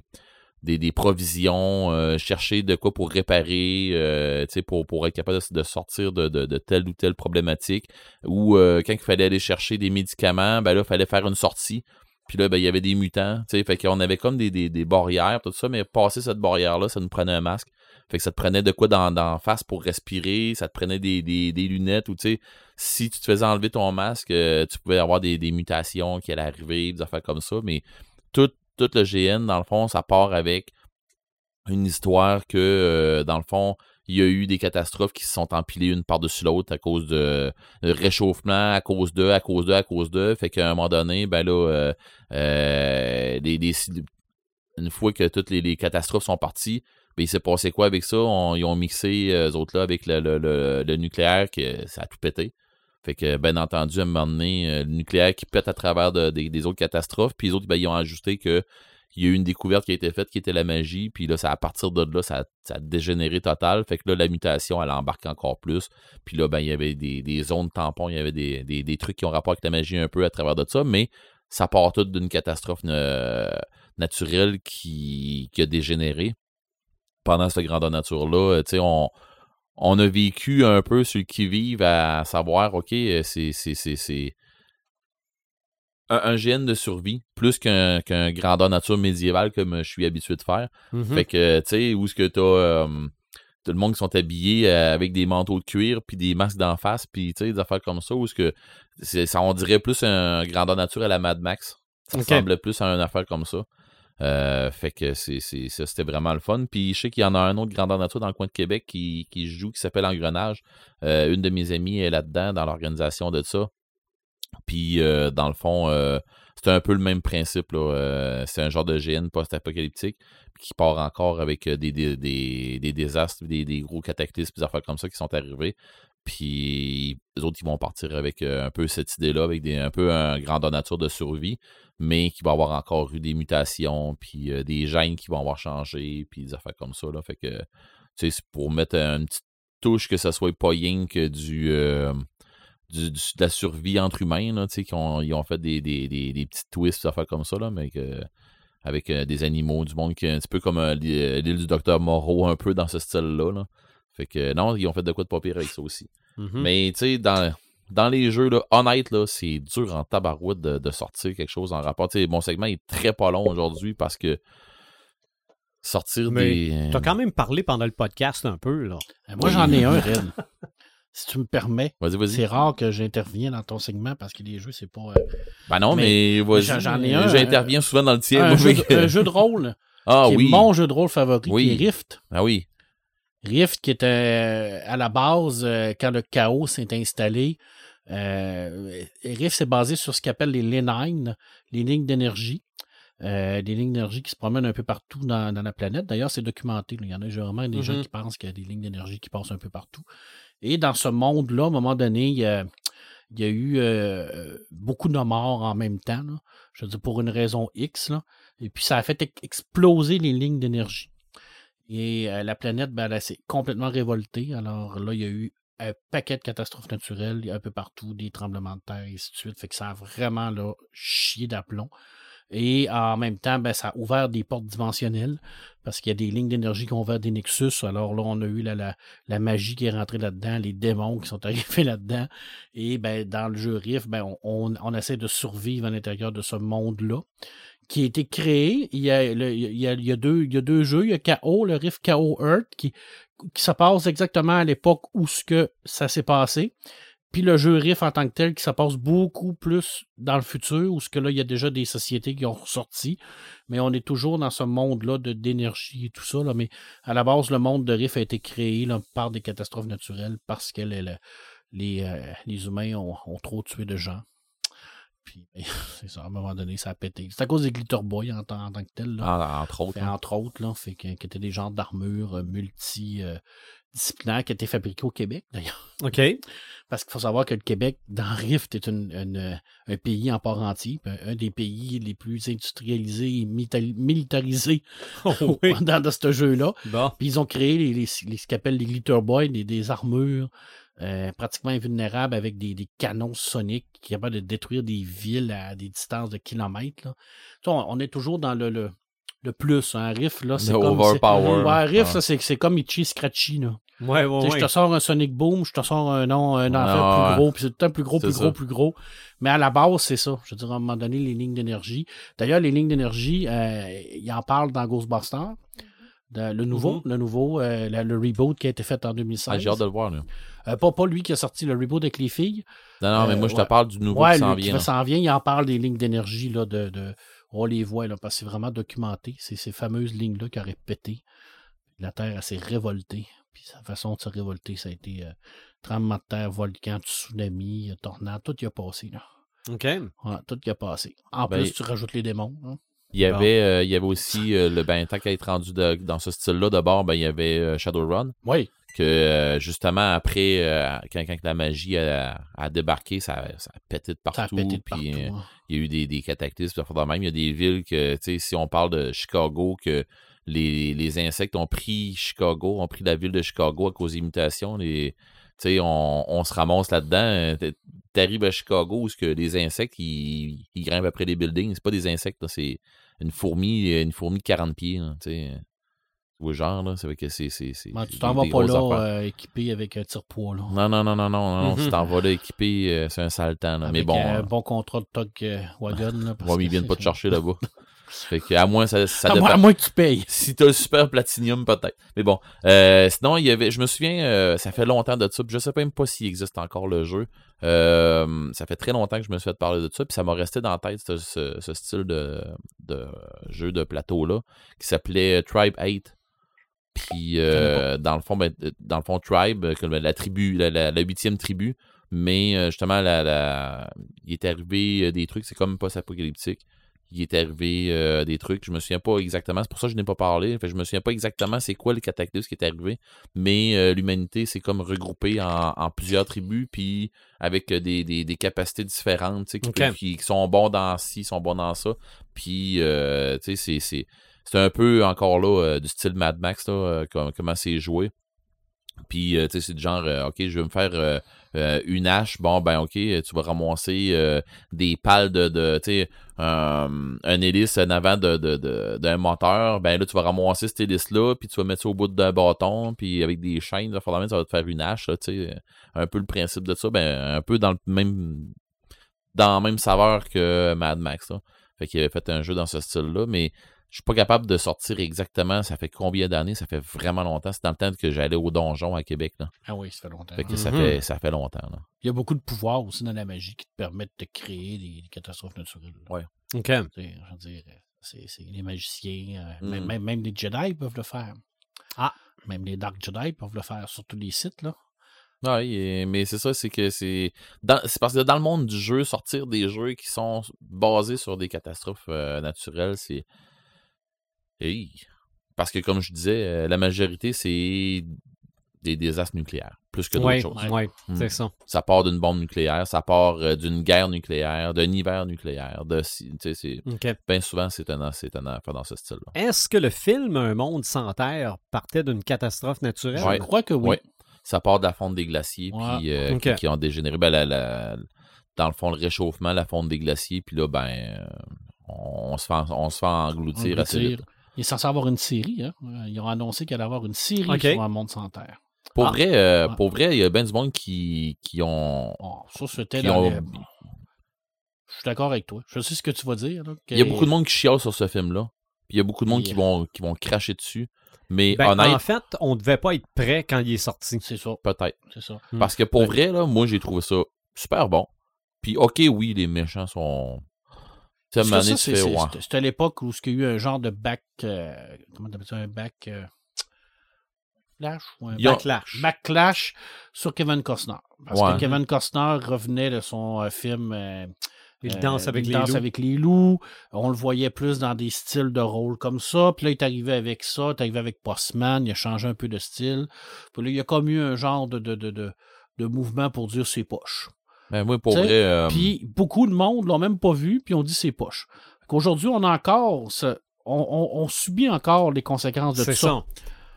des, provisions, euh, chercher de quoi pour réparer, euh, pour, pour être capable de, sortir de, de, telle ou telle problématique. Ou euh, quand il fallait aller chercher des médicaments, ben là, il fallait faire une sortie. Puis là, ben, il y avait des mutants, fait qu'on avait comme des, barrières, tout ça, mais passer cette barrière-là, ça nous prenait un masque. Fait que ça te prenait de quoi dans, dans face pour respirer, ça te prenait des, lunettes, ou tu si tu te faisais enlever ton masque, tu pouvais avoir des, des mutations qui allaient arriver, des affaires comme ça, mais tout, tout le GN, dans le fond, ça part avec une histoire que, euh, dans le fond, il y a eu des catastrophes qui se sont empilées une par-dessus l'autre à cause de de réchauffement, à cause de, à cause de, à cause de. Fait qu'à un moment donné, ben là, euh, euh, une fois que toutes les, catastrophes sont parties, ben il s'est passé quoi avec ça? Ils ont mixé, euh, eux autres là, avec le, nucléaire, que ça a tout pété. Fait que, bien entendu, à un moment donné, euh, le nucléaire qui pète à travers de- des- autres catastrophes, puis les autres, ben, ils ont ajusté que il y a eu une découverte qui a été faite qui était la magie, puis là, ça, à partir de là, ça, a dégénéré total. Fait que là, la mutation, elle embarque encore plus. Puis là, ben, il y avait des, zones tampons, il y avait des, des- trucs qui ont rapport avec la magie un peu à travers de ça, mais ça part tout d'une catastrophe euh, naturelle qui, a dégénéré pendant cette grandeur nature-là. Tu sais, on, on a vécu un peu sur le qui-vive à savoir, OK, euh, c'est c'est- c'est- c'est un, un GN de survie, plus qu'un qu'un grandeur nature médiévale comme je suis habitué de faire. Mhm. Fait que, tu sais, où est-ce que t'as euh, tout le monde qui sont habillés euh, avec des manteaux de cuir, puis des masques d'en face, puis tu sais, des affaires comme ça, où est-ce que c'est- ça, on dirait plus un grandeur nature à la Mad Max. Ça Ok. ressemblait plus à une affaire comme ça. Euh, fait que ça, c'était vraiment le fun. Puis je sais qu'il y en a un autre grandeur nature dans le coin de Québec qui, joue, qui s'appelle Engrenage. Euh, une de mes amies est là-dedans, dans l'organisation de ça. Puis euh, dans le fond, c'est un peu le même principe. C'est un genre de GN post-apocalyptique qui part encore avec des, désastres, des, des gros cataclysmes, des affaires comme ça qui sont arrivés. Puis les autres, ils vont partir avec euh, un peu cette idée-là, avec des, un peu un grandeur nature de survie, mais qui va avoir encore eu des mutations, puis euh, des gènes qui vont avoir changé, puis des affaires comme ça. Là. Fait que, c'est pour mettre une petite touche que ça soit pas rien que du, euh, du- de la survie entre humains, là, qu'ils ont, ils ont fait des, des, des, petits twists, des affaires comme ça, là, mais avec des animaux, du monde, qui est un petit peu comme l'île du docteur Moreau, un peu dans ce style-là. Là. Fait que, non, ils ont fait de quoi de pas pire avec ça aussi. Mhm. Mais tu sais, dans, dans les jeux, là, honnête, là, c'est dur en tabarouette de, de sortir quelque chose en rapport. Mon segment est très pas long aujourd'hui parce que sortir Mais des. T'as quand même parlé pendant le podcast un peu, là. Euh, Moi, j'en ai un, Red. si tu me permets. Vas-y, vas-y. C'est rare que j'intervienne dans ton segment parce que les jeux, c'est pas. euh, Ben non, Mais mais, vas-y. j'en- ai un, J'interviens souvent dans le tien. un, jeu de, un jeu de rôle Ah qui oui. est mon jeu de rôle favori, Oui. qui est Rift. Ah oui. Rift, qui était euh, à la base, euh, quand le chaos s'est installé, euh, Rift s'est basé sur ce qu'on appelle les Lenine, les lignes d'énergie. Euh, des lignes d'énergie qui se promènent un peu partout dans, dans la planète. D'ailleurs, c'est documenté. Il y en a vraiment des gens Mhm. qui pensent qu'il y a des lignes d'énergie qui passent un peu partout. Et dans ce monde-là, à un moment donné, il y a, il y a eu euh, beaucoup de morts en même temps. là. Je veux dire, pour une raison X. là. Et puis, ça a fait ex- exploser les lignes d'énergie. Et euh, la planète, ben, elle s'est complètement révoltée. Alors là, il y a eu un paquet de catastrophes naturelles un peu partout, des tremblements de terre, et ainsi de. Fait que ça a vraiment là, chié d'aplomb. Et en même temps, ben, ça a ouvert des portes dimensionnelles parce qu'il y a des lignes d'énergie qui ont ouvert des nexus. Alors là, on a eu la, la, magie qui est rentrée là-dedans, les démons qui sont arrivés là-dedans. Et ben, dans le jeu Rift, ben, on essaie de survivre à l'intérieur de ce monde-là qui a été créé. Il y a, il y a, il y a deux, il y a deux jeux. Il y a KO, le Rift KO Earth, qui, qui exactement à l'époque où ce que ça s'est passé. Puis le jeu Rift en tant que tel qui se passe beaucoup plus dans le futur, où ce que là, il y a déjà des sociétés qui ont ressorti. Mais on est toujours dans ce monde-là de, d'énergie et tout ça. Là. Mais à la base, le monde de Rift a été créé là, par des catastrophes naturelles parce que les, les, les, euh, les humains ont, ont trop tué de gens. Puis ben, c'est ça, à un moment donné, ça a pété. C'est à cause des Glitter Boys en, tant- en tant que tel. Là. En- entre autres. Fait, hein. entre autres, là, fait que, qui étaient des genres d'armure euh, multidisciplinaires qui étaient fabriqués au Québec, d'ailleurs. OK. Parce qu'il faut savoir que le Québec, dans Rift, est une, une, euh, un pays en part entier, un, un des pays les plus industrialisés et militarisés Oh, oui. dans, dans ce jeu-là. Bon. Puis ils ont créé les, les, les- ce qu'ils appellent les Glitter Boys, des, des armures euh, pratiquement invulnérables avec des, des canons soniques qui sont capables de détruire des villes à des distances de kilomètres. Là. On, on est toujours dans le, le, le plus. Un riff, là, c'est comme... overpower. c'est- Ouais, un riff, c'est, c'est comme Itchy Scratchy. Là. Ouais, ouais, Tu sais, ouais. Je te sors un Sonic Boom, je te sors un nom, un enfer Ah, plus ouais. gros, puis c'est tout le temps plus gros, plus ça. gros, plus gros. Mais à la base, c'est ça. Je veux dire, à un moment donné, les lignes d'énergie. D'ailleurs, les lignes d'énergie, euh, il en parle dans Ghostbusters. Le nouveau, le nouveau, euh, le, le reboot qui a été fait en 2016. Ah, J'ai hâte de le voir. Là. Euh, pas, pas lui qui a sorti le reboot avec les filles. Non, non, mais Euh, moi, je te parle du nouveau ouais, qui s'en vient. qui là. s'en vient, il en parle des lignes d'énergie, là, de, de- on les voit, là, parce que c'est vraiment documenté. C'est ces fameuses lignes-là qui auraient pété. La Terre, s'est révoltée. Puis sa façon de se révolter, ça a été euh, tremblement de terre, volcan, tsunami, tornade, tout y a passé, là. OK. Ouais, tout y a passé. En Ben, plus, tu rajoutes les démons. hein. Il y avait, euh, il y avait aussi, euh, le, ben, tant qu'à être rendu de- dans ce style-là, d'abord, ben, il y avait euh, Shadowrun, Oui, que euh, justement, après, quand, quand la magie a, a débarqué, ça, ça a pété de partout. pété de puis, partout. hein. il y a eu des, des cataclysmes, même. Il y a des villes que, tu sais, si on parle de Chicago, que les, les insectes ont pris Chicago, ont pris la ville de Chicago à cause d'imitations. Les, tu sais, on, on se ramasse là-dedans. T'arrives à Chicago où que les insectes, ils, ils grimpent après les buildings. C'est pas des insectes, c'est une fourmi, une fourmi de 40 pieds, là, tu sais. Vois le genre, là, ça veut que c'est... c'est- c'est Ben, tu t'en vas pas là euh, équipé avec un tire-poids. Là. Non, non, non, non, non, non. Si t'en vas là équipé, euh, c'est un sale temps, là. Mais Avec bon... un euh, bon contrat de euh, Wagon. Là, parce Ouais, mais ils viennent c'est- pas te chercher là-bas. fait que, à moins, ça, ça À moins, dépend. à moins que tu payes. Si t'as le super platinium, peut-être. Mais bon. Euh, sinon, il y avait. Je me souviens, euh, ça fait longtemps de ça. Puis je sais même pas s'il existe encore le jeu. Euh, ça fait très longtemps que je me suis fait parler de ça. Puis ça m'a resté dans la tête ce, ce- ce style de, de jeu de plateau-là. Qui s'appelait Tribe 8. Puis dans le fond, ben, dans le fond, Tribe, la tribu, la, huitième tribu. Mais justement, la, la- il est arrivé des trucs, c'est comme post-apocalyptique. Il est arrivé euh, des trucs, je me souviens pas exactement, c'est pour ça que je n'ai pas parlé. Fait, je me souviens pas exactement c'est quoi le cataclysme qui est arrivé, mais euh, l'humanité s'est comme regroupée en, en plusieurs tribus, puis avec euh, des, des, des capacités différentes, qui, qui, qui sont bons dans ci, sont bons dans ça. Puis, euh, tu sais, c'est- un peu encore là du style Mad Max, là, com- comment c'est joué. Puis, euh, tu sais, c'est du genre, euh, OK, je vais me faire euh, une hache. Bon, ben, OK, tu vas ramasser des pales de, tu sais, un, hélice en avant de, de, d'un moteur. Ben, là, tu vas ramasser cette hélice-là, puis tu vas mettre ça au bout d'un bâton, puis avec des chaînes, ça va te faire une hache, tu sais. Un peu le principe de ça, ben, un peu dans le même, dans la même saveur que Mad Max, là. Fait qu'il avait fait un jeu dans ce style-là, mais je suis pas capable de sortir exactement ça fait combien d'années, ça fait vraiment longtemps. C'est dans le temps que j'allais au donjon à Québec. Là. Ah oui, ça fait longtemps. Fait que ça, Mhm. fait, ça fait longtemps. Là. Il y a beaucoup de pouvoirs aussi dans la magie qui te permettent de créer des, des catastrophes naturelles. Ouais. OK. Tu sais, Je veux dire, c'est c'est les magiciens, euh, Mm. même, même, les Jedi peuvent le faire. Ah. Même les Dark Jedi peuvent le faire sur tous les sites, là. Ah Oui, mais c'est ça, c'est que c'est. dans- C'est parce que dans le monde du jeu, sortir des jeux qui sont basés sur des catastrophes euh, naturelles, c'est. Hey. Parce que, comme je disais, euh, la majorité, c'est des désastres nucléaires, plus que d'autres choses. oui, Hmm. c'est ça. Ça part d'une bombe nucléaire, ça part euh, d'une guerre nucléaire, d'un hiver nucléaire. De, bien souvent, c'est un, c'est un affaire dans ce style-là. Est-ce que le film Un monde sans terre partait d'une catastrophe naturelle? Ouais. Je crois que oui. Ouais. Ça part de la fonte des glaciers puis, euh, Ok. qui, qui ont dégénéré. Ben, la- la- dans le fond, le réchauffement, la fonte des glaciers, puis là, ben, on, se fait, en- on se fait engloutir assez Engloutir. vite. Il est censé avoir une série. Hein? Euh, Ils ont annoncé qu'il allait avoir une série sur un monde sans terre. Pour, Ah. vrai, euh, Ouais. pour vrai, il y a bien du monde qui, qui ont. Bon, ça, c'était qui dans ont- les- Je suis d'accord avec toi. Je sais ce que tu vas dire. là, que- Il y a beaucoup de monde qui chiale sur ce film-là. Puis il y a beaucoup de monde qui vont, qui vont cracher dessus. Mais Ben, honnête, en fait, on devait pas être prêt quand il est sorti. C'est ça. peut-être. C'est ça. Parce que pour Ben- vrai, là, moi, j'ai trouvé ça super bon. Puis, OK, oui, les méchants sont. C'était- C'était à l'époque où il y a eu un genre de back. euh, comment t'appelles ça Un back. euh, Flash ou un Backlash. backlash sur Kevin Costner. Parce Ouais. que Kevin Costner revenait de son euh, film euh, Il euh, danse avec Il les danse loups. avec les loups. On le voyait plus dans des styles de rôle comme ça. Puis là, il est arrivé avec ça. Il est arrivé avec Postman. Il a changé un peu de style. Puis là, il y a comme eu un genre de, de, de, de, de mouvement pour dire ses poches. Ben, moi, pour vrai. euh, Puis beaucoup de monde l'ont même pas vu, puis on dit c'est poche. Aujourd'hui, on a encore ce- on, on- on subit encore les conséquences de tout C'est ça. ça.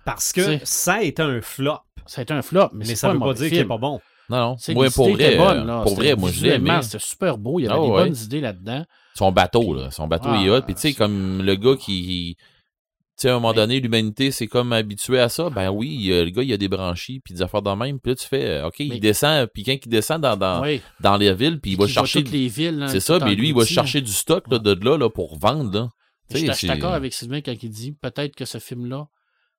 Parce que C'est- ça a été un flop. Ça a été un flop, mais, Mais, c'est ça pas veut pas dire qu'il est film. pas bon. Non, non. C'est Moi, les pour vrai, bonnes, euh, là. pour C'était- vrai, moi, je l'ai visuellement, aimé. C'était super beau. Il y avait Ah des ouais. bonnes idées là-dedans. Son bateau, là. Son bateau, il est Ah, hot. Puis, tu sais, comme le gars qui. Tu sais, à un moment donné, l'humanité, c'est comme habitué à ça. Ben oui, le gars, il a des branchies, puis des affaires de même. Puis là, tu fais, euh, OK, Mais- il descend, puis quand il descend dans, dans, oui. dans les villes, puis il va chercher. les villes. hein, C'est ça, mais lui, il va chercher du stock là, de là, là, pour vendre. Là. hein. Je suis d'accord avec Sylvain quand il dit peut-être que ce film-là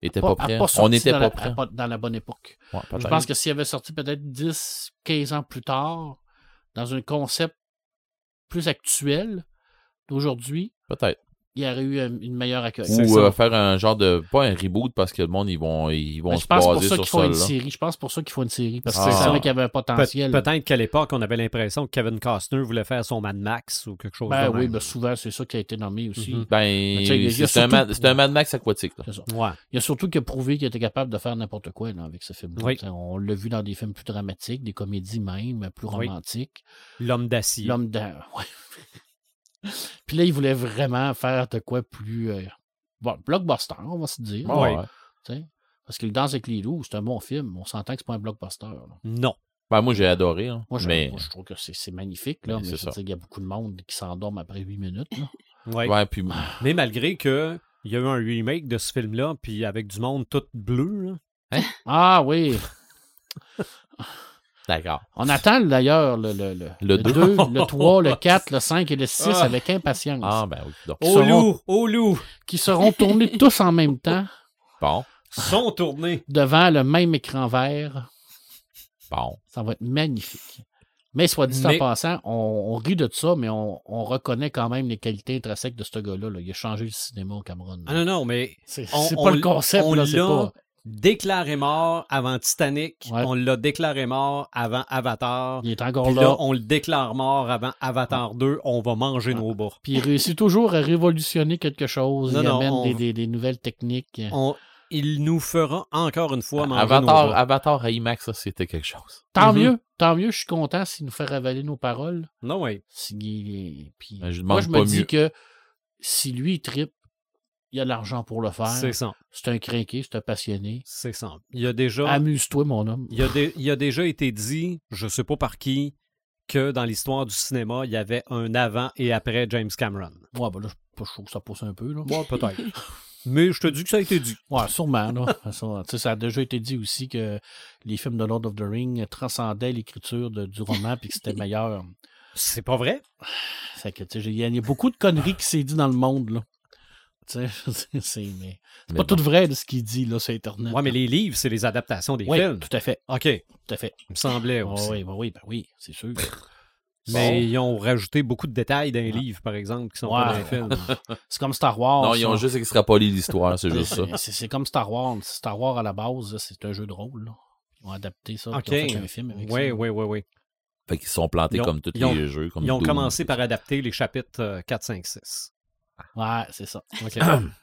Il était pas- pas prêt. pas On n'était dans pas prêt. dans la bonne époque. Ouais, Je pense que s'il avait sorti peut-être 10, 15 ans plus tard, dans un concept plus actuel d'aujourd'hui, Peut-être. Il y aurait eu un- une meilleure accueil. Ou ça. euh, faire un genre de. Pas un reboot parce que le monde, ils vont, ils vont Mais se je pense pour baser ça sur qu'ils font ça. une série. Je pense pour ça qu'il faut une série. Parce Ah. que c'est C'est savait ça. qu'il y avait un Pe- potentiel. Peut-être qu'à l'époque, on avait l'impression que Kevin Costner voulait faire son Mad Max ou quelque chose Ben de oui, même. ben souvent, c'est ça qui a été nommé aussi. Mhm. Ben, c'est un, surtout- Mad- c'est un Mad Max aquatique. Là. C'est ça. Ouais. Il y a surtout qu'il a prouvé qu'il était capable de faire n'importe quoi là, avec ce film Oui. On l'a vu dans des films plus dramatiques, des comédies même, plus Oui. romantiques. L'homme d'acier. L'homme d'un. Ouais. Puis là, il voulait vraiment faire de quoi plus. euh, bon, blockbuster, on va se dire. Ouais. Ouais. Parce qu'il danse avec les loups, c'est un bon film. On s'entend que c'est pas un blockbuster. là. Non. Ben, moi, j'ai adoré. hein. Moi, je, mais, moi, je trouve que c'est c'est magnifique. Là, Mais mais je dire, il y a beaucoup de monde qui s'endorment après 8 minutes. là. Ouais. ouais, puis, Mais malgré que il y a eu un remake de ce film-là, puis avec du monde tout bleu, là. Ah oui. d'accord. On attend d'ailleurs le, le, le, Le deux. 2, le 3, le 4, le 5 et le 6 Ah. avec impatience. Ah, ben oui. donc. Au seront- loup! Au loup! Qui seront tournés tous en même temps Bon, Sont tournés. devant le même écran vert. bon. Ça va être magnifique. Mais soit dit Mais- en passant, on, on rit de ça, mais on, on reconnaît quand même les qualités intrinsèques de ce gars-là. là. Il a changé le cinéma au Cameroun. Ah non, non, mais c'est on- pas le concept, on là, c'est pas. Déclaré mort avant Titanic. Ouais. On l'a déclaré mort avant Avatar. Il est encore Puis là. là, on le déclare mort avant Avatar 2. On va manger nos bas. Puis il réussit toujours à révolutionner quelque chose. Non, il non, amène on- des, des- des nouvelles techniques. On- il nous fera encore une fois manger nos Avatar, bas. Avatar à IMAX, ça, c'était quelque chose. Tant Mhm. mieux, tant mieux, je suis content s'il nous fait ravaler nos paroles. Non, oui. Si- puis, Ben, je moi, je pas me dis mieux. que si lui, il tripe, il a de l'argent pour le faire. C'est ça. C'est un crinqué, c'est un passionné. C'est ça. Il y a déjà... Amuse-toi, mon homme. Il a, il a déjà été dit, je sais pas par qui, que dans l'histoire du cinéma, il y avait un avant et après James Cameron. Ouais, ben là, je je trouve que ça pousse un peu. Là. Moi, peut-être. Mais je te dis que ça a été dit. Ouais, sûrement. Là. ça, ça a déjà été dit aussi que les films de Lord of the Ring transcendaient l'écriture du roman puis que c'était meilleur. C'est pas vrai? Que, tu sais, y il y a beaucoup de conneries qui s'est dit dans le monde. Là. Tu sais, c'est- mais Mais pas bon. tout vrai de ce qu'il dit là, sur Internet. Ouais, mais les livres, c'est les adaptations des Oui, films. tout à fait. OK. Il Tout à fait. me semblait Ah aussi. oui, ben oui, ben oui, c'est sûr. Mais Bon. ils ont rajouté beaucoup de détails dans les livres, par exemple, qui sont pas dans les films. C'est comme Star Wars. Non, ils ont ça. juste extrapolé l'histoire, c'est juste ça. C'est- comme Star Wars. Star Wars, à la base, c'est un jeu de rôle. là. Ils ont adapté ça. OK. Ils ont fait un film avec Oui, ça. oui, oui, oui. Fait qu'ils sont plantés ont- comme tous ont- les jeux. Comme Ils ont Doom, commencé par adapter les chapitres euh, 4, 5, 6. Ouais, c'est ça.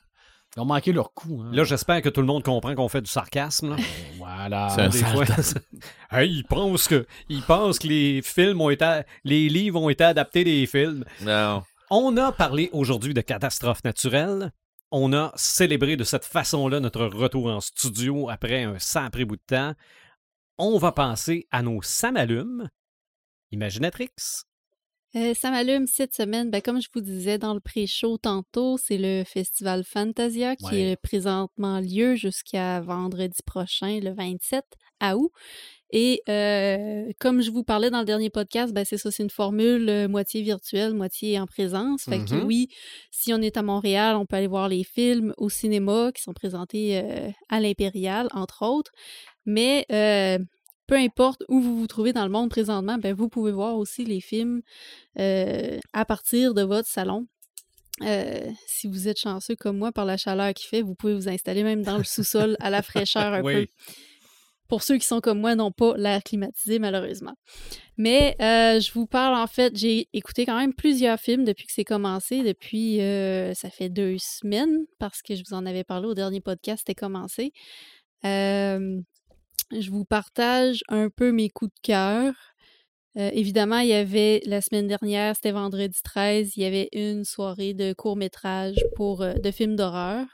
Ils ont manqué leur coup. Hein. Là, j'espère que tout le monde comprend qu'on fait du sarcasme. là. Et Voilà. C'est un Des fois, hey, ils pensent que, ils pensent que les films ont été, les livres ont été adaptés des films. Non. On a parlé aujourd'hui de catastrophes naturelles. On a célébré de cette façon-là notre retour en studio après un sacré bout de temps. On va passer à nos samalumes. Imaginatrix. Euh, ça m'allume cette semaine. Ben, comme je vous disais dans le pré-show tantôt, c'est le festival Fantasia qui Ouais. est présentement lieu jusqu'à vendredi prochain, le 27 août. Et euh, comme je vous parlais dans le dernier podcast, ben c'est ça, c'est une formule euh, moitié virtuelle, moitié en présence. Fait que Mhm. oui, si on est à Montréal, on peut aller voir les films au cinéma qui sont présentés euh, à l'Impérial, entre autres. Mais euh, peu importe où vous vous trouvez dans le monde présentement, ben vous pouvez voir aussi les films euh, à partir de votre salon. Euh, si vous êtes chanceux comme moi par la chaleur qu'il fait, vous pouvez vous installer même dans le sous-sol à la fraîcheur un Oui. peu. Pour ceux qui sont comme moi, n'ont pas l'air climatisé, malheureusement. Mais euh, je vous parle, en fait, j'ai écouté quand même plusieurs films depuis que c'est commencé. Depuis, euh, ça fait deux semaines, parce que je vous en avais parlé au dernier podcast, c'était commencé. Je vous partage un peu mes coups de cœur. Euh, évidemment, il y avait la semaine dernière, c'était vendredi 13, il y avait une soirée de court-métrage pour euh, de films d'horreur.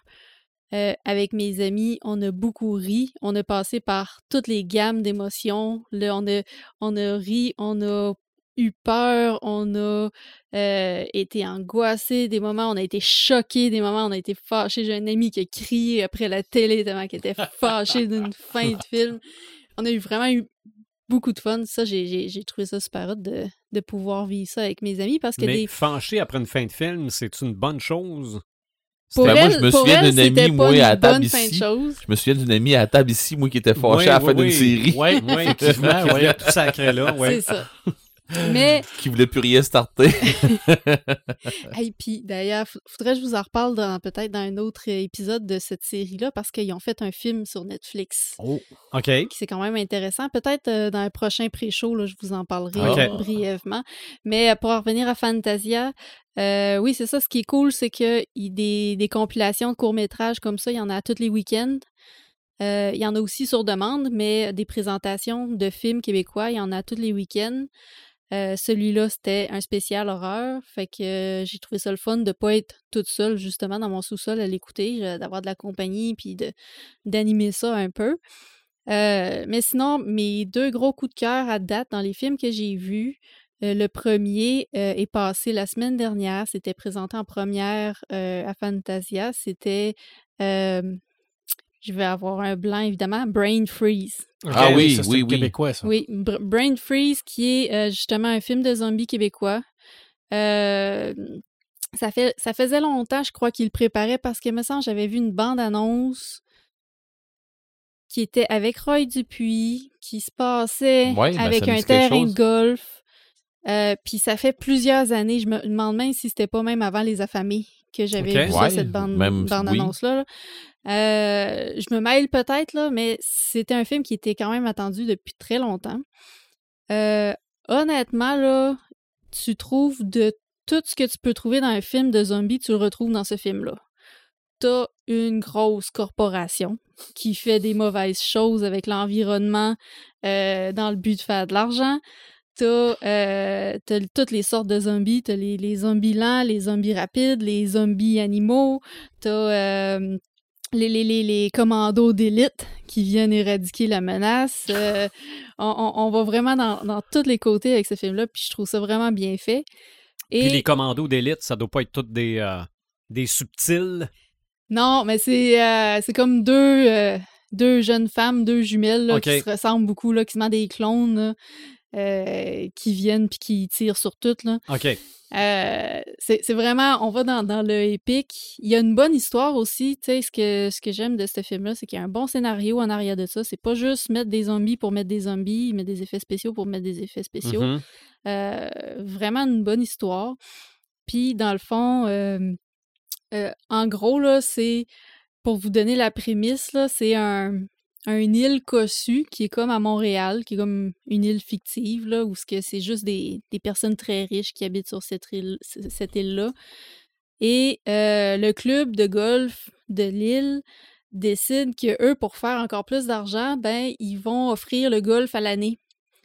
Euh, avec mes amis, on a beaucoup ri. On a passé par toutes les gammes d'émotions. Là, on a, on a ri, on a eu peur, on a euh, été angoissé des moments, on a été choqué des moments, on a été fâché. J'ai un ami qui a crié après la télé tellement qu'il était fâché d'une fin de film. On a eu vraiment eu beaucoup de fun. Ça, j'ai- trouvé ça super hot de, de pouvoir vivre ça avec mes amis parce que Mais des, fâché après une fin de film, c'est une bonne chose? pour Ben, moi, elle, je me pour souviens d'une amie, moi, à une table ici. Je me souviens d'une amie à la table ici, moi, qui était fâchée Oui, à la oui, fin d'une oui. série, Oui, Oui, effectivement, oui. tout sacré là. ouais. C'est ça. Mais qui voulait plus rien starter. Hey, puis d'ailleurs, faudrait que je vous en reparle dans peut-être dans un autre euh, épisode de cette série-là parce qu'ils ont fait un film sur Netflix Oh, OK. qui c'est quand même intéressant. Peut-être euh, dans un prochain pré-show, là, je vous en parlerai euh, brièvement. Mais euh, pour en revenir à Fantasia, euh, oui, c'est ça. Ce qui est cool, c'est que des, des compilations de courts-métrages comme ça, il y en a tous les week-ends. Euh, il y en a aussi sur demande, mais des présentations de films québécois, il y en a tous les week-ends. Euh, Celui-là, c'était un spécial horreur. Fait que euh, j'ai trouvé ça le fun de pas être toute seule, justement, dans mon sous-sol à l'écouter, d'avoir de la compagnie puis d'animer ça un peu. Euh, mais sinon, mes deux gros coups de cœur à date dans les films que j'ai vus, le premier est passé la semaine dernière. C'était présenté en première à Fantasia. C'était. Je vais avoir un blanc, évidemment. Brain Freeze. Ah oui, ça, c'est oui, oui. québécois, ça. Oui, Br- Brain Freeze, qui est euh, justement un film de zombies québécois. Euh, ça, fait, ça faisait longtemps, je crois, qu'il le préparait parce que, me semble, j'avais vu une bande-annonce qui était avec Roy Dupuis, qui se passait Ouais, ben, avec un terrain chose. de golf. Euh, Puis ça fait plusieurs années, je me demande même si c'était pas même avant Les Affamés que j'avais vu ça, cette bande, bande-annonce-là. là. Euh, je me mêle peut-être, là, mais c'était un film qui était quand même attendu depuis très longtemps. Euh, honnêtement, là, tu trouves de tout ce que tu peux trouver dans un film de zombies, tu le retrouves dans ce film-là. T'as une grosse corporation qui fait des mauvaises choses avec l'environnement euh, dans le but de faire de l'argent. T'as euh, toutes les sortes de zombies. T'as les, les zombies lents, les zombies rapides, les zombies animaux. T'as euh, les, les, les, les commandos d'élite qui viennent éradiquer la menace. Euh, on, on- on va vraiment dans, dans tous les côtés avec ce film-là, puis je trouve ça vraiment bien fait. Et Puis les commandos d'élite, ça doit pas être toutes des, euh, des subtils. non, mais c'est comme deux, deux jeunes femmes, deux jumelles là, qui se ressemblent beaucoup, là, qui se des clones. Euh, qui viennent puis qui tirent sur tout. Là. OK. Euh, c'est vraiment, on va dans, dans le épique. Il y a une bonne histoire aussi. Tu sais, ce que, ce que j'aime de ce film-là, c'est qu'il y a un bon scénario en arrière de ça. C'est pas juste mettre des zombies pour mettre des zombies, mettre des effets spéciaux pour mettre des effets spéciaux. Mhm. Euh, vraiment une bonne histoire. Puis, dans le fond, en gros, là, c'est pour vous donner la prémisse, là, c'est un, un île cossue qui est comme à Montréal, qui est comme une île fictive, là, où c'est juste des, des personnes très riches qui habitent sur cette île, c- cette île-là. Et euh, le club de golf de l'île décide que eux, pour faire encore plus d'argent, ben, ils vont offrir le golf à l'année.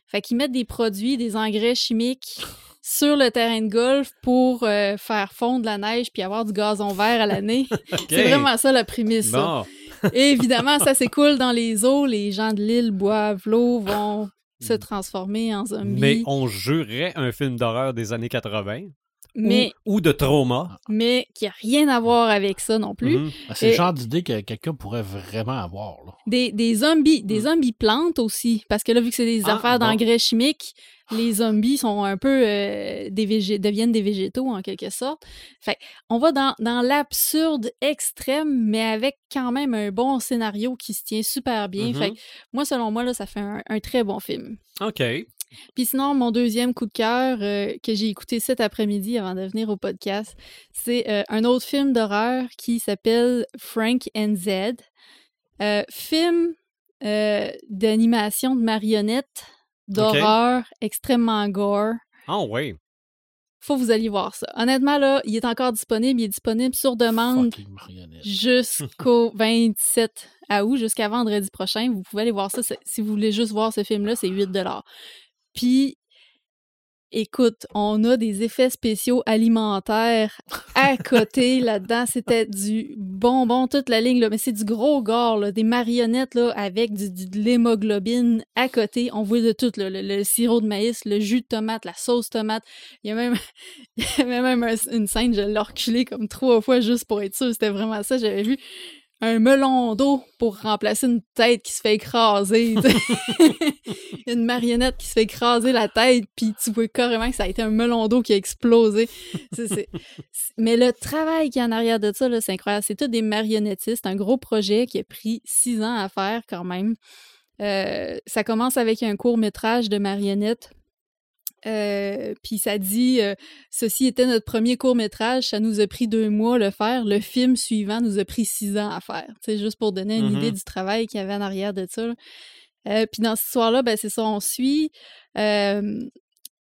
Fait qu'ils mettent des produits, des engrais chimiques sur le terrain de golf pour euh, faire fondre la neige puis avoir du gazon vert à l'année. C'est vraiment ça la prémisse. Bon. Et évidemment, ça s'écoule dans les eaux. Les gens de l'île boivent l'eau, vont se transformer en zombies. Mais on jurerait un film d'horreur des années 80 ou- mais, ou, de trauma. mais qui a rien à voir avec ça non plus. Mhm. Ben, C'est le genre d'idée que quelqu'un pourrait vraiment avoir. Là. Des, des zombies, des zombies plantes aussi, parce que là, vu que c'est des Ah, affaires bon. d'engrais chimiques, les zombies sont un peu euh, des deviennent des végétaux en quelque sorte. Fait on va dans, dans l'absurde extrême, mais avec quand même un bon scénario qui se tient super bien. Mhm. Fait que moi, selon moi, là, ça fait un, un très bon film. OK. Puis sinon, mon deuxième coup de cœur euh, que j'ai écouté cet après-midi avant de venir au podcast, c'est euh, un autre film d'horreur qui s'appelle Frank and Z. Euh, film euh, d'animation de marionnettes, d'horreur, extrêmement gore. Ah oui. Faut que vous alliez voir ça. Honnêtement, là, il est encore disponible. Il est disponible sur demande jusqu'au 27 août, jusqu'à vendredi prochain. Vous pouvez aller voir ça. Si vous voulez juste voir ce film-là, c'est 8 Puis, écoute, on a des effets spéciaux alimentaires à côté là-dedans. C'était du bonbon, toute la ligne, là. mais c'est du gros gore, là, des marionnettes là, avec du, du- de l'hémoglobine à côté. On voit de tout, là, le, le sirop de maïs, le jus de tomate, la sauce tomate. Il y a même, il y avait même un- une scène, je l'ai reculé comme trois fois juste pour être sûr. C'était vraiment ça. J'avais vu un melon d'eau pour remplacer une tête qui se fait écraser. une marionnette qui se fait écraser la tête, puis tu vois carrément que ça a été un melon d'eau qui a explosé. Mais le travail qui est en arrière de ça, là, c'est incroyable. C'est tout des marionnettistes. Un gros projet qui a pris six ans à faire quand même. Euh, ça commence avec un court métrage de marionnettes. Euh, puis ça dit euh, ceci était notre premier court métrage, ça nous a pris deux mois le faire. Le film suivant nous a pris six ans à faire. C'est juste pour donner une idée du travail qu'il y avait en arrière de ça. Euh, puis dans cette histoire-là, ben, c'est ça, on suit. on,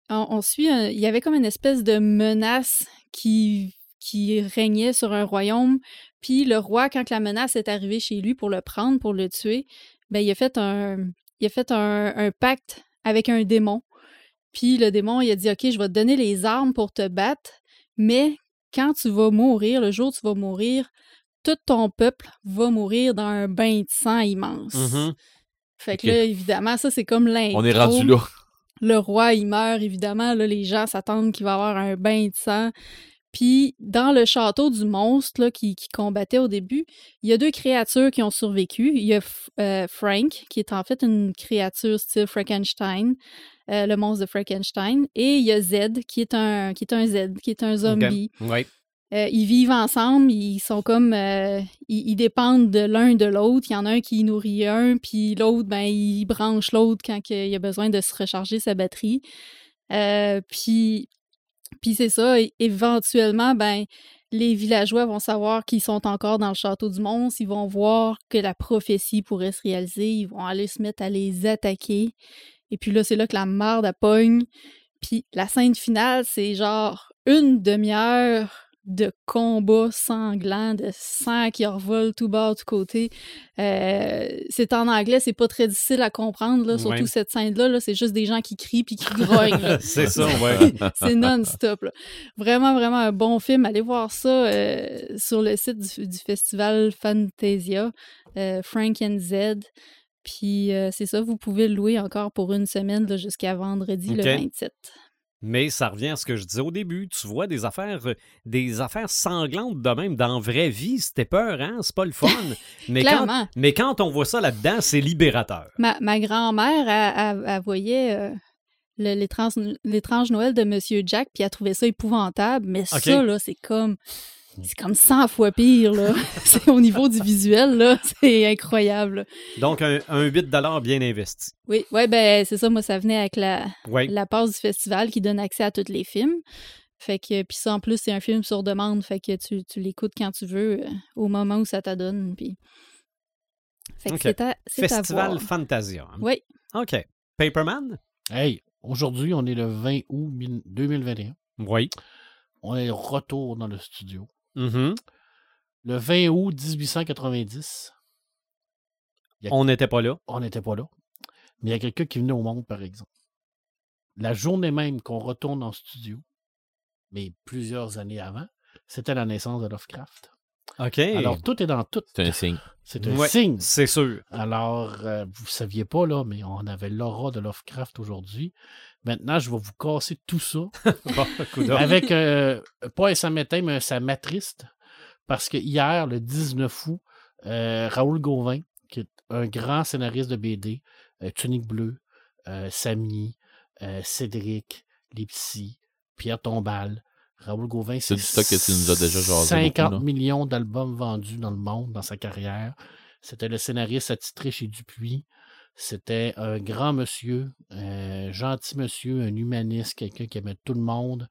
on suit. un- il y avait comme une espèce de menace qui, qui régnait sur un royaume. Puis le roi, quand la menace est arrivée chez lui pour le prendre, pour le tuer, ben, il a fait un, il a fait un, un pacte avec un démon. Puis le démon, il a dit Ok, je vais te donner les armes pour te battre, mais quand tu vas mourir, le jour où tu vas mourir, tout ton peuple va mourir dans un bain de sang immense. Mhm. Fait que là, évidemment, ça, c'est comme l'intro. On est rendu là. Le roi, il meurt, évidemment. Là, les gens s'attendent qu'il va y avoir un bain de sang. Puis, dans le château du monstre là, qui, qui combattait au début, il y a deux créatures qui ont survécu. Il y a euh, Frank, qui est en fait une créature style Frankenstein, euh, le monstre de Frankenstein. Et il y a Z, qui est un, qui est un Z, qui est un zombie. Ouais. Euh, ils vivent ensemble, ils sont comme euh, ils, ils dépendent de l'un de l'autre. Il y en a un qui nourrit un, puis l'autre, ben, il branche l'autre quand que- il a besoin de se recharger sa batterie. Puis, puis c'est ça. éventuellement, ben, les villageois vont savoir qu'ils sont encore dans le château du monstre. Ils vont voir que la prophétie pourrait se réaliser. Ils vont aller se mettre à les attaquer. Et puis là, c'est là que la marde elle pogne. Puis la scène finale, c'est genre une demi-heure de combat sanglant, de sang qui revole tout bas, tout côté. Euh, c'est en anglais, c'est pas très difficile à comprendre, là, surtout Ouais. cette scène-là. Là, c'est juste des gens qui crient puis qui grognent. C'est ça, ouais. c'est non-stop. Vraiment, vraiment un bon film. Allez voir ça euh, sur le site du, du festival Fantasia, euh, Frank and Z. Puis euh, c'est ça, vous pouvez le louer encore pour une semaine là, jusqu'à vendredi le 27. Mais ça revient à ce que je disais au début. Tu vois des affaires, euh, des affaires sanglantes de même dans la vraie vie. C'était peur, hein? C'est pas le fun. Mais, quand, mais quand on voit ça là-dedans, c'est libérateur. Ma, ma grand-mère, elle, elle- elle voyait, euh, l'étrange l'étrange Noël de Monsieur Jack, puis elle trouvait ça épouvantable. Mais ça, là, c'est comme. C'est comme 100 fois pire, là. c'est au niveau du visuel, là. C'est incroyable. Donc, un, un 8 bien investi. Oui, ouais, ben, c'est ça. Moi, ça venait avec la, la passe du festival qui donne accès à tous les films. Fait que, puis ça, en plus, c'est un film sur demande. Fait que tu, tu l'écoutes quand tu veux, euh, au moment où ça t'adonne. Puis. Fait que Ok. c'est à, c'est à Festival voir. Fantasia. hein? Oui. OK. Paperman? Hey, aujourd'hui, on est le 20 août mille- 2021. Oui. On est retour dans le studio. Mhm. Le 20 août 1890, On n'était pas là. on n'était pas là. Mais il y a quelqu'un qui venait au monde, par exemple. La journée même qu'on retourne en studio, mais plusieurs années avant, c'était la naissance de Lovecraft. OK. Alors, tout est dans tout. C'est un signe. C'est un Ouais. signe. c'est sûr. Alors, euh, vous ne saviez pas, là, mais on avait l'aura de Lovecraft aujourd'hui. Maintenant, je vais vous casser tout ça avec, euh, pas un samétain, mais un samatriste. Parce que hier, le 19 août, euh, Raoul Gauvin, qui est un grand scénariste de BD, euh, Tunique Bleue, Samy, Cédric, Les Psy, Pierre Tombal, Raoul Gauvin, C'est du stock que tu nous as déjà jasé 50 beaucoup, là. millions d'albums vendus dans le monde dans sa carrière. C'était le scénariste attitré chez Dupuis. C'était un grand monsieur, un gentil monsieur, un humaniste, quelqu'un qui aimait tout le monde,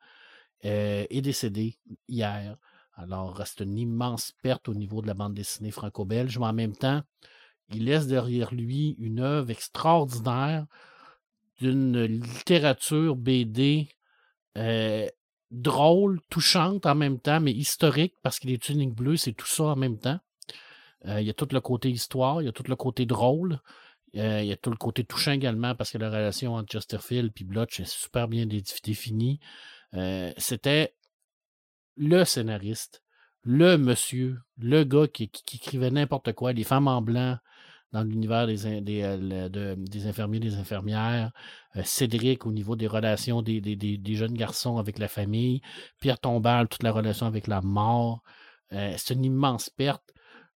euh, est décédé hier. Alors, c'est une immense perte au niveau de la bande dessinée franco-belge, mais en même temps, il laisse derrière lui une œuvre extraordinaire d'une littérature BD euh, drôle, touchante en même temps, mais historique, parce qu'il est unique bleu, c'est tout ça en même temps. Euh, il y a tout le côté histoire, il y a tout le côté drôle, euh, il y a tout le côté touchant également, parce que la relation entre Chesterfield et Blotch est super bien dé- définie. Euh, C'était le scénariste, le monsieur, le gars qui, écrivait n'importe quoi, les femmes en blanc dans l'univers des, des, euh, le- de- des infirmiers, des infirmières, Cédric au niveau des relations des, des- des- des jeunes garçons avec la famille, Pierre Tombal, toute la relation avec la mort. C'est une immense perte.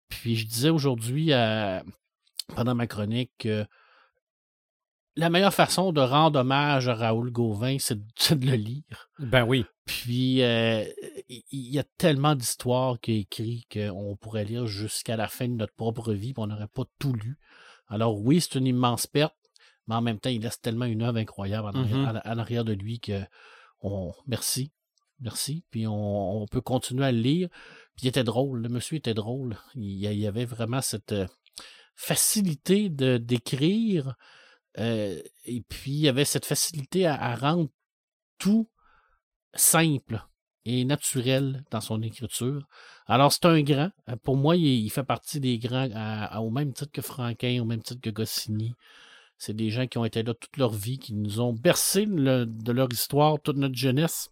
Puis je disais aujourd'hui, euh, pendant ma chronique, que la meilleure façon de rendre hommage à Raoul Gauvin, c'est de- le lire. Ben oui. Puis, euh, il y a tellement d'histoires qu'il a écrit qu'on pourrait lire jusqu'à la fin de notre propre vie, puis on n'aurait pas tout lu. Alors oui, c'est une immense perte, mais en même temps, il laisse tellement une œuvre incroyable en arrière, Mhm. en- en arrière de lui que on merci, merci. Puis on, on peut continuer à le lire. Puis il était drôle, le monsieur était drôle. Il y a- il y avait vraiment cette euh, facilité de d'écrire. euh, et puis il y avait cette facilité à, rendre tout simple et naturel dans son écriture. Alors, c'est un grand. Euh, Pour moi, il, fait partie des grands au même titre que Franquin, au même titre que Goscinny. C'est des gens qui ont été là toute leur vie, qui nous ont bercé de leur histoire toute notre jeunesse.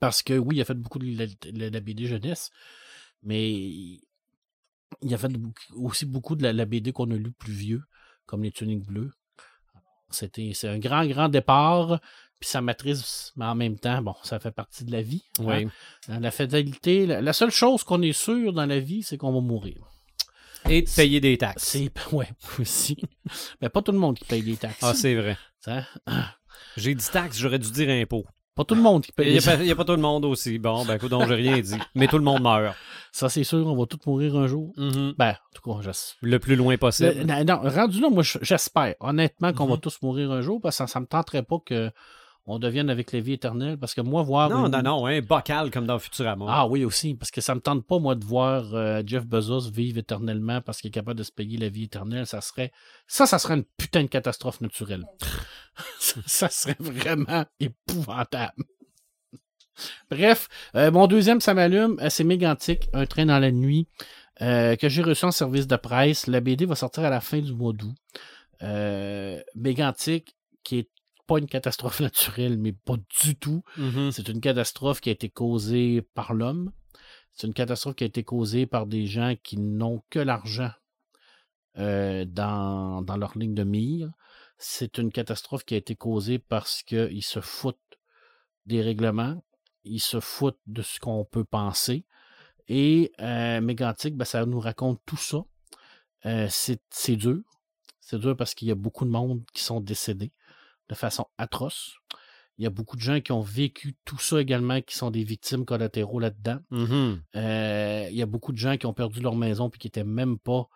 Parce que oui, il a fait beaucoup de la BD jeunesse, mais il a fait aussi beaucoup de la, la BD qu'on a lu plus vieux, comme les Tuniques Bleues. C'était c'est un grand, grand départ. Puis sa matrice, mais en même temps, bon, ça fait partie de la vie. hein. Oui. La fatalité, la, la seule chose qu'on est sûr dans la vie, c'est qu'on va mourir. Et de payer des taxes. C'est, ouais, aussi. Mais pas tout le monde qui paye des taxes. Ah, c'est vrai. hein? J'ai dit taxes, j'aurais dû dire impôt. Pas tout le monde qui Il paye n'y a, il y a pas tout le monde aussi. Bon, ben écoute, donc j'ai rien dit. Mais tout le monde meurt. Ça, c'est sûr, on va tous mourir un jour. Mhm. Ben, en tout cas, j'espère. Le plus loin possible. Non, non, rendu là, moi, j'espère, honnêtement, qu'on va Mhm. tous mourir un jour, parce que ça, ça me tenterait pas que on devienne avec la vie éternelle, parce que moi, voir. Non, une- non, non, un bocal comme dans Futurama. Ah oui, aussi, parce que ça me tente pas, moi, de voir euh, Jeff Bezos vivre éternellement parce qu'il est capable de se payer la vie éternelle. Ça serait. Ça, ça serait une putain de catastrophe naturelle. ça, serait vraiment épouvantable. Bref, euh, mon deuxième, ça m'allume, euh, c'est Mégantic, Un train dans la nuit, euh, que j'ai reçu en service de presse. La BD va sortir à la fin du mois d'août. Mégantic, qui est pas une catastrophe naturelle, mais pas du tout. Mhm. C'est une catastrophe qui a été causée par l'homme. C'est une catastrophe qui a été causée par des gens qui n'ont que l'argent euh, dans, dans leur ligne de mire. C'est une catastrophe qui a été causée parce qu'ils se foutent des règlements, ils se foutent de ce qu'on peut penser. Et euh, Mégantic, ben, ça nous raconte tout ça. Euh, c'est dur. C'est dur parce qu'il y a beaucoup de monde qui sont décédés de façon atroce. Il y a beaucoup de gens qui ont vécu tout ça également, qui sont des victimes collatéraux là-dedans. Mhm. Euh, il y a beaucoup de gens qui ont perdu leur maison puis qui n'étaient même pas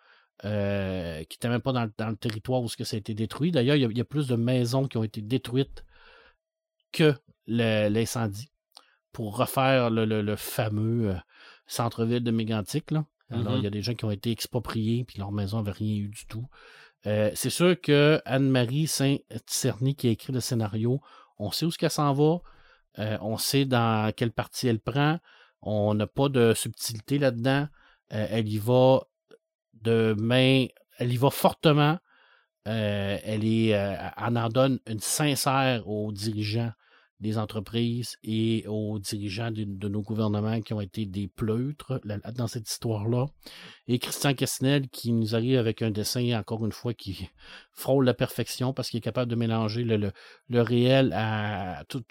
euh, qui étaient même pas dans, le- dans le territoire où ce que ça a été détruit. D'ailleurs, il y, a, il y a plus de maisons qui ont été détruites que l'incendie pour refaire le, le- le fameux euh, centre-ville de Mégantic. Là. Alors, Mhm. il y a des gens qui ont été expropriés puis leur maison n'avait rien eu du tout. Euh, c'est sûr que Anne-Marie Saint-Cerny qui a écrit le scénario, on sait où ce s'en va, euh, on sait dans quelle partie elle prend, on n'a pas de subtilité là-dedans. Euh, elle y va de main, elle y va fortement. Elle est, elle en donne une sincère aux dirigeants des entreprises et aux dirigeants de, nos gouvernements qui ont été des pleutres dans cette histoire-là. Et Christian Quesnel qui nous arrive avec un dessin, encore une fois, qui frôle la perfection parce qu'il est capable de mélanger le, réel à tout,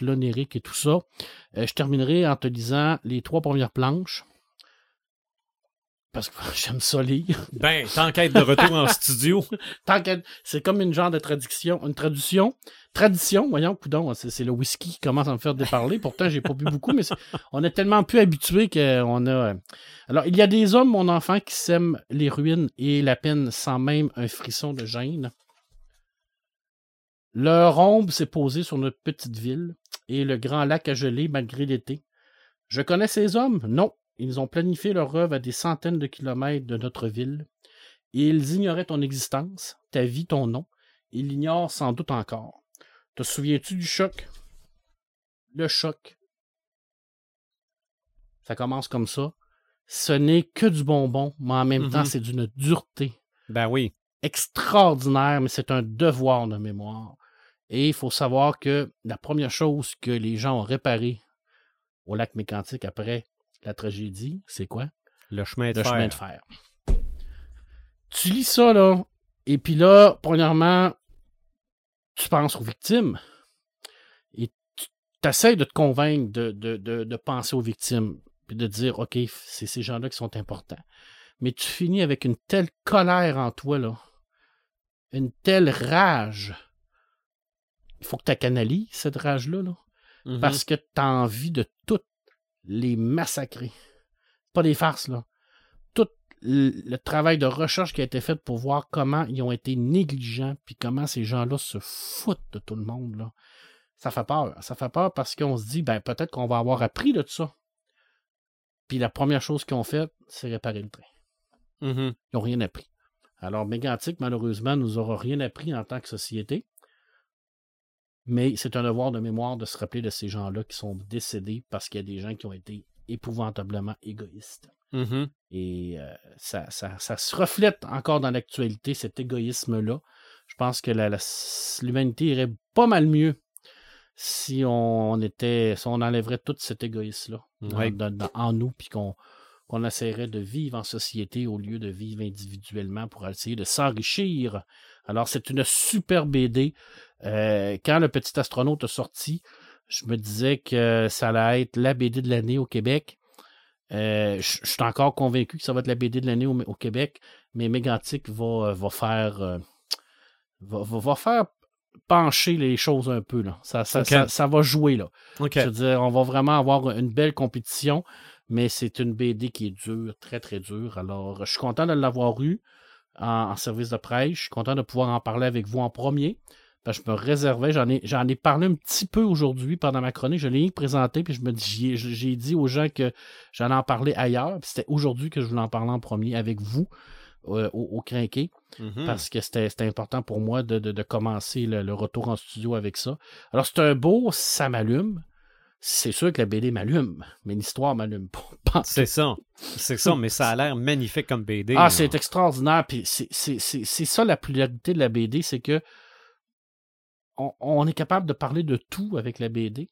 l'onérique et tout ça. Euh, je terminerai en te lisant les trois premières planches. Parce que j'aime ça lire. Ben, t'enquête de retour en studio. Tant que c'est comme une genre de traduction, une traduction, tradition, voyons, coudon, c'est, c'est le whisky qui commence à me faire déparler. Pourtant, j'ai pas bu beaucoup, mais on est tellement plus habitué qu'on a. euh, Alors, il y a des hommes, mon enfant, qui sèment les ruines et la peine sans même un frisson de gêne. Leur ombre s'est posée sur notre petite ville et le grand lac a gelé malgré l'été. Je connais ces hommes? Non. Ils ont planifié leur œuvre à des centaines de kilomètres de notre ville. Ils ignoraient ton existence, ta vie, ton nom. Ils l'ignorent sans doute encore. Te souviens-tu du choc? Le choc. Ça commence comme ça. Ce n'est que du bonbon, mais en même temps, c'est d'une dureté Ben oui. extraordinaire, mais c'est un devoir de mémoire. Et il faut savoir que la première chose que les gens ont réparé au lac Mécantique après la tragédie, c'est quoi? Le chemin de le fer. chemin de fer. Tu lis ça, là, et puis là, premièrement, tu penses aux victimes. Et tu essaies de te convaincre de, de, de, de penser aux victimes, puis de dire, OK, c'est ces gens-là qui sont importants. Mais tu finis avec une telle colère en toi, là, une telle rage. Il faut que tu canalises cette rage-là, là Mhm. parce que tu as envie de les massacrer. Pas des farces, là. Tout le, travail de recherche qui a été fait pour voir comment ils ont été négligents, puis comment ces gens-là se foutent de tout le monde, là. Ça fait peur. Ça fait peur parce qu'on se dit, ben, peut-être qu'on va avoir appris de ça. Puis la première chose qu'ils ont fait, c'est réparer le train. Mhm. Ils n'ont rien appris. Alors, Mégantic, malheureusement, nous aura rien appris en tant que société. Mais c'est un devoir de mémoire de se rappeler de ces gens-là qui sont décédés parce qu'il y a des gens qui ont été épouvantablement égoïstes. Mhm. Et euh, ça, ça- ça se reflète encore dans l'actualité, cet égoïsme-là. Je pense que l'humanité irait pas mal mieux si on était, si on enlèverait tout cet égoïsme-là en nous, puis qu'on essaierait de vivre en société au lieu de vivre individuellement pour essayer de s'enrichir. Alors, c'est une super BD. Euh, quand le petit astronaute est sorti, je me disais que ça allait être la BD de l'année au Québec. Euh, je suis encore convaincu que ça va être la BD de l'année au, au Québec, mais Mégantic va, va faire euh, va, faire pencher les choses un peu. Là. Ça, ça, Ok. ça, ça va jouer. Là. OK. Je veux dire, on va vraiment avoir une belle compétition, mais c'est une BD qui est dure, très très dure. Alors, je suis content de l'avoir eu en, en service de presse. Je suis content de pouvoir en parler avec vous en premier. Je me réservais, j'en ai, j'en ai parlé un petit peu aujourd'hui pendant ma chronique, je l'ai présenté, puis je me dis, j'ai dit aux gens que j'allais en parler ailleurs, puis c'était aujourd'hui que je voulais en parler en premier avec vous euh, au, au Crinqué Mhm. parce que c'était c'était important pour moi de, de- de commencer le, le retour en studio avec ça. Alors, c'est un beau, ça m'allume. C'est sûr que la BD m'allume, mais l'histoire m'allume pas. C'est ça. C'est ça, mais ça a l'air magnifique comme BD. Ah, c'est extraordinaire. Puis c'est- c'est c'est- c'est ça la pluralité de la BD, c'est que on, on est capable de parler de tout avec la BD.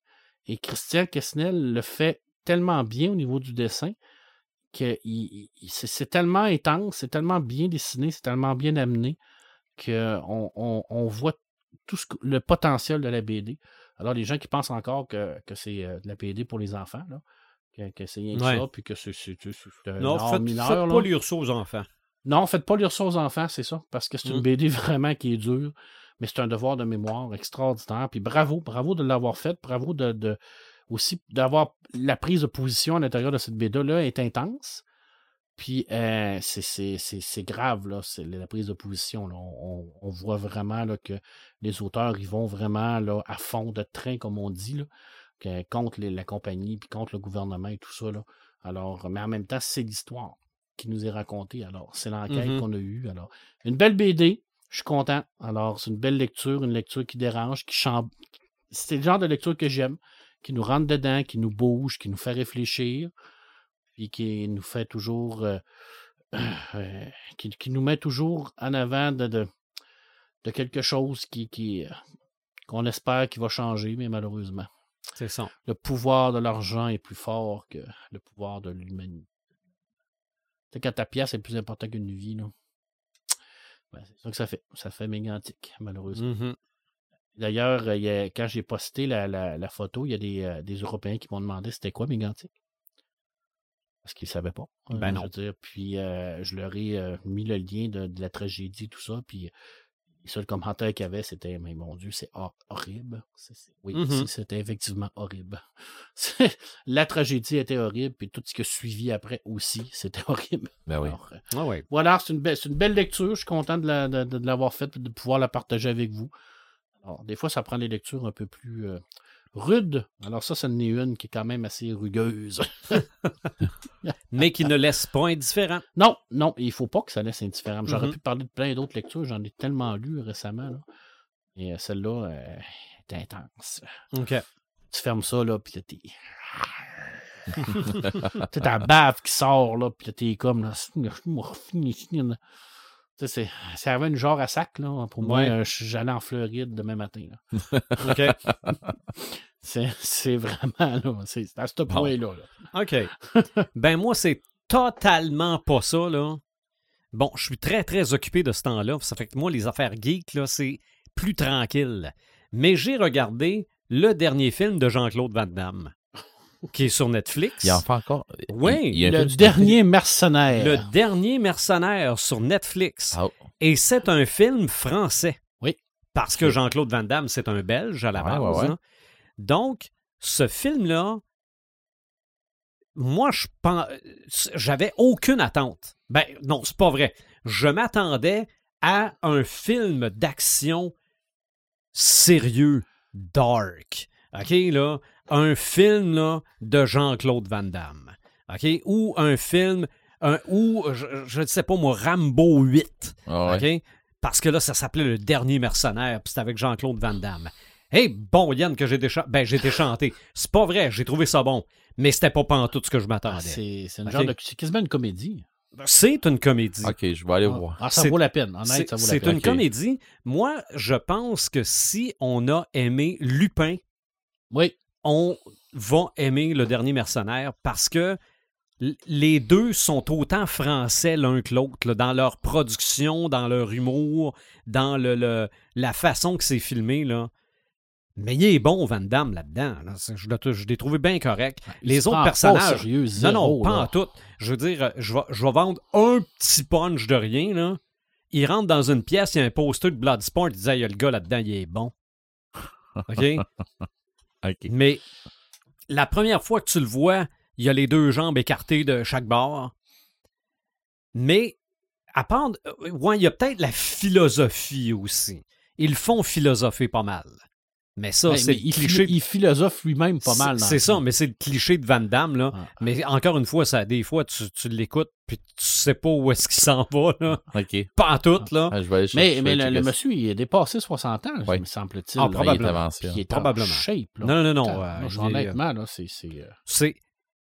Et Christian Kessnel le fait tellement bien au niveau du dessin que c'est tellement intense, c'est tellement bien dessiné, c'est tellement bien amené qu'on on, on voit tout ce que- le potentiel de la BD. Alors, les gens qui pensent encore que, que c'est euh, de la BD pour les enfants, là, que, que c'est rien que Ouais. ça, puis que c'est un Non, art faites, mineur. faites pas lire ça aux enfants. Non, faites pas lire ça aux enfants, c'est ça, parce que c'est une Mm. BD vraiment qui est dure. Mais c'est un devoir de mémoire extraordinaire. Puis bravo, bravo de l'avoir fait, bravo de, de aussi d'avoir la prise de position à l'intérieur de cette BD-là est intense. Puis euh, c'est grave, là, c'est la prise de position. Là. On, on, voit vraiment là, que les auteurs ils vont vraiment là, à fond de train, comme on dit, là, que, contre les, la compagnie, puis contre le gouvernement et tout ça. Là. Alors, mais en même temps, c'est l'histoire qui nous est racontée. Alors, c'est l'enquête Mhm. qu'on a eue. Alors, une belle BD, je suis content. Alors, c'est une belle lecture, une lecture qui dérange, qui chambre. C'est le genre de lecture que j'aime, qui nous rentre dedans, qui nous bouge, qui nous fait réfléchir, puis qui nous fait toujours. euh, euh, qui, qui nous met toujours en avant de, de, de quelque chose qui, qui, euh, qu'on espère qui va changer, mais malheureusement. C'est ça. Le pouvoir de l'argent est plus fort que le pouvoir de l'humanité. Sais, quand ta pièce est plus importante qu'une vie, là. Ben, c'est ça que ça fait. Ça fait mégantique, malheureusement. Mhm. D'ailleurs, quand j'ai posté la, la- la photo, il y a des, euh, des Européens qui m'ont demandé c'était quoi mégantique. Parce qu'ils ne savaient pas. euh, Ben je non. veux dire. Puis euh, je leur ai euh, mis le lien de, de la tragédie, tout ça. Puis le seul commentaire qu'il y avait, c'était Mais mon Dieu, c'est hor- horrible. Oui, c'est- c'était effectivement horrible. La tragédie était horrible, puis tout ce qui a suivi après aussi, c'était horrible. Ben oui. Alors, euh, Ah ouais. voilà, c'est une, belle, c'est une belle lecture. Je suis content de, la- de- de- de l'avoir faite et de pouvoir la partager avec vous. Alors, des fois, ça prend des lectures un peu plus euh, rudes. Alors, ça, c'en est une qui est quand même assez rugueuse. Mais qui ne laisse pas indifférent. non, non, il faut pas que ça laisse indifférent. J'aurais Mhm. pu parler de plein d'autres lectures. J'en ai tellement lu récemment. là. Et euh, celle-là euh, est intense. OK. Tu fermes ça, là, puis là, t'es. tu sais, ta bave qui sort, là, puis là, t'es comme, là, c'est c'est arrivé une genre à sac, là. Pour moi, Ouais. euh, j'allais en Floride demain matin, là. OK? C'est c'est vraiment, là, c'est c'est à ce point-là, là. OK. ben moi, c'est totalement pas ça, là. Bon, je suis très, très occupé de ce temps-là. Ça fait que moi, les affaires geeks, là, c'est plus tranquille. Mais j'ai regardé le dernier film de Jean-Claude Van Damme, qui est sur Netflix. Il en fait encore. Oui, Il- il y a un Le dernier mercenaire. Le dernier mercenaire sur Netflix. Ah, Et c'est un film français. Oui. Parce que Jean-Claude Van Damme, c'est un Belge à la Ouais, base. ouais, ouais. hein. Donc, ce film-là, moi, je pense, j'avais aucune attente. Ben, non, c'est pas vrai. Je m'attendais à un film d'action sérieux, dark. OK, là? Un film, là, de Jean-Claude Van Damme. OK? Ou un film, un, ou, je, ne sais pas moi, Rambo 8. ah ouais. OK? Parce que là, ça s'appelait Le Dernier Mercenaire, puis c'était avec Jean-Claude Van Damme. Hey, bon, Yann, que j'ai décha- ben, j'ai été chanté. C'est pas vrai, j'ai trouvé ça bon. Mais c'était pas pantoute ce que je Ah, m'attendais. c'est c'est une Ok? genre de. C'est quasiment une comédie. c'est une comédie. Ok, je vais aller Ah, voir. ah, ça C'est- vaut la peine. Honnête, C'est ça vaut la c'est peine. une comédie. Moi, je pense que si on a aimé Lupin, Oui. On va aimer Le Dernier Mercenaire parce que les deux sont autant français l'un que l'autre, dans leur production, dans leur humour, dans le, le- la façon que c'est filmé. Là. Mais il est bon, Van Damme, là-dedans. là. Je l'ai je l'ai trouvé bien correct. Les autres pas personnages. non, non, pas là. en tout. Je veux dire, euh, je vais, je vais vendre un petit punch de rien. Là. Il rentre dans une pièce, il y a un poster de Bloodsport, il dit Ah, il y a le gars là-dedans, il est bon. OK? Mais la première fois que tu le vois, il y a les deux jambes écartées de chaque bord. Mais à part, euh, ouais, il y a peut-être la philosophie aussi. Ils font philosopher pas mal. Mais ça, c'est mais le il, cliché. il philosophe lui-même pas mal. dans C'est ça, film. mais c'est le cliché de Van Damme, là. Ah. Mais encore une fois, ça, des fois, tu, tu l'écoutes, puis tu sais pas où est-ce qu'il s'en va, là. Ok. Pas en tout, là. Ah, je vais aller Mais, mais le, monsieur, il est dépassé 60 ans, Ouais. me semble-t-il. Ah, là. probablement. Il est il Probablement. en shape. Là. Non, non, non. Euh, euh, honnêtement, là, c'est... c'est, euh, c'est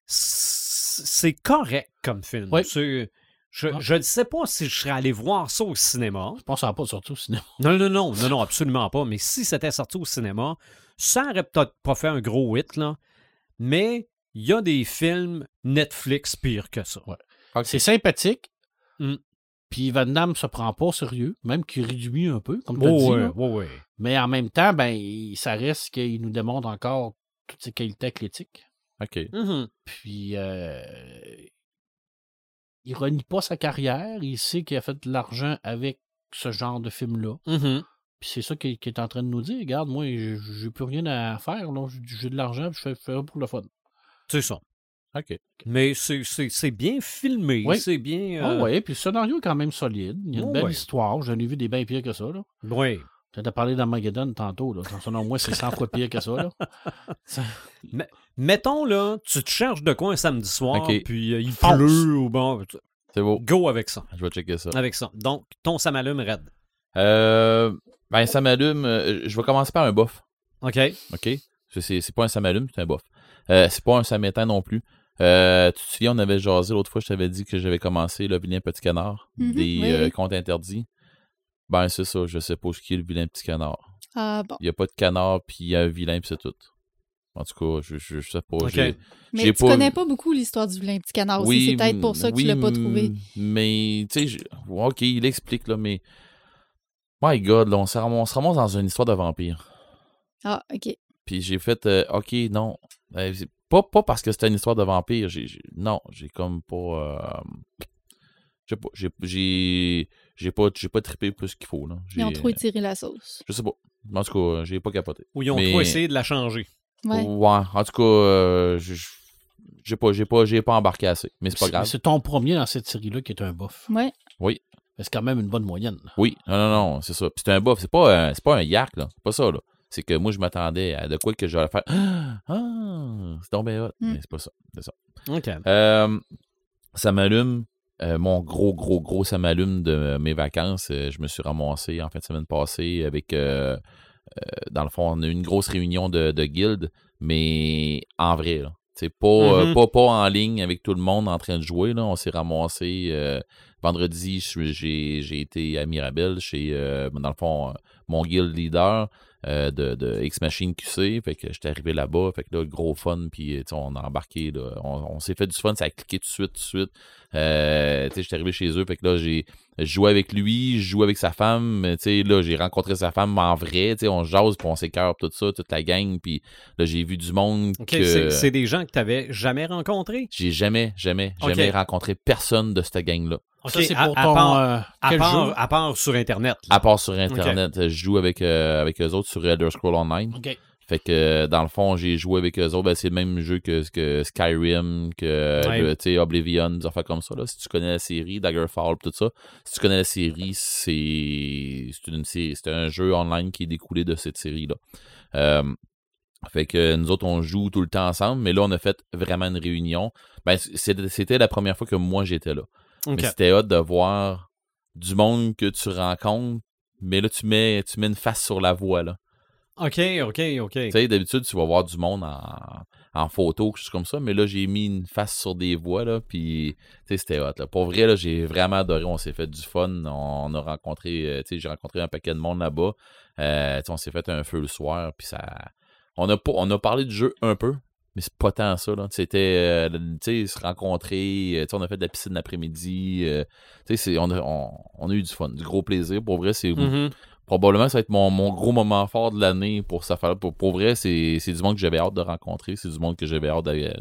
c'est correct comme film. Oui. C'est- Je Ah. je ne sais pas si je serais allé voir ça au cinéma. Je pense que ça va pas sortir au cinéma. Non, non, non, non, non, absolument pas. Mais si c'était sorti au cinéma, ça aurait peut-être pas fait un gros hit, là. Mais il y a des films Netflix pires que ça. C'est sympathique. Mm. Puis Van Damme se prend pas au sérieux, même qu'il réduit un peu, comme tu Oh, dit. ouais, ouais. Mais en même temps, ben, ça reste qu'il nous démontre encore toutes ses qualités athlétiques. Ok. Mhm. Puis, euh, il renie pas sa carrière. Il sait qu'il a fait de l'argent avec ce genre de film-là. Mhm. Puis c'est ça qu'il est en train de nous dire. Regarde, moi, j'ai plus rien à faire. J'ai de l'argent, je fais, je fais pour le fun. C'est ça. OK. Mais c'est- bien filmé. Oui. C'est bien. Ah euh, ouais, puis le scénario est quand même solide. Il y a une Oh, belle ouais. histoire. J'en ai vu des bien pires que ça. Là. oui. Tu as parlé d'Armageddon tantôt. Là. Selon moi, c'est 100 fois pire que ça. Là. Ça- Mettons, là, tu te cherches de quoi un samedi soir, Ok. puis euh, il Fonce. pleut ou bon. C'est beau. Go avec ça. Je vais checker ça. Avec ça. Donc, ton samalume raide. Euh, ben, ça m'allume. euh, Je vais commencer par un bof. OK? OK? C'est- pas un samalume, c'est un bof. Euh, c'est pas un samétain non plus. Euh, tu te souviens, on avait jasé l'autre fois, je t'avais dit que j'avais commencé le vilain petit canard, Mhm, des oui, euh, comptes interdits. Ben, c'est ça, je sais pas ce qui est le vilain petit canard. Ah bon. Il n'y a pas de canard, puis il y a un vilain, puis c'est tout. En tout cas, je, je, je sais pas. OK. j'ai- Mais j'ai tu pas- connais pas beaucoup l'histoire du vilain petit canard aussi. c'est peut-être pour ça que oui, tu l'as pas trouvé. Mais, tu sais, je- ok, il explique, là, mais. My God, là, on, se ramasse, on se ramasse dans une histoire de vampire. Ah, ok. Puis j'ai fait, euh, ok, non. Euh, c'est pas, pas parce que c'était une histoire de vampire. j'ai- j'ai- non, j'ai comme pas. euh, je sais pas. J'ai, j'ai, j'ai pas, j'ai pas trippé plus qu'il faut. Là. Ils ont J'ai- trop étiré la sauce. Je sais pas. En tout cas, j'ai pas capoté. Ou ils ont Mais- trop essayé de la changer. Ouais. en tout cas, euh, j'ai pas, j'ai pas, j'ai pas embarqué assez. Mais c'est pas grave. c'est ton premier dans cette série-là qui est un bof. Ouais. Oui. C'est quand même une bonne moyenne. Oui, non, non, non, c'est ça. C'est un buff, c'est pas un, c'est pas un yak, là. C'est pas ça, là. C'est que moi, je m'attendais à de quoi que j'allais faire. Ah, c'est tombé hot. Mm. Mais c'est pas ça. C'est ça. OK. Euh, ça m'allume. euh, mon gros, gros, gros ça m'allume de mes vacances. euh, je me suis ramassé en fin de semaine passée avec. Euh, dans le fond, on a eu une grosse réunion de, de guildes, mais en vrai, là. C'est pas, euh, Mhm. pas, pas en ligne avec tout le monde en train de jouer. Là. On s'est ramassé euh, vendredi, j'ai été à Mirabel chez, euh, dans le fond, mon guild leader euh, de, de X-Machine QC. Fait que j'étais arrivé là-bas. Fait que là, gros fun. Puis, sais, on a embarqué. Là. On, on s'est fait du fun. Ça a cliqué tout de suite, tout de suite. Euh, j'étais arrivé chez eux. Fait que là, j'ai jouais avec lui, je jouais avec sa femme. là, j'ai rencontré sa femme en vrai. On jase, puis on s'écœure, tout ça, toute la gang. Puis là, j'ai vu du monde que... c'est- des gens que tu n'avais jamais rencontrés? J'ai jamais, jamais, jamais rencontré personne de cette gang-là. Ça, c'est à- pour à ton. part- euh, À quel part, jeu? à part sur Internet. là. À part sur Internet, je joue avec, euh, avec eux autres sur Elder Scroll Online. OK. Fait que euh, dans le fond, j'ai joué avec eux autres. Ben, c'est le même jeu que, que Skyrim, que Ouais. le, Oblivion, des affaires comme ça. Là. Si tu connais la série, Daggerfall, tout ça. Si tu connais la série, c'est c'est une sé- c'est un jeu online qui est découlé de cette série-là. Euh, fait que nous autres, on joue tout le temps ensemble, mais là, on a fait vraiment une réunion. Ben, c'était la première fois que moi j'étais là. Mais c'était hot de voir du monde que tu rencontres, mais là, tu mets, tu mets une face sur la voie, là. OK, OK, OK. Tu sais, d'habitude, tu vas voir du monde en, en photo, quelque chose comme ça, mais là, j'ai mis une face sur des voix, là, puis, tu sais, c'était hot, là. Pour vrai, là, j'ai vraiment adoré, on s'est fait du fun, on a rencontré, euh, tu sais, j'ai rencontré un paquet de monde là-bas, Euh, tu sais, on s'est fait un feu le soir, puis ça... On a, on a parlé du jeu un peu, mais c'est pas tant ça, là. C'était, euh, tu sais, se rencontrer, euh, on a fait de la piscine l'après-midi, euh, tu sais, c'est- on a, on, on a eu du fun, du gros plaisir. Pour vrai, c'est Mhm. probablement ça va être mon, mon gros moment fort de l'année pour ça pour, pour vrai c'est c'est du monde que j'avais hâte de rencontrer c'est du monde que j'avais hâte de,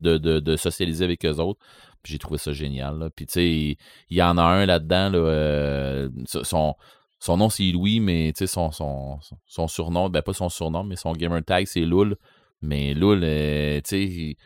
de, de- de socialiser avec eux autres puis j'ai trouvé ça génial là. puis tu sais il, il y en a un là-dedans là, euh, son son nom c'est Louis mais tu sais son, son, son- son surnom ben pas son surnom mais son gamer tag c'est Loul mais Loul euh, tu sais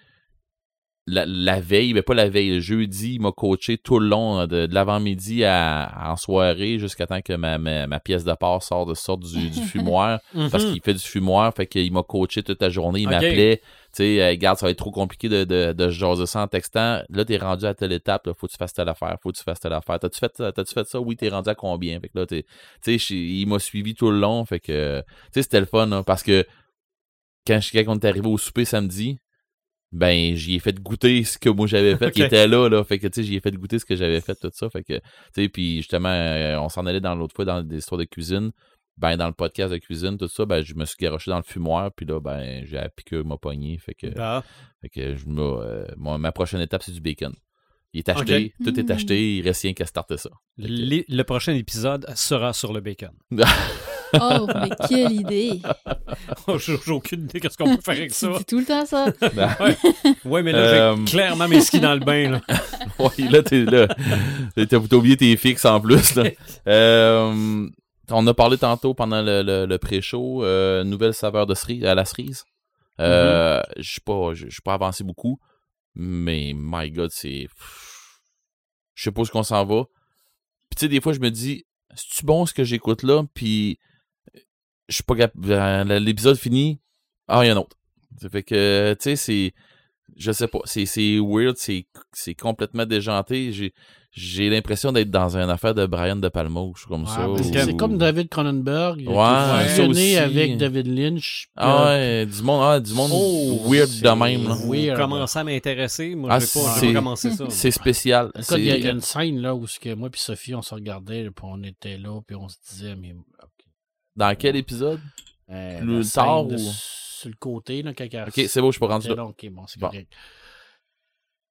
la, la veille, mais pas la veille, le jeudi, il m'a coaché tout le long, de, de l'avant-midi à, en soirée, jusqu'à temps que ma, ma, ma pièce de part sort de sorte du, du fumoir, parce Mhm. qu'il fait du fumoir, fait qu'il m'a coaché toute la journée, il m'appelait, tu sais, euh, regarde, ça va être trop compliqué de, de, de jaser ça en textant, là, t'es rendu à telle étape, là, faut que tu fasses telle affaire, faut que tu fasses telle affaire, t'as-tu fait, t'as-tu fait ça? Oui, t'es rendu à combien? Fait que là, tu sais, il m'a suivi tout le long, fait que, tu sais, c'était le fun, hein, parce que quand, je- quand on est arrivé au souper samedi, ben j'y ai fait goûter ce que moi j'avais fait. Il Ok. était là, là. Fait que tu sais, j'y ai fait goûter ce que j'avais fait, tout ça. Fait que, tu sais, puis justement, euh, on s'en allait dans l'autre fois dans des histoires de cuisine. Ben, dans le podcast de cuisine, tout ça, ben, je me suis garoché dans le fumoir, puis là, ben, j'ai la piqûre m'a pogné. Fait que, Ah. fait que je me, euh, moi, ma prochaine étape, c'est du bacon. Il est acheté, tout est Mm. acheté, il reste rien qu'à starter ça. Les- le prochain épisode sera sur le bacon. Oh, mais quelle idée! Oh, J'ai aucune idée de ce qu'on peut faire avec Tu ça. dis tout le temps ça. Ouais, mais là, Euh, j'ai clairement mes skis dans le bain. Là. Ouais, là, t'es là. T'as oublié tes fixes en plus, là. Euh, on a parlé tantôt pendant le, le, le pré-show, euh, nouvelle saveur de cerise, à la cerise. Euh, Je suis pas, je je suis pas avancé beaucoup, mais my God, c'est. Je sais pas où est-ce qu'on s'en va. Puis tu sais, des fois, je me dis, c'est-tu bon ce que j'écoute là? Puis je suis pas capable. L'épisode fini, ah, il y a un autre. Ça fait que, tu sais, c'est. Je sais pas. C'est c'est weird, c'est c'est complètement déjanté. J'ai j'ai l'impression d'être dans une affaire de Brian De Palma ou je suis comme Ouais, ça. c'est ou- comme David Cronenberg. Ouais, fusionné avec David Lynch. Ah euh, ouais, du monde, ah, du monde Oh, weird de même. là. weird. Commencer à m'intéresser. Moi, Ah, j'ai pas, commencé ça. C'est spécial. Il y, a- y une scène là où ce que moi puis Sophie, on se regardait, puis on était là, puis on se disait, mais. Dans quel épisode? Euh, tard de- ou- Sur le côté, là, quand Ok, c'est beau, je suis pas rendu là. là, ok, bon, c'est Bon. correct.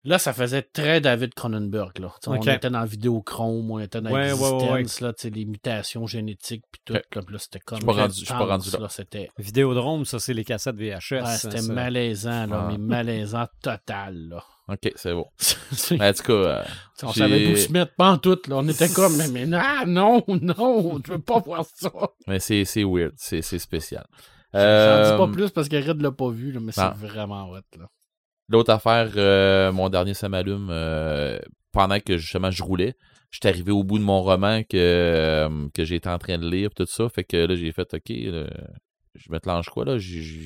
Là, ça faisait très David Cronenberg. Là. On était dans le vidéochrome, on était dans Ouais, ouais, ouais, là, sais, les mutations génétiques, puis tout. Là, là, c'était comme. Je suis pas rendu- je suis pas intense, rendu là. C'était Vidéodrome, ça, c'est les cassettes VHS. ouais, hein, c'était malaisant, là, Ah. mais malaisant total. Là. Ok, c'est beau. C'est- En tout cas, euh, on savait où se mettre, pas en tout. Là. On était comme, mais, mais ah, non, non, je veux pas voir ça. mais c'est c'est weird, c'est c'est spécial. J'en Euh, dis pas plus parce que Red l'a pas vu, là, mais Ah. c'est vraiment hot. Là. L'autre affaire, euh, mon dernier ça m'allume, euh, pendant que justement je roulais, j'étais arrivé au bout de mon roman que, euh, que j'étais en train de lire, tout ça. Fait que là, j'ai fait, OK, là, je me planche quoi, là? Je,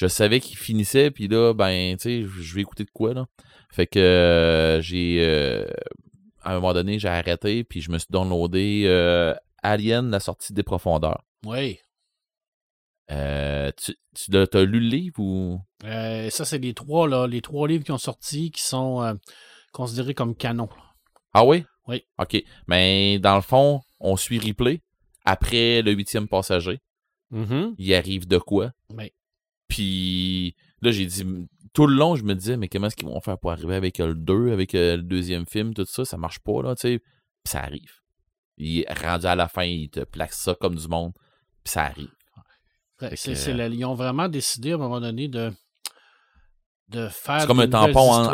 je- savais qu'il finissait, puis là, ben, tu sais, je vais écouter de quoi, là? Fait que euh, j'ai, euh, à un moment donné, j'ai arrêté, puis je me suis downloadé euh, Alien, la sortie des profondeurs. Oui. Tu tu t'as lu le livre ou... Ça, c'est les trois, là, les trois livres qui ont sorti qui sont considérés comme canon. Ah oui? Oui. OK. Mais dans le fond, on suit Ripley. Après le huitième passager, Mhm. il arrive de quoi? Oui. Puis là, j'ai dit, tout le long, je me disais, mais comment est-ce qu'ils vont faire pour arriver avec le 2, avec euh, le deuxième film, tout ça? Ça marche pas, là, tu sais. Puis ça arrive. Il est rendu à la fin, il te plaque ça comme du monde. Puis ça arrive. C'est- ils ont vraiment décidé à un moment donné de, de faire. C'est comme un tampon en-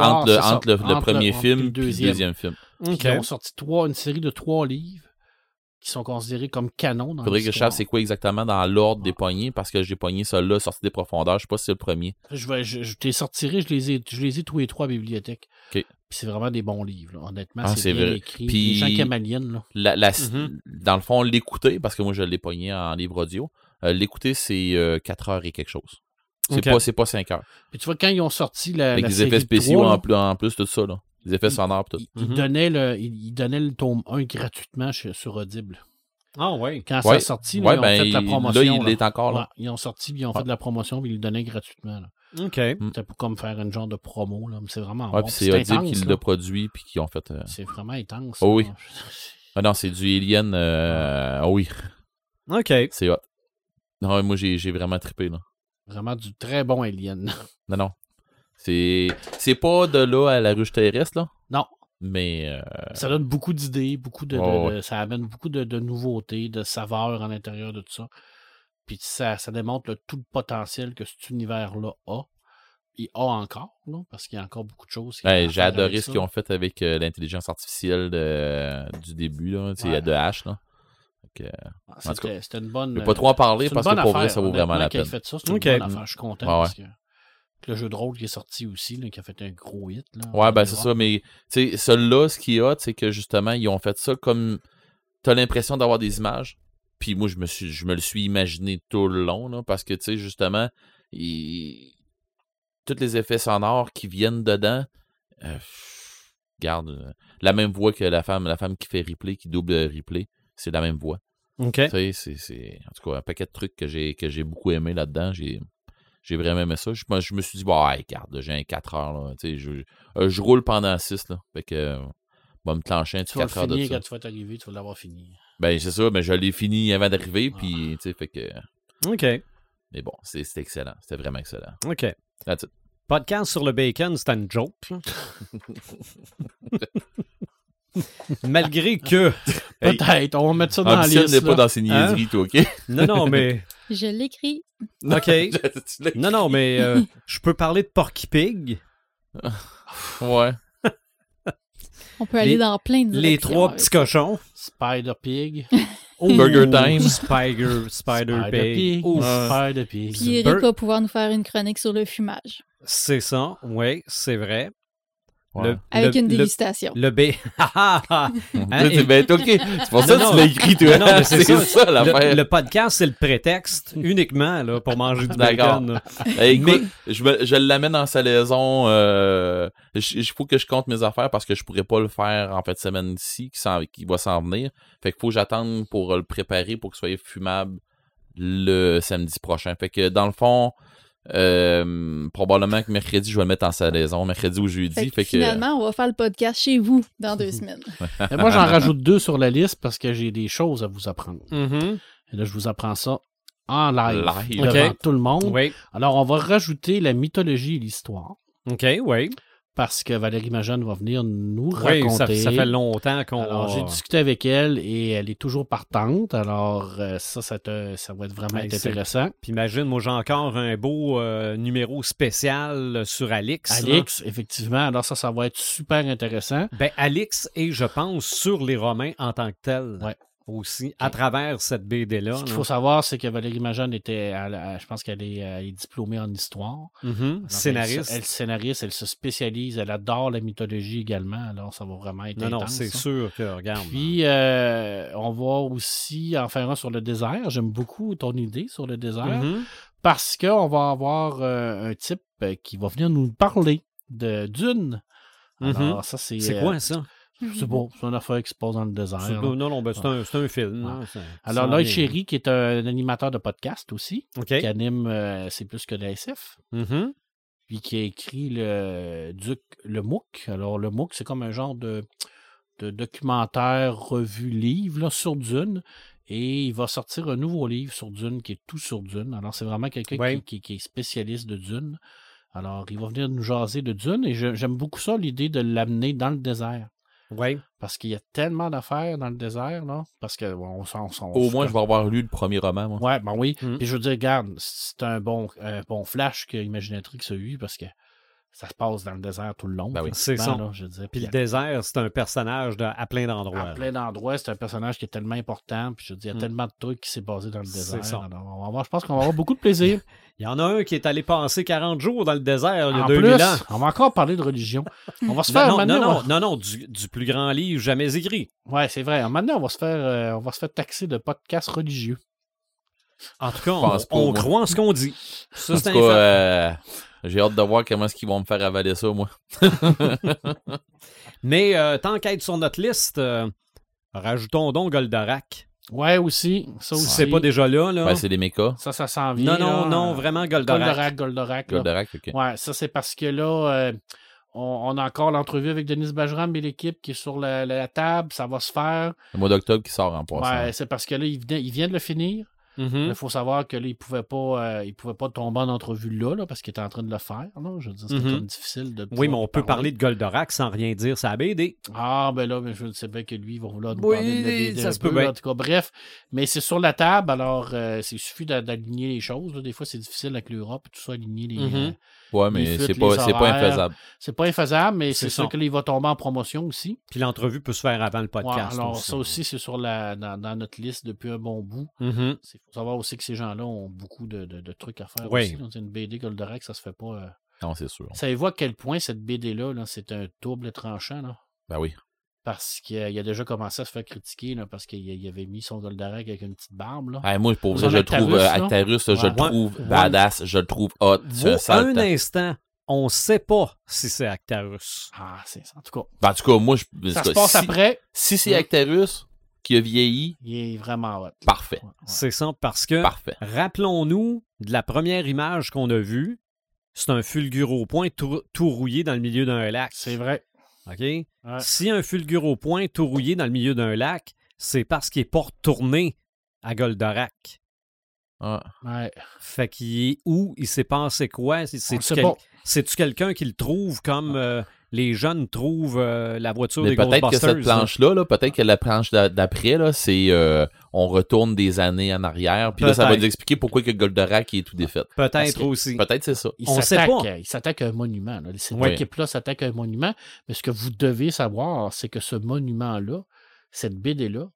entre le, entre premier entre film le et le deuxième film. Ils ont sorti trois, une série de trois livres qui sont considérés comme canons. Dans Faudrait que je sache c'est quoi exactement dans l'ordre des poignées parce que j'ai poigné ça là, sorti des profondeurs. Je sais pas si c'est le premier. Je, vais, je, je t'ai sortirai, je les ai, je les ai tous les trois à la bibliothèque. Ok. Puis c'est vraiment des bons livres. là. Honnêtement, Ah, c'est bien vrai. écrit. Puis- Les gens qui aiment Alien, là. La, la- Mhm. Dans le fond, l'écouter, parce que moi je l'ai pogné en livre audio, euh, l'écouter c'est 4 heures et quelque chose. C'est Ok. pas, c'est pas 5 heures. Puis tu vois, quand ils ont sorti la. Avec la des série effets spéciaux en, plus, en plus, tout ça. Là. Des effets sonores tout. Mhm. donnaient le, ils, ils donnaient le tome 1 gratuitement chez- sur Audible. Ah, ouais. Quand ça Ouais. a sorti, là, Ouais, ils ont ben, fait de la il- promotion. là, il là. est encore là. Ouais, ils ont sorti, puis ils ont Ouais. fait de la promotion, puis ils le donnaient gratuitement. là. OK. C'était pour comme faire une genre de promo. là. mais C'est vraiment Ouais, bon. c'est Audible qui l'a produit puis qui ont fait. euh, C'est vraiment intense. Oh là. oui. Ah non, c'est du Alien. Euh... ah oui, OK. c'est hot. Non, moi j'ai j'ai vraiment trippé là. Vraiment du très bon Alien. Non, non. C'est c'est pas de là à la ruche terrestre, là? Non. Mais euh, Ça donne beaucoup d'idées, beaucoup de, de- Ouais, de- ça amène beaucoup de, de nouveautés, de saveurs à l'intérieur de tout ça. Puis ça, ça démontre tout le potentiel que cet univers-là a. Il a encore, là, parce qu'il y a encore beaucoup de choses. ouais, à j'ai adoré ce qu'ils ont fait avec euh, l'intelligence artificielle de- du début, là. Tu sais, Ouais. de H, là. Ah, cas, C'était une bonne. je vais pas trop en parler c'est une parce que pour vrai, ça vaut vraiment la peine. fait ça, c'est une bonne affaire. Je suis content Ouais, ouais. parce que le jeu de rôle qui est sorti aussi, là, qui a fait un gros hit. Là, Ouais, ben c'est ça, mais tu sais, celui-là, ce qui est hot, c'est que justement, ils ont fait ça comme. T'as l'impression d'avoir des images. Puis moi, je me suis je me le suis imaginé tout le long, là, parce que, tu sais, justement, il... tous les effets sonores qui viennent dedans. euh, Regarde, euh, la même voix que la femme, la femme qui fait replay, qui double replay, c'est la même voix. OK. Tu sais, c'est, c'est- En tout cas, un paquet de trucs que j'ai, que j'ai beaucoup aimé là-dedans. J'ai, j'ai vraiment aimé ça. Je, me suis dit, bah, hey, regarde, j'ai un 4 heures. Là, tu sais, je, euh, je roule pendant 6. Là, fait que, euh, va me clencher un petit Tu vas le 4 heures de finir ça. quand tu vas t'arriver, tu vas l'avoir fini. Ben, c'est ça, mais je l'ai fini avant d'arriver. Ah. Puis, tu sais, fait que. OK. Mais bon, c'est, c'était excellent. C'était vraiment excellent. OK. That's it. Podcast sur le bacon, c'était une joke. là. Malgré que. Hey, Peut-être, on va mettre ça dans la liste. n'est pas dans ses niaiseries, toi, OK? Non, non, mais. Je l'écris. OK. Non, non, mais euh, je peux parler de Porky Pig. Ouais. On peut aller Les- dans plein de Les trois petits ça. cochons. Spider Pig. Oh, Burger Time. Spider, Spider Pig. Ouf. Spider Pig. Puis Eric va pouvoir nous faire une chronique sur le fumage. C'est ça, oui, c'est vrai. Ouais. Le, Avec le- une dégustation. Le B. Hein, Tu sais, ben, ok. C'est pour ça que tu l'as écrit, toi. Non, mais c'est ça. ça, l'affaire. le, le podcast, c'est le prétexte uniquement là, pour manger du bacon. Eh, écoute, je, me- je l'amène en salaison. Euh, il faut que je compte mes affaires parce que je pourrais pas le faire en de semaine ici, qui, va s'en venir. Fait qu'il faut que j'attende pour le préparer pour qu'il soit fumable le samedi prochain. Fait que dans le fond, euh, probablement que mercredi, je vais le mettre en salaison, mercredi ou jeudi. Fait que Fait que, finalement, on va faire le podcast chez vous dans deux semaines. Mais moi, j'en rajoute deux sur la liste parce que j'ai des choses à vous apprendre. Mhm. Et là, je vous apprends ça en live, Live. devant tout le monde. Oui. Alors, on va rajouter la mythologie et l'histoire OK, oui. Parce que Valérie Majane va venir nous Oui, raconter. ça, ça fait longtemps qu'on. Alors, j'ai discuté avec elle et elle est toujours partante. Alors, euh, ça, ça, te- ça va être vraiment Ben, intéressant. Puis imagine, moi j'ai encore un beau euh, numéro spécial sur Alix. là. Alix, effectivement. Alors, ça, ça va être super intéressant. Ben, Alix et je pense sur les Romains en tant que tel. Ouais. Aussi, à travers cette BD-là. Ce qu'il faut savoir, c'est que Valérie Majane était, elle- elle- je pense qu'elle est, euh, est diplômée en histoire. Mhm. Alors, Scénariste. Elle, elle scénariste, elle se spécialise, elle adore la mythologie également. Alors, ça va vraiment être non, non, intense, c'est ça. sûr que, regarde. Puis, euh, on va aussi en faire un sur le désert. J'aime beaucoup ton idée sur le désert Mhm. parce qu'on va avoir euh, un type qui va venir nous parler de Dune. Alors, ça, c'est. C'est quoi ça? C'est bon, c'est une affaire qui se passe dans le désert. C'est- là. non, non, ben, c'est un, c'est un film. Ouais. là, c'est- Alors, Lloyd Chéry, qui est un animateur de podcast aussi, qui anime euh, C'est plus que la SF, Mhm. puis qui a écrit le Duc, le MOOC. Alors, le MOOC, c'est comme un genre de, de documentaire, revue, livre là, sur Dune. Et il va sortir un nouveau livre sur Dune qui est tout sur Dune. Alors, c'est vraiment quelqu'un Ouais. qui, qui- qui est spécialiste de Dune. Alors, il va venir nous jaser de Dune et je- j'aime beaucoup ça, l'idée de l'amener dans le désert. Oui. Parce qu'il y a tellement d'affaires dans le désert, là. Parce que, bon, on s'en. Au moins, je vais avoir lu le premier roman, moi. Ouais, ben oui. Mm. Puis je veux dire, regarde, c'est un bon, un bon flash que Imaginatrix a eu parce que ça se passe dans le désert tout le long. Ben oui. C'est ça. là, je dire. Puis le désert, c'est un personnage de- à plein d'endroits. à là. plein d'endroits, c'est un personnage qui est tellement important. Puis je veux dire, il y a Mm. tellement de trucs qui s'est basé dans le C'est désert. ça. Alors, on va avoir, je pense qu'on va avoir beaucoup de plaisir. Il y en a un qui est allé passer 40 jours dans le désert il y a en 2000 plus, ans. on va encore parler de religion. On va se Non, faire non, non, on non, va- non, non, du, du plus grand livre jamais écrit. Ouais, c'est vrai. Maintenant, on va se faire, euh, on va se faire taxer de podcast religieux. En tout cas, on, croit en ce qu'on dit. Ça, c'est un euh, j'ai hâte de voir comment est-ce qu'ils vont me faire avaler ça, moi. Mais euh, tant qu'à être sur notre liste, euh, rajoutons donc Goldorak. Ouais, aussi. Ça aussi. C'est pas déjà là, là. Ben, c'est des mechas. Ça, ça s'en vient. non, non, là. non, vraiment Goldorak. Goldorak, Goldorak. là. Goldorak, ok. Ouais, ça c'est parce que là, euh, on, on a encore l'entrevue avec Denis Bajram et l'équipe qui est sur la, la table, ça va se faire. Le mois d'octobre qui sort en passant. Ouais, c'est parce que là, il vient, il vient de le finir. Mhm. Il faut savoir que là, il pouvait pas, euh, il pouvait pas tomber en entrevue là, là parce qu'il était en train de le faire. Là. Je veux dire, c'était Mhm. comme difficile de. Oui, mais on peut parler de Goldorak sans rien dire, ça a BD. Ah, ben là, mais je sais bien que lui, il va vouloir nous Oui, parler de la BD ça un se peut peu, bien. là, En tout cas, bref, mais c'est sur la table, alors euh, c'est- il suffit d'a- d'aligner les choses. là. Des fois, c'est difficile avec l'Europe, tout ça, aligner les. Mhm. euh, Ouais, mais c'est pas, pas infaisable. c'est pas infaisable, mais C'est sûr ça. que là, il va tomber en promotion aussi. Puis l'entrevue peut se faire avant le Ouais, podcast. alors, aussi. ça aussi, c'est sur la, dans, dans notre liste depuis un bon bout. Il faut savoir aussi que ces gens-là ont beaucoup de, de- de trucs à faire Oui. aussi. C'est une BD Goldorak, ça se fait pas. euh. Non, c'est sûr. Savez-vous à quel point cette BD-là, là, c'est un double tranchant? Là? Ben oui. Parce qu'il a, il a déjà commencé à se faire critiquer là, parce qu'il il avait mis son Goldorak avec une petite barbe. Là. Hey, moi, pour ça, je le trouve, Actarus, euh. Actarus, je le trouve Ouais. badass, je le trouve hot. Un instant, on sait pas si c'est Actarus. Ah, c'est en tout cas. Ben, en tout cas, moi, je. Ça se passe si, après. Si c'est Ouais. Actarus qui a vieilli, Il est vraiment hot. parfait. Ouais, ouais. C'est ça, parce que Parfait. rappelons-nous de la première image qu'on a vue. C'est un fulgure point tout, tout rouillé dans le milieu d'un lac. C'est vrai. OK? Ouais. Si un fulgure point tout rouillé dans le milieu d'un lac, c'est parce qu'il est pas retourné à Goldorak. Ah. Ouais. Fait qu'il est où? Il s'est passé quoi? C'est-tu quel- pas. c'est-tu quelqu'un qui le trouve comme euh, les jeunes trouvent euh, la voiture Mais des peut-être que cette planche-là, là, peut-être que la planche d'a- d'après, là, c'est euh, on retourne des années en arrière. Puis là, ça va nous expliquer pourquoi que Goldorak est tout défait. Peut-être aussi. Peut-être c'est ça. Il On sait s'attaque, pas. il s'attaque à un monument. Là. Cette Oui. équipe-là s'attaque à un monument. Mais ce que vous devez savoir, c'est que ce monument-là, cette BD-là,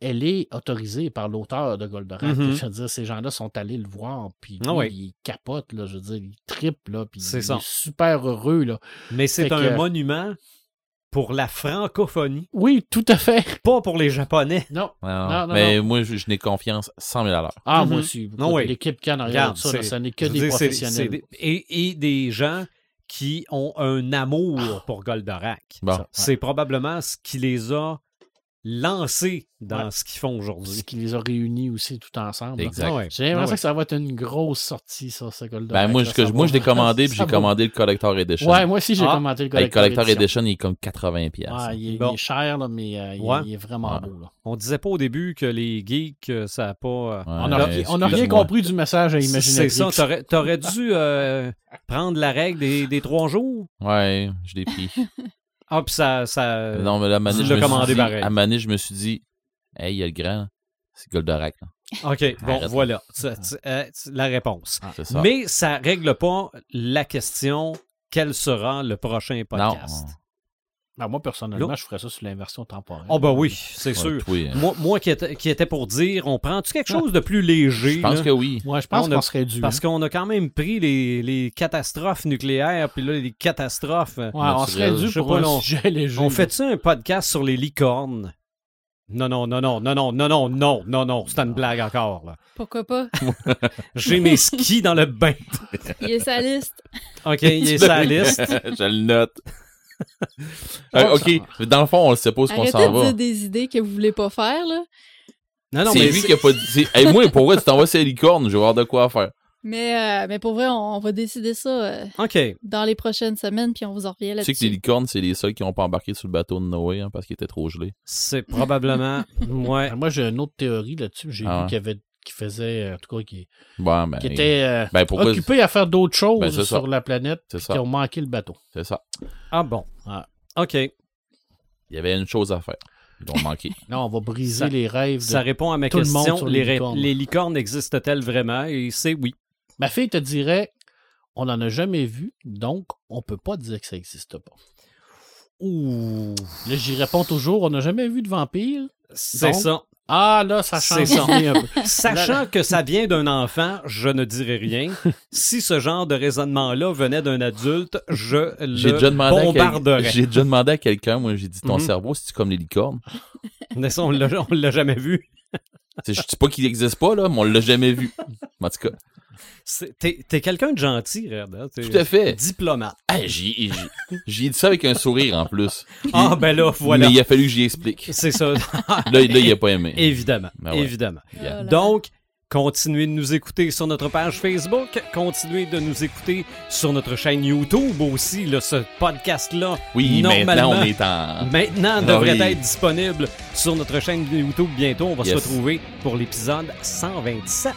elle est autorisée par l'auteur de Goldorak. Mhm. Je veux dire, ces gens-là sont allés le voir, puis Ah oui. ils capotent, là, je veux dire, ils trippent, là, puis C'est il ça. est super heureux, là. Mais c'est un que- monument pour la francophonie, Oui, tout à fait. pas pour les Japonais. Non. Non, Non, non, mais moi, je, je n'ai confiance 100 000 à l'heure. Ah, moi aussi. Non, oui. L'équipe de ça, là, c'est- ça n'est que des professionnels. des- et, et des gens qui ont un amour pour Goldorak. Bon. C'est probablement ce qui les a lancés dans Ouais. ce qu'ils font aujourd'hui. Ce qui les a réunis aussi tout ensemble. Exact. Ouais. J'ai l'impression ouais. que ça va être une grosse sortie, ça, ce Goldorak. Ben, moi, que moi, je l'ai commandé, puis j'ai commandé le Collector Edition. Ouais, moi aussi, j'ai Ah. commandé le Collector, le Collector Edition. Edition, il est comme 80$. piastres. Ah, il, est, Bon. il est cher, là, mais euh, il, Ouais. il est vraiment Ouais. beau. Là. On disait pas au début que les geeks, euh, ça n'a pas. euh, Ouais, On n'a rien- compris du message à C'est imaginer. ça, t'aurais, t'aurais dû euh, prendre la règle des, des trois jours. Ouais, je l'ai pris. Ah, puis ça. ça non, mais là, à Mané, tu je l'as me suis commandé dit, pareil. à Mané, je me suis dit, hey, il y a le grand, c'est Goldorak. là. OK, bon, Arrête. voilà. C'est- euh, c'est la réponse. C'est ça. Mais ça règle pas la question quel sera le prochain non. Ben, moi, personnellement, je ferais ça sur l'inversion temporelle. Oh, ben oui, c'est sûr. hein. Moi, moi qui, était, qui était pour dire, on prend-tu quelque chose de plus léger? Je pense là? que oui. Ouais, je pense On qu'on serait dû. Parce hein. qu'on a quand même pris les, les catastrophes nucléaires, puis là, les catastrophes. euh, Ouais, on serait dû Je sais pour pas, un non. sujet léger. On là. fait-tu un podcast sur les licornes? Non, non, non, non, non, non, non, non, non, non, non, c'est une blague encore, là. Pourquoi pas? J'ai mes skis dans le bain. Il est sa liste. OK, il est la liste. je le note. Euh, ok, dans le fond, on ne sait pas où on Arrêtez s'en de va. dire des idées que vous voulez pas faire, là. Non, non, C'est mais lui qui a pas dit. Hey, moi, pour vrai, tu t'envoies ces licornes, je vais voir de quoi faire. Mais, euh, mais pour vrai, on, on va décider ça euh, OK. dans les prochaines semaines, puis on vous en revient Tu là-dessus. sais que les licornes, c'est les seuls qui n'ont pas embarqué sur le bateau de Noé hein, parce qu'il était trop gelé. C'est probablement. Ouais. Moi, j'ai une autre théorie là-dessus. J'ai Ah vu qu'il y avait qui faisait, euh, en tout cas, qui, Bon, ben, qui était euh, ben pourquoi occupé à faire d'autres choses Ben, ça. sur la planète, qui ont manqué le bateau. C'est ça. Ah bon. OK. Il y avait une chose à faire. Ils l'ont manqué. Là, on va briser Ça- les rêves. De... Ça répond à ma tout le monde question. sur les, licornes. les licornes existent-elles vraiment? Et c'est oui. Ma fille te dirait, on n'en a jamais vu, donc on peut pas dire que ça n'existe pas. Ouh. Là, j'y réponds toujours, on n'a jamais vu de vampire. C'est ça. Ah, là, ça change ça. un peu. Sachant que ça vient d'un enfant, je ne dirais rien. Si ce genre de raisonnement-là venait d'un adulte, je le déjà bombarderais. J'ai déjà demandé à quelqu'un, moi, j'ai dit ton Mhm. cerveau, c'est comme les licornes? Mais ça, on l'a jamais vu. C'est- Je dis pas qu'il n'existe pas, là, mais on l'a jamais vu. En tout cas, T'es t'es quelqu'un de gentil, Red. hein? Tout à fait. Diplomate. Hey, j'y j'y- j'y ai dit ça avec un sourire en plus. Ah, ben là, voilà. Mais il a fallu que j'y explique. C'est ça. Là, là, il a pas aimé. évidemment. Ben ouais. Évidemment. Oh. Donc, continuez de nous écouter sur notre page Facebook. Continuez de nous écouter sur notre chaîne YouTube aussi. Là, ce podcast-là, Oui, normalement, maintenant, on est en. maintenant devrait oui. être disponible sur notre chaîne YouTube bientôt. On va se retrouver pour l'épisode 127.